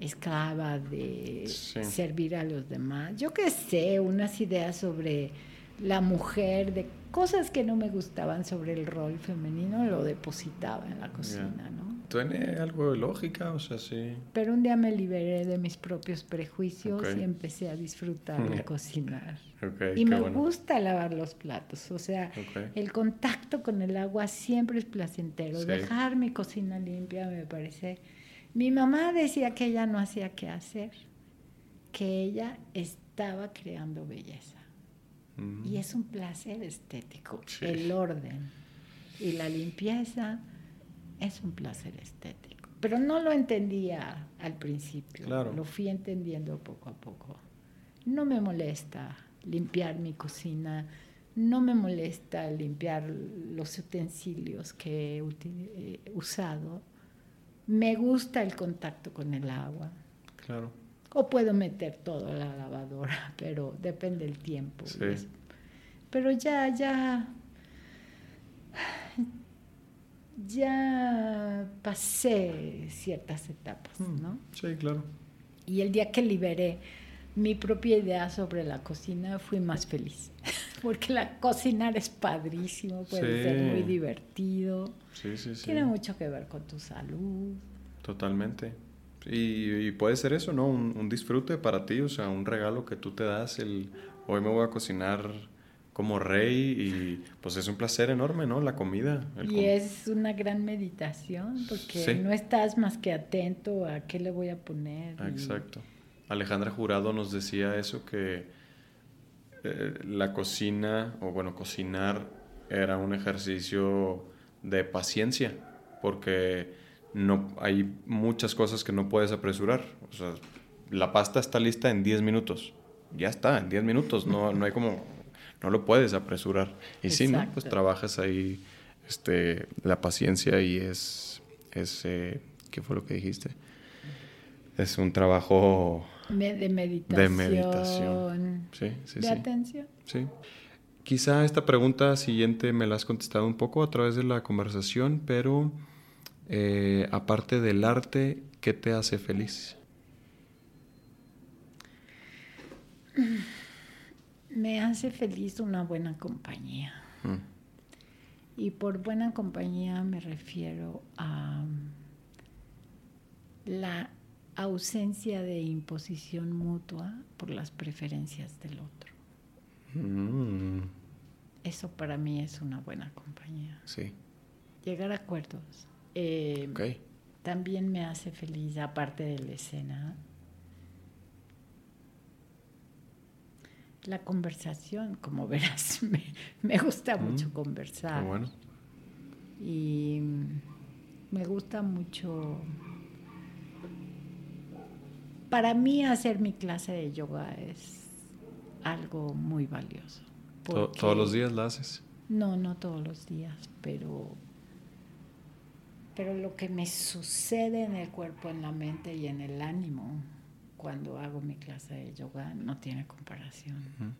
esclava de Sí. servir a los demás. Yo qué sé, unas ideas sobre la mujer, de cosas que no me gustaban sobre el rol femenino, lo depositaba en la cocina, ¿no? Tiene algo de lógica, o sea, sí. Pero un día me liberé de mis propios prejuicios y empecé a disfrutar de cocinar. y me gusta lavar los platos, o sea, el contacto con el agua siempre es placentero. Dejar mi cocina limpia me parece... Mi mamá decía que ella no hacía qué hacer, que ella estaba creando belleza. Mm. Y es un placer estético, el orden y la limpieza es un placer estético. Pero no lo entendía al principio, lo fui entendiendo poco a poco. No me molesta limpiar mi cocina, no me molesta limpiar los utensilios que he usado. Me gusta el contacto con el agua. Claro. O puedo meter todo a la lavadora, pero depende del tiempo. Pero ya, ya, ya pasé ciertas etapas, mm, ¿no? Sí, claro. Y el día que liberé mi propia idea sobre la cocina, fui más feliz. Porque la cocinar es padrísimo, puede ser muy divertido. Sí, sí, sí. Tiene mucho que ver con tu salud. Totalmente. Y, puede ser eso, ¿no? Un, un, disfrute para ti, o sea, un regalo que tú te das, el hoy me voy a cocinar como rey y pues es un placer enorme, ¿no? La comida. y es una gran meditación porque no estás más que atento a qué le voy a poner. Exacto. Alejandra Jurado nos decía eso, que eh, la cocina, o bueno, cocinar era un ejercicio de paciencia, porque no, hay muchas cosas que no puedes apresurar. O sea, la pasta está lista en 10 minutos. Ya está, en 10 minutos. No, no hay como no lo puedes apresurar. Y si ¿no? Pues trabajas ahí este, la paciencia y es, es eh, ¿qué fue lo que dijiste? Es un trabajo de meditación. De meditación. Sí, sí, de atención. Sí. Quizá esta pregunta siguiente me la has contestado un poco a través de la conversación, pero eh, aparte del arte, ¿qué te hace feliz? Me hace feliz una buena compañía. Mm. Y por buena compañía me refiero a la ausencia de imposición mutua por las preferencias del otro. Mm. Eso para mí es una buena compañía. Sí. Llegar a acuerdos. Eh, también me hace feliz, aparte de la escena, la conversación, como verás, me, gusta mm. mucho conversar. bueno. Y me gusta mucho... Para mí hacer mi clase de yoga es algo muy valioso. ¿Todos los días la haces? No, no todos los días, pero pero lo que me sucede en el cuerpo, en la mente y en el ánimo cuando hago mi clase de yoga no tiene comparación.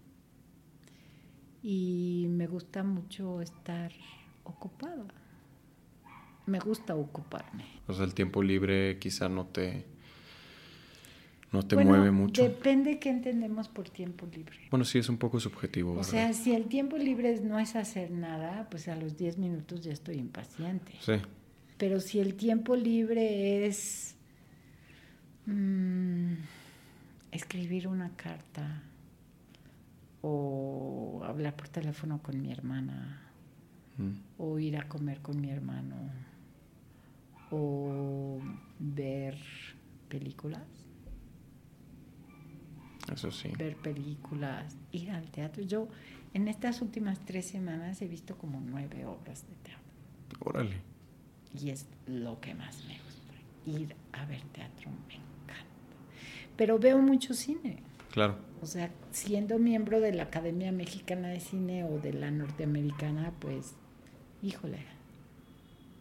Y me gusta mucho estar ocupada. Me gusta ocuparme. O sea, el tiempo libre quizá no te no te mueve mucho. Depende qué entendemos por tiempo libre. Bueno, sí es un poco subjetivo. O sea, si el tiempo libre no es hacer nada, pues a los 10 minutos ya estoy impaciente. Sí. Pero si el tiempo libre es Mm, escribir una carta o hablar por teléfono con mi hermana mm. o ir a comer con mi hermano o ver películas. Eso sí. Ver películas, ir al teatro. Yo en estas últimas tres semanas he visto como nueve obras de teatro. Órale. Y es lo que más me gusta. Ir a ver teatro pero veo mucho cine. Claro. O sea, siendo miembro de la Academia Mexicana de Cine o de la norteamericana, pues, híjole,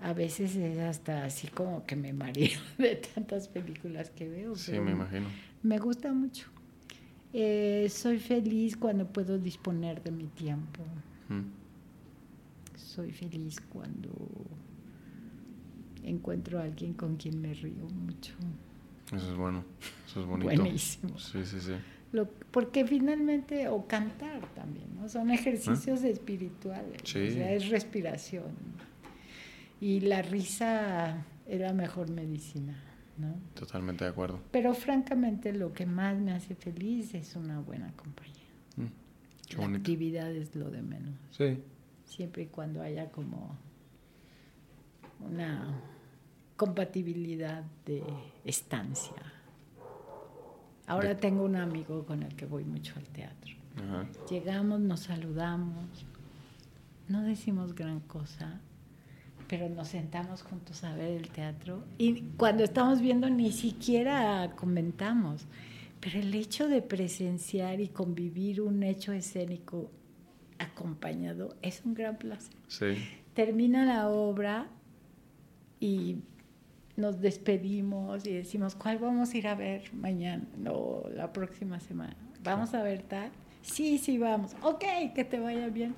a veces es hasta así como que me mareo de tantas películas que veo. Sí, me imagino. Me gusta mucho. Eh, soy feliz cuando puedo disponer de mi tiempo. Mm. Soy feliz cuando encuentro a alguien con quien me río mucho. Eso es bueno, eso es bonito. Buenísimo. Sí, sí, sí. porque finalmente, o cantar también, ¿no? Son ejercicios espirituales, o sea, es respiración. Y la risa es la mejor medicina, ¿no? Totalmente de acuerdo. Pero francamente lo que más me hace feliz es una buena compañía. Mm, qué la bonito. actividad es lo de menos. Sí, Siempre y cuando haya como una compatibilidad de estancia. Ahora De- tengo un amigo con el que voy mucho al teatro. ajá. Llegamos, nos saludamos, no decimos gran cosa, pero nos sentamos juntos a ver el teatro y cuando estamos viendo ni siquiera comentamos. Pero el hecho de presenciar y convivir un hecho escénico acompañado es un gran placer. Sí, Termina la obra y nos despedimos y decimos, ¿cuál vamos a ir a ver mañana? No, la próxima semana. ¿Vamos a ver tal? Sí, sí, vamos. Ok, que te vaya bien.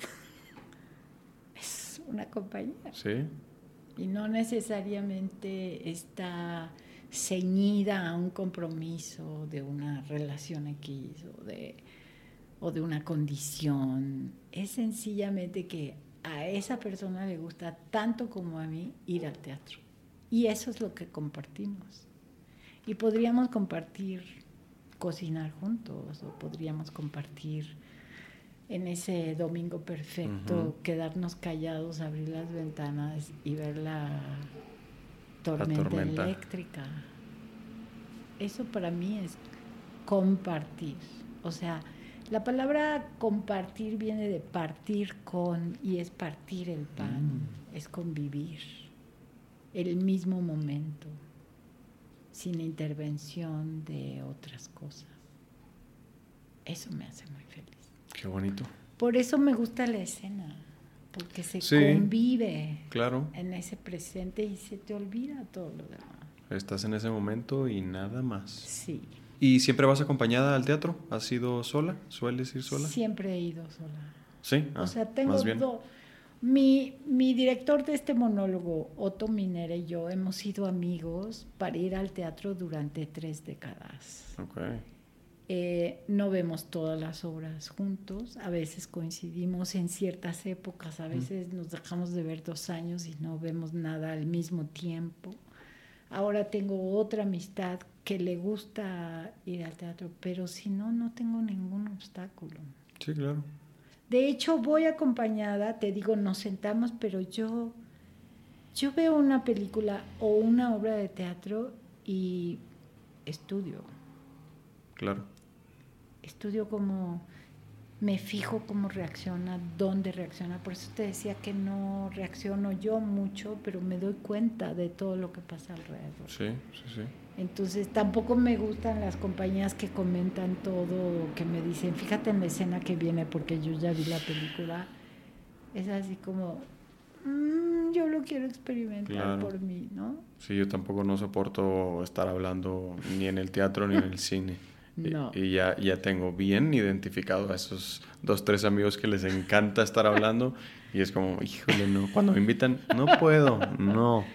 es una compañía sí, y no necesariamente está ceñida a un compromiso de una relación X o de, o de una condición. Es sencillamente que a esa persona le gusta tanto como a mí ir al teatro. Y eso es lo que compartimos. Y podríamos compartir cocinar juntos o podríamos compartir en ese domingo perfecto, quedarnos callados, abrir las ventanas y ver la tormenta, tormenta. eléctrica. Eso para mí es compartir. O sea, la palabra compartir viene de partir con y es partir el pan, es convivir el mismo momento, sin intervención de otras cosas. Eso me hace muy feliz. qué bonito. Por eso me gusta la escena, porque se Sí. convive Claro, en ese presente y se te olvida todo lo demás. estás en ese momento y nada más. Sí, ¿Y siempre vas acompañada al teatro? ¿Has ido sola? ¿Sueles ir sola? siempre he ido sola. Sí, o ah, sea, tengo más bien. do- mi, mi director de este monólogo, Otto Minera y yo, hemos sido amigos para ir al teatro durante tres décadas. Ok. Eh, no vemos todas las obras juntos, a veces coincidimos en ciertas épocas, a veces nos dejamos de ver dos años y no vemos nada al mismo tiempo. Ahora tengo otra amistad que le gusta ir al teatro, pero si no, no tengo ningún obstáculo. Sí, claro. De hecho, voy acompañada, te digo, nos sentamos, pero yo, yo veo una película o una obra de teatro y estudio. Claro. estudio cómo me fijo cómo reacciona, dónde reacciona. Por eso te decía que no reacciono yo mucho, pero me doy cuenta de todo lo que pasa alrededor. Sí, sí, sí. Entonces tampoco me gustan las compañías que comentan todo, que me dicen, fíjate en la escena que viene porque yo ya vi la película. Es así como, "Mm, yo lo quiero experimentar Claro. por mí, ¿no? Sí, yo tampoco no soporto estar hablando ni en el teatro ni en el cine. Y, ya, ya tengo bien identificado a esos dos, tres amigos que les encanta estar hablando y es como, híjole, no. Cuando me invitan, no puedo, no.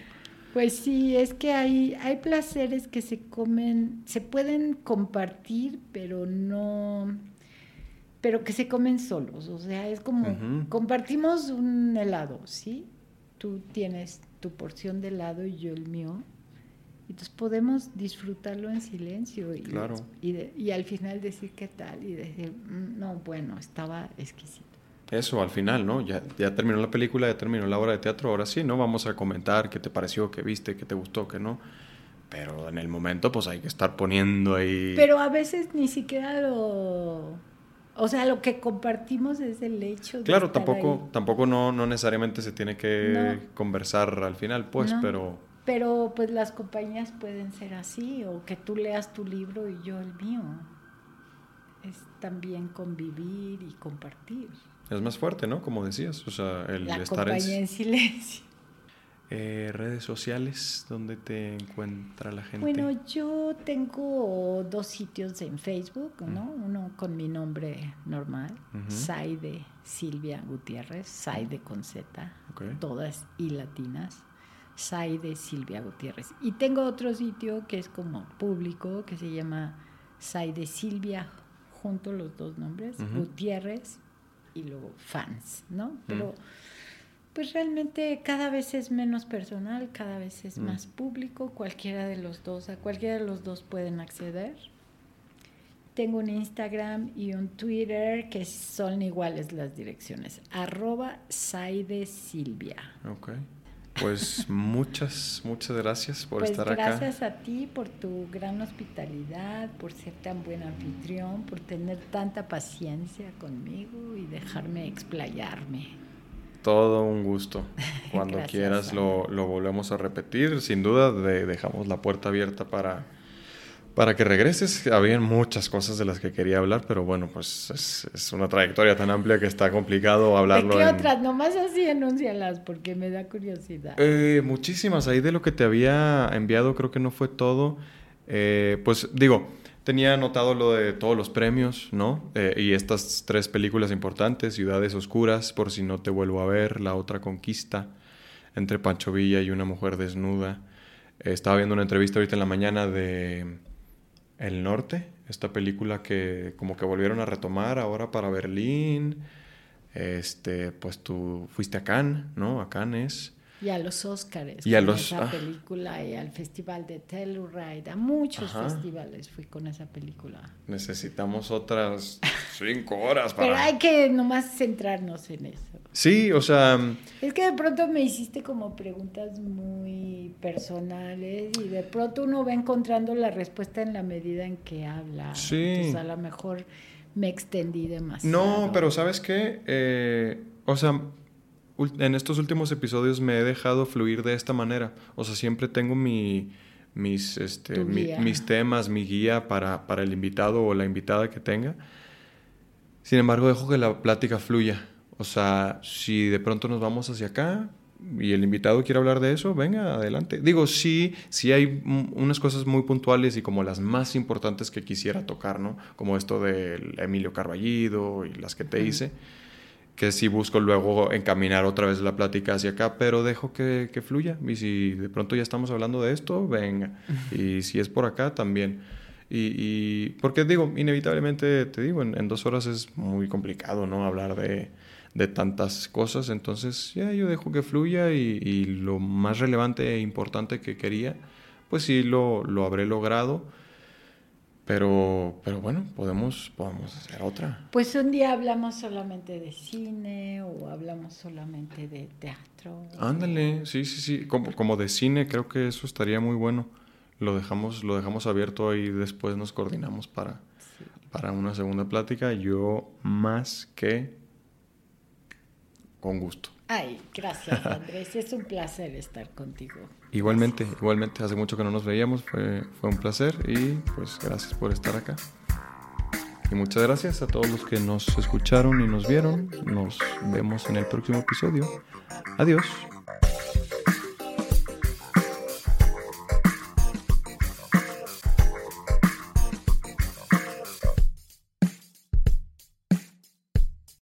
Pues sí, es que hay, hay placeres que se comen, se pueden compartir, pero no, pero que se comen solos. O sea, es como, compartimos un helado, ¿sí? Tú tienes tu porción de helado y yo el mío. Entonces podemos disfrutarlo en silencio y, Claro. y, de- y al final decir qué tal y decir, "Mm, no, bueno, estaba exquisito. Eso al final, ¿no? Ya, ya terminó la película, ya terminó la obra de teatro, ahora sí, ¿no? Vamos a comentar qué te pareció, qué viste, qué te gustó, qué no. Pero en el momento, pues hay que estar poniendo ahí. Pero a veces ni siquiera lo... O sea, lo que compartimos es el hecho de Claro, estar tampoco, ahí. tampoco no, no necesariamente se tiene que No. conversar al final, pues, No. pero Pero pues las compañías pueden ser así, o que tú leas tu libro y yo el mío. Es también convivir y compartir. Es más fuerte, ¿no? Como decías, o sea, el La estar en en silencio. eh, redes sociales, donde te encuentra la gente. Bueno, yo tengo dos sitios en Facebook, ¿no? Uno con mi nombre normal, Ujú. Saide Silvia Gutiérrez, Saide con Z, todas y latinas, Saide Silvia Gutiérrez. Y tengo otro sitio que es como público, que se llama Saide Silvia, junto los dos nombres, Ujú. Gutiérrez y luego fans, ¿no? Pero Pues realmente cada vez es menos personal, cada vez es mm. más público, cualquiera de los dos, a cualquiera de los dos pueden acceder. Tengo un Instagram y un Twitter que son iguales las direcciones, arroba Saide Silvia. Ok. Pues muchas, muchas gracias por pues estar acá. Gracias a ti por tu gran hospitalidad, por ser tan buen anfitrión, por tener tanta paciencia conmigo y dejarme explayarme. Todo un gusto. Cuando quieras lo, lo, volvemos a repetir. Sin duda dejamos la puerta abierta para para que regreses, habían muchas cosas de las que quería hablar, pero bueno, pues es, una trayectoria tan amplia que está complicado hablarlo. ¿De qué otras? Nomás así enúncialas porque me da curiosidad. Eh, muchísimas. Ahí de lo que te había enviado, creo que no fue todo. Eh, pues digo, tenía anotado lo de todos los premios, ¿no? Eh, y estas tres películas importantes, Ciudades Oscuras, por si no te vuelvo a ver, La Otra Conquista, Entre Pancho Villa y una mujer desnuda. estaba viendo una entrevista ahorita en la mañana de el Norte, esta película que como que volvieron a retomar ahora para Berlín. Este, pues tú fuiste a Cannes, ¿no? A Cannes. Y a los Oscars. Y a los, esa ah. película, y al Festival de Telluride, a muchos festivales fui con esa película. Necesitamos otras cinco horas para... Pero hay que nomás centrarnos en eso. Sí, o sea... Es que de pronto me hiciste como preguntas muy personales y de pronto uno va encontrando la respuesta en la medida en que habla. Sí. Entonces a lo mejor me extendí demasiado. No, pero ¿sabes qué? Eh, o sea, en estos últimos episodios me he dejado fluir de esta manera. O sea, siempre tengo mi, mis, este, mis temas, mi guía para, para el invitado o la invitada que tenga. Sin embargo, dejo que la plática fluya. O sea, si de pronto nos vamos hacia acá y el invitado quiere hablar de eso, venga, adelante. Digo, sí, sí hay unas cosas muy puntuales y como las más importantes que quisiera tocar, ¿no? Como esto del Emilio Carballido y las que te hice que sí busco luego encaminar otra vez la plática hacia acá, pero dejo que, fluya. Y si de pronto ya estamos hablando de esto, venga. Y si es por acá, también. Y, porque digo, inevitablemente, te digo, en, dos horas es muy complicado, ¿no? Hablar de, tantas cosas. Entonces, ya yo dejo que fluya y, lo más relevante e importante que quería, pues sí lo, lo habré logrado. Pero, pero bueno, podemos, podemos hacer otra. Pues un día hablamos solamente de cine o hablamos solamente de teatro. Ándale, sí, sí, sí. Como, como de cine, creo que eso estaría muy bueno. Lo dejamos, lo dejamos abierto y después nos coordinamos para, para una segunda plática. Yo más que con gusto. Ay, gracias Andrés, es un placer estar contigo. Igualmente, igualmente, hace mucho que no nos veíamos, fue, fue un placer y pues gracias por estar acá. Y muchas gracias a todos los que nos escucharon y nos vieron. Nos vemos en el próximo episodio. Adiós.